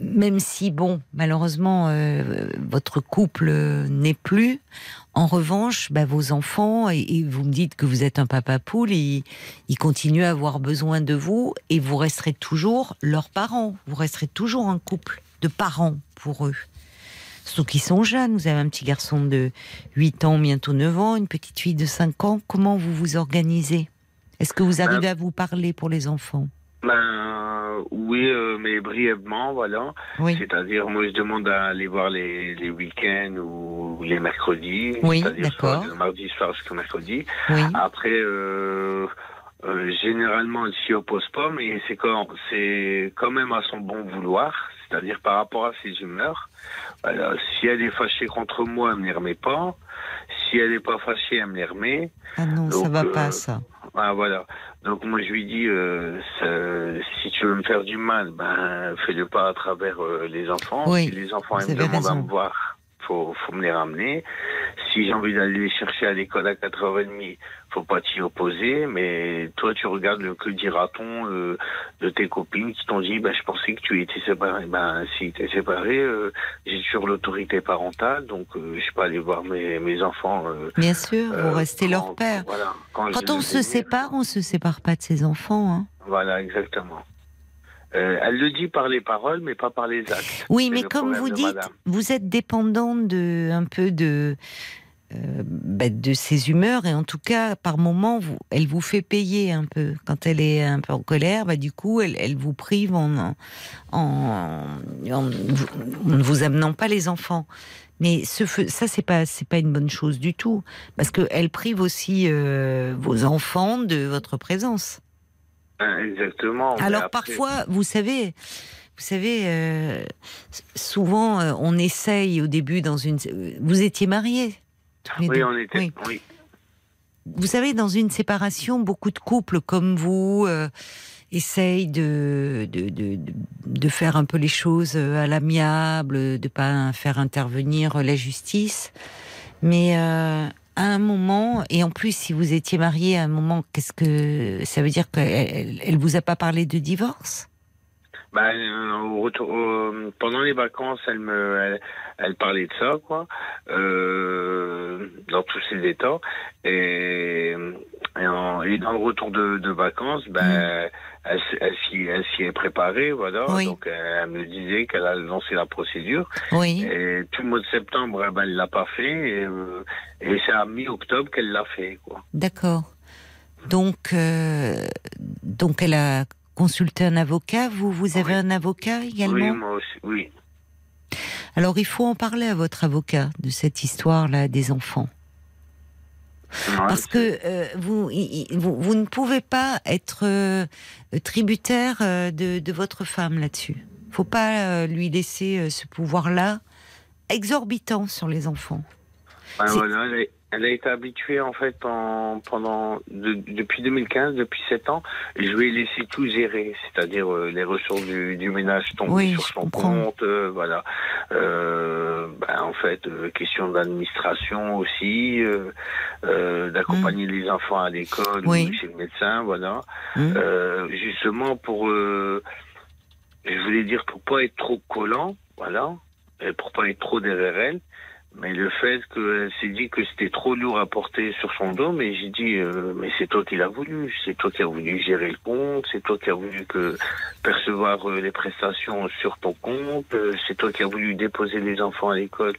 même si, bon, malheureusement, euh, votre couple n'est plus, en revanche, bah, vos enfants, et, vous me dites que vous êtes un papa poule, ils, ils, continuent à avoir besoin de vous, et vous resterez toujours leurs parents, vous resterez toujours un couple de parents pour eux. Surtout qu'ils sont jeunes, vous avez un petit garçon de 8 ans, bientôt 9 ans, une petite fille de 5 ans, comment vous vous organisez? Est-ce que vous arrivez à vous parler pour les enfants? Ben, oui, euh, mais brièvement, voilà. C'est-à-dire, moi, je demande à aller voir les, les week-ends ou les mercredis. Oui, d'accord. Mardi soir jusqu'au mercredi. Oui. Après, euh, euh, généralement, elle s'y oppose pas, mais c'est quand, c'est quand même à son bon vouloir. C'est-à-dire par rapport à ses humeurs. si elle est fâchée contre moi, elle ne me les remet pas. Si elle n'est pas fâchée, elle me les remet. Ah non, ça va pas, ça. Ah, voilà. Donc moi je lui dis, euh, si tu veux me faire du mal, ben fais-le pas à travers euh, les enfants. si les enfants me demandent à me voir, faut, faut me les ramener. Si j'ai envie d'aller les chercher à l'école à 4h30, faut pas t'y opposer. Mais toi, tu regardes le que dira-t-on euh, de tes copines qui t'ont dit, ben, je pensais que tu étais séparé. Ben, si tu es séparé, euh, j'ai toujours l'autorité parentale, donc euh, je peux aller voir mes, mes enfants. Bien sûr, vous restez leur père. quand, on se sépare, on se sépare pas de ses enfants. Hein. Voilà, exactement. Euh, elle le dit par les paroles, mais pas par les actes. Oui, mais comme vous dites, vous êtes dépendant de un peu de euh, bah, de ses humeurs et en tout cas par moment vous, elle vous fait payer un peu quand elle est un peu en colère. Bah, du coup, elle, elle vous prive en en, ne vous amenant pas les enfants. Mais ce, ça, c'est pas, c'est pas une bonne chose du tout, parce que elle prive aussi euh, vos enfants de votre présence. Ah, exactement. Alors parfois, vous savez, vous savez, euh, souvent euh, on essaye au début dans une. Vous étiez mariés. Oui, on était. Oui. Vous savez, dans une séparation, beaucoup de couples comme vous euh, essayent de de, de, de, faire un peu les choses à l'amiable, de pas faire intervenir la justice. Mais à un moment, et en plus, si vous étiez marié à un moment, qu'est-ce que ça veut dire qu'elle elle vous a pas parlé de divorce? Ben, au pendant les vacances, elle me, elle, parlait de ça, quoi, euh, dans tous ses états. Et, et, dans le retour de, de vacances, ben, elle, elle s'y est préparée, voilà. Donc elle me disait qu'elle a lancé la procédure. Oui. Et tout le mois de septembre, eh ben, elle l'a pas fait. Et, euh, et c'est à mi-octobre qu'elle l'a fait. D'accord. Donc, euh, donc elle a consulté un avocat. Vous, vous avez un avocat également? Oui, moi aussi, oui. Alors, il faut en parler à votre avocat de cette histoire-là des enfants. Parce que euh, vous, vous, vous, ne pouvez pas être euh, tributaire euh, de, de, votre femme là-dessus. Il faut pas lui laisser ce pouvoir-là exorbitant sur les enfants. voilà, elle a été habituée en fait en, pendant depuis 2015, depuis 7 ans. Je lui ai laissé tout gérer, c'est-à-dire euh, les ressources du, du ménage tomber sur son compte, euh, voilà. Euh, ben, en fait, euh, question d'administration aussi, d'accompagner mm. les enfants à l'école ou chez le médecin, voilà. Mm. justement pour, je voulais dire pour pas être trop collant, voilà, et pour pas être trop derrière elle. Mais le fait qu'elle s'est dit que c'était trop lourd à porter sur son dos, mais j'ai dit, euh, mais c'est toi qui l'as voulu, c'est toi qui as voulu gérer le compte, c'est toi qui as voulu que percevoir euh, les prestations sur ton compte, euh, c'est toi qui as voulu déposer les enfants à l'école.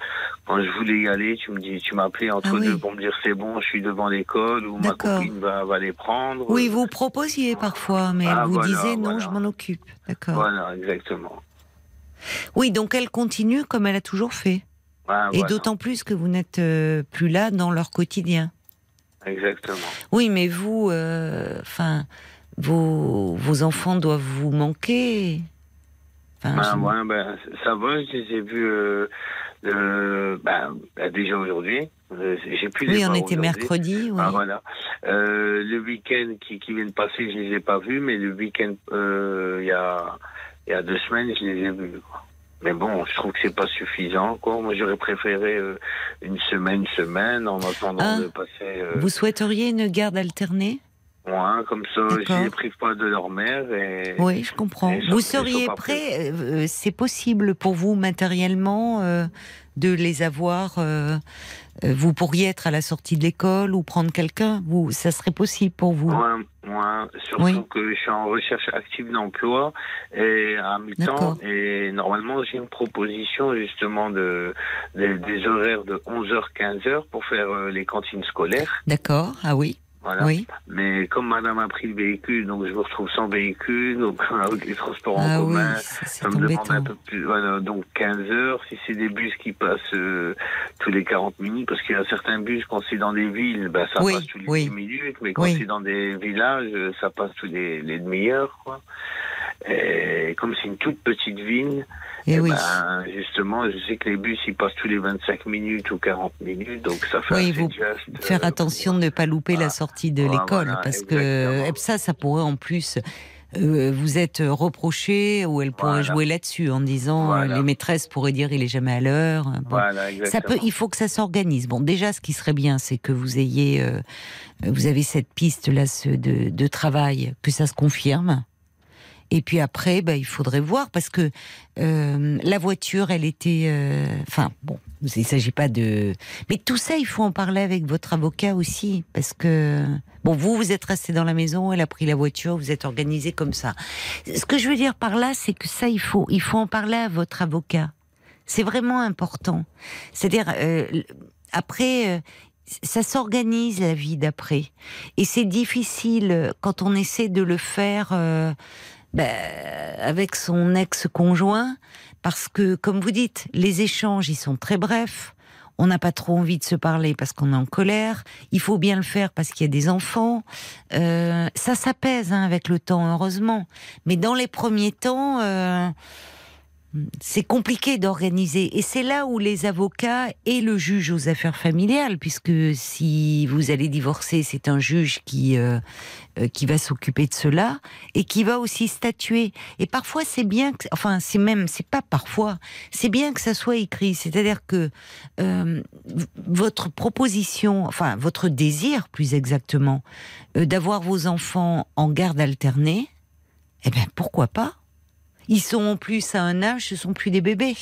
Quand je voulais y aller, tu me dis, tu appelé entre ah deux pour me dire c'est bon, je suis devant l'école ou ma copine va, va les prendre. Oui, vous proposiez parfois, mais elle ah, vous disait non, je m'en occupe. D'accord. Voilà, exactement. Oui, donc elle continue comme elle a toujours fait. Et d'autant plus que vous n'êtes euh, plus là dans leur quotidien. Exactement. Oui, mais vous, euh, enfin, vos, vos enfants doivent vous manquer. Enfin, ben, ben, ça va, je les ai vus euh, ben, ben, déjà aujourd'hui. J'ai plus Oui, on était mercredi. Oui. Ah, voilà. le week-end qui, qui vient de passer, je les ai pas vus, mais le week-end il y a il y a deux semaines, je les ai vus. Mais bon, je trouve que c'est pas suffisant. Quoi. Moi, j'aurais préféré euh, une semaine, semaine, en attendant ah. de passer. Euh, Vous souhaiteriez une garde alternée? Ouais, comme ça, je ne les prive pas de leur mère. Et, oui, je comprends. Vous seriez prêt, euh, c'est possible pour vous matériellement de les avoir Vous pourriez être à la sortie de l'école ou prendre quelqu'un Vous, Ça serait possible pour vous moi, surtout que je suis en recherche active d'emploi et à mi-temps. Et normalement, j'ai une proposition justement de, des horaires de 11h, 15h pour faire euh, les cantines scolaires. D'accord, ah oui. Oui. Mais comme madame a pris le véhicule, donc je me retrouve sans véhicule, donc avec les transports en ah commun, ça, me demande un peu plus. Voilà, donc 15 heures, si c'est des bus qui passent euh, tous les 40 minutes, parce qu'il y a certains bus, quand c'est dans des villes, ça passe tous les 10 minutes, mais quand c'est dans des villages, ça passe tous les, les demi-heures, comme c'est une toute petite ville, et eh oui. ben, justement, je sais que les bus, ils passent tous les 25 minutes ou 40 minutes, donc ça fait oui, vous faire euh, attention de ne pas louper la sortie de l'école, parce que ça, ça pourrait en plus euh, vous êtes reproché ou elle pourrait jouer là-dessus en disant euh, les maîtresses pourraient dire il est jamais à l'heure. ça peut, il faut que ça s'organise. Bon, déjà, ce qui serait bien, c'est que vous ayez, vous avez cette piste là de, de travail, que ça se confirme. Et puis après, bah, il faudrait voir parce que euh, la voiture, elle était. Euh, enfin, bon, il ne s'agit pas de. Mais tout ça, il faut en parler avec votre avocat aussi parce que. Bon, vous, vous êtes resté dans la maison, elle a pris la voiture, vous êtes organisé comme ça. Ce que je veux dire par là, c'est que ça, il faut, il faut en parler à votre avocat. C'est vraiment important. C'est-à-dire, euh, après, ça s'organise la vie d'après. Et c'est difficile quand on essaie de le faire ben, avec son ex-conjoint, parce que, comme vous dites, les échanges, ils sont très brefs. On n'a pas trop envie de se parler parce qu'on est en colère. Il faut bien le faire parce qu'il y a des enfants. Euh, ça s'apaise hein, avec le temps, heureusement. Mais dans les premiers temps, euh, c'est compliqué d'organiser. Et c'est là où les avocats et le juge aux affaires familiales, puisque si vous allez divorcer, c'est un juge qui, euh, qui va s'occuper de cela et qui va aussi statuer. Et parfois, c'est bien, que, enfin, c'est même, c'est pas parfois, c'est bien que ça soit écrit. C'est-à-dire que euh, votre proposition, enfin, votre désir, plus exactement, d'avoir vos enfants en garde alternée, eh bien, pourquoi pas? Ils sont en plus à un âge, ce sont plus des bébés.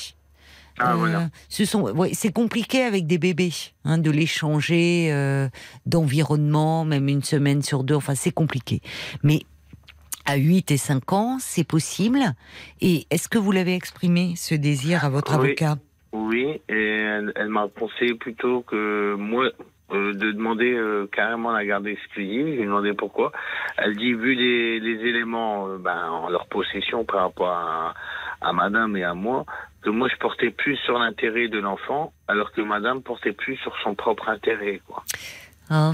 Ah, euh, ce sont, c'est compliqué avec des bébés hein, de les changer euh, d'environnement, même une semaine sur deux. Enfin, c'est compliqué. Mais à 8 et 5 ans, c'est possible. Et est-ce que vous l'avez exprimé, ce désir, à votre avocat? Oui, et elle, elle m'a pensé plutôt que moi, euh, de demander euh, carrément la garde exclusive. J'ai demandé pourquoi. Elle dit, vu les, les éléments euh, ben, en leur possession par rapport à, à madame et à moi, que moi je portais plus sur l'intérêt de l'enfant, alors que madame portait plus sur son propre intérêt. Quoi. Oh.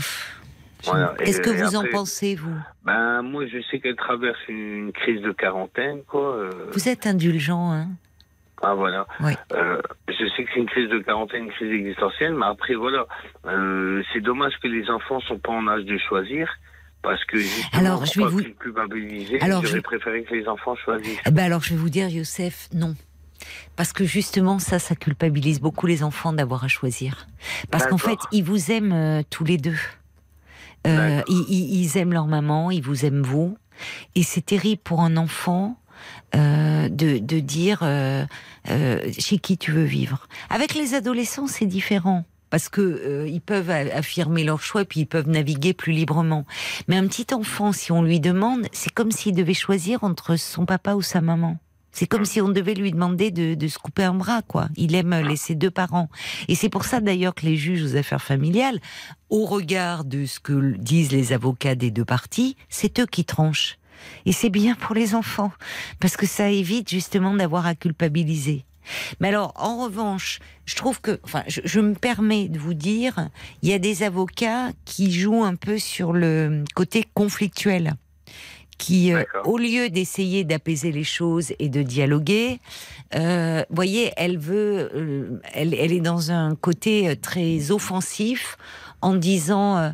Est-ce que vous en pensez, vous? Ben moi, je sais qu'elle traverse une crise de quarantaine, quoi. Vous êtes indulgent, hein? Ah voilà. Euh, je sais que c'est une crise de quarantaine, une crise existentielle, mais après voilà, euh, c'est dommage que les enfants sont pas en âge de choisir. Parce que alors, je vais vous alors, j'aurais préféré que les enfants choisissent. Eh ben alors je vais vous dire, Youssef, non. Parce que justement, ça, ça culpabilise beaucoup les enfants d'avoir à choisir. Parce qu'en fait, ils vous aiment euh, tous les deux. ils, ils, aiment leur maman, ils vous aiment vous. Et c'est terrible pour un enfant euh, de, de, dire euh, euh, chez qui tu veux vivre. Avec les adolescents, c'est différent parce que ils peuvent affirmer leur choix puis ils peuvent naviguer plus librement. Mais un petit enfant, si on lui demande, c'est comme s'il devait choisir entre son papa ou sa maman. C'est comme si on devait lui demander de, de, se couper un bras, quoi. Il aime laisser deux parents. Et c'est pour ça d'ailleurs que les juges aux affaires familiales, au regard de ce que disent les avocats des deux parties, c'est eux qui tranchent. Et c'est bien pour les enfants, parce que ça évite justement d'avoir à culpabiliser. Mais alors, en revanche, je trouve que, enfin, je, me permets de vous dire, il y a des avocats qui jouent un peu sur le côté conflictuel, qui, euh, au lieu d'essayer d'apaiser les choses et de dialoguer, euh, voyez, elle veut, euh, elle, elle, est dans un côté très offensif en disant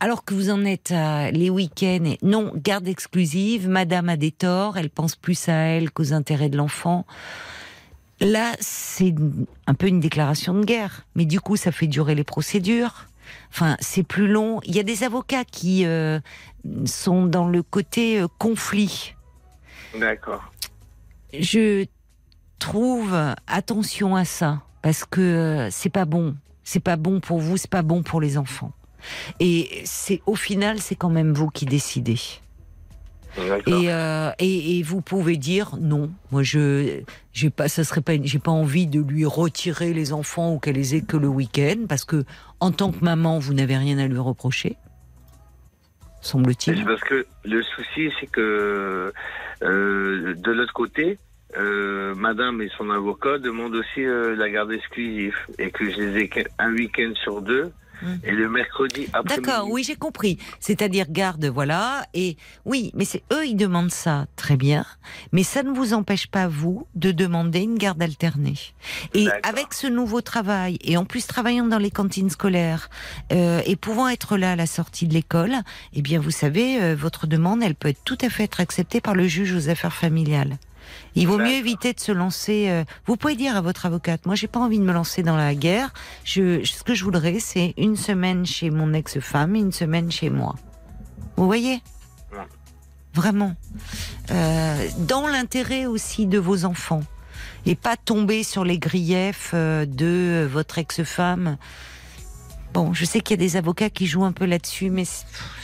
alors que vous en êtes à les week-ends, et non, garde exclusive, madame a des torts, elle pense plus à elle qu'aux intérêts de l'enfant. Là, c'est un peu une déclaration de guerre, mais du coup, ça fait durer les procédures. Enfin, c'est plus long. Il y a des avocats qui euh, sont dans le côté euh, conflit. D'accord. Je trouve attention à ça parce que euh, c'est pas bon. C'est pas bon pour vous, c'est pas bon pour les enfants. Et c'est au final, c'est quand même vous qui décidez. Euh, et, et, vous pouvez dire non. Moi, je, j'ai pas, ça serait pas, j'ai pas envie de lui retirer les enfants ou qu'elle les ait que le week-end, parce que en tant que maman, vous n'avez rien à lui reprocher, semble-t-il. Parce que le souci, c'est que euh, de l'autre côté, euh, Madame et son avocat demandent aussi la garde exclusive et que je les ai un week-end sur deux et le mercredi après. D'accord, oui, j'ai compris. C'est-à-dire garde, voilà. Et oui, mais c'est eux, ils demandent ça, très bien. Mais ça ne vous empêche pas, vous, de demander une garde alternée. Et avec ce nouveau travail, et en plus travaillant dans les cantines scolaires, euh, et pouvant être là à la sortie de l'école, eh bien, vous savez, euh, votre demande, elle peut être tout à fait être acceptée par le juge aux affaires familiales. Il vaut mieux éviter de se lancer. Euh, vous pouvez dire à votre avocate, moi j'ai pas envie de me lancer dans la guerre. Je, ce que je voudrais, c'est une semaine chez mon ex-femme et une semaine chez moi. Vous voyez? Vraiment. Euh, dans l'intérêt aussi de vos enfants. Et pas tomber sur les griefs euh, de votre ex-femme. Bon, je sais qu'il y a des avocats qui jouent un peu là-dessus, mais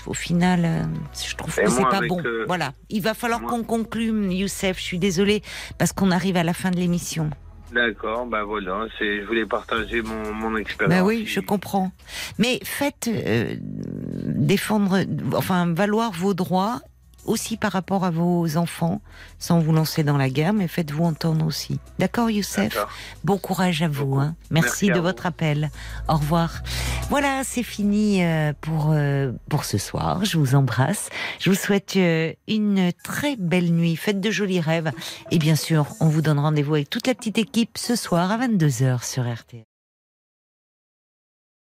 au final, euh, je trouve que c'est pas bon. Euh, voilà, il va falloir qu'on conclue, Youssef. Je suis désolée parce qu'on arrive à la fin de l'émission. D'accord, ben voilà, je voulais partager mon, expérience. Ben oui, je comprends. Mais faites euh, défendre, enfin valoir vos droits aussi par rapport à vos enfants, sans vous lancer dans la guerre, mais faites-vous entendre aussi. D'accord, Youssef? Bon courage à vous. Hein. Merci, de votre appel. Au revoir. Voilà, c'est fini euh, pour, euh, pour ce soir. Je vous embrasse. Je vous souhaite euh, une très belle nuit. Faites de jolis rêves. Et bien sûr, on vous donne rendez-vous avec toute la petite équipe ce soir à 22h sur RTL.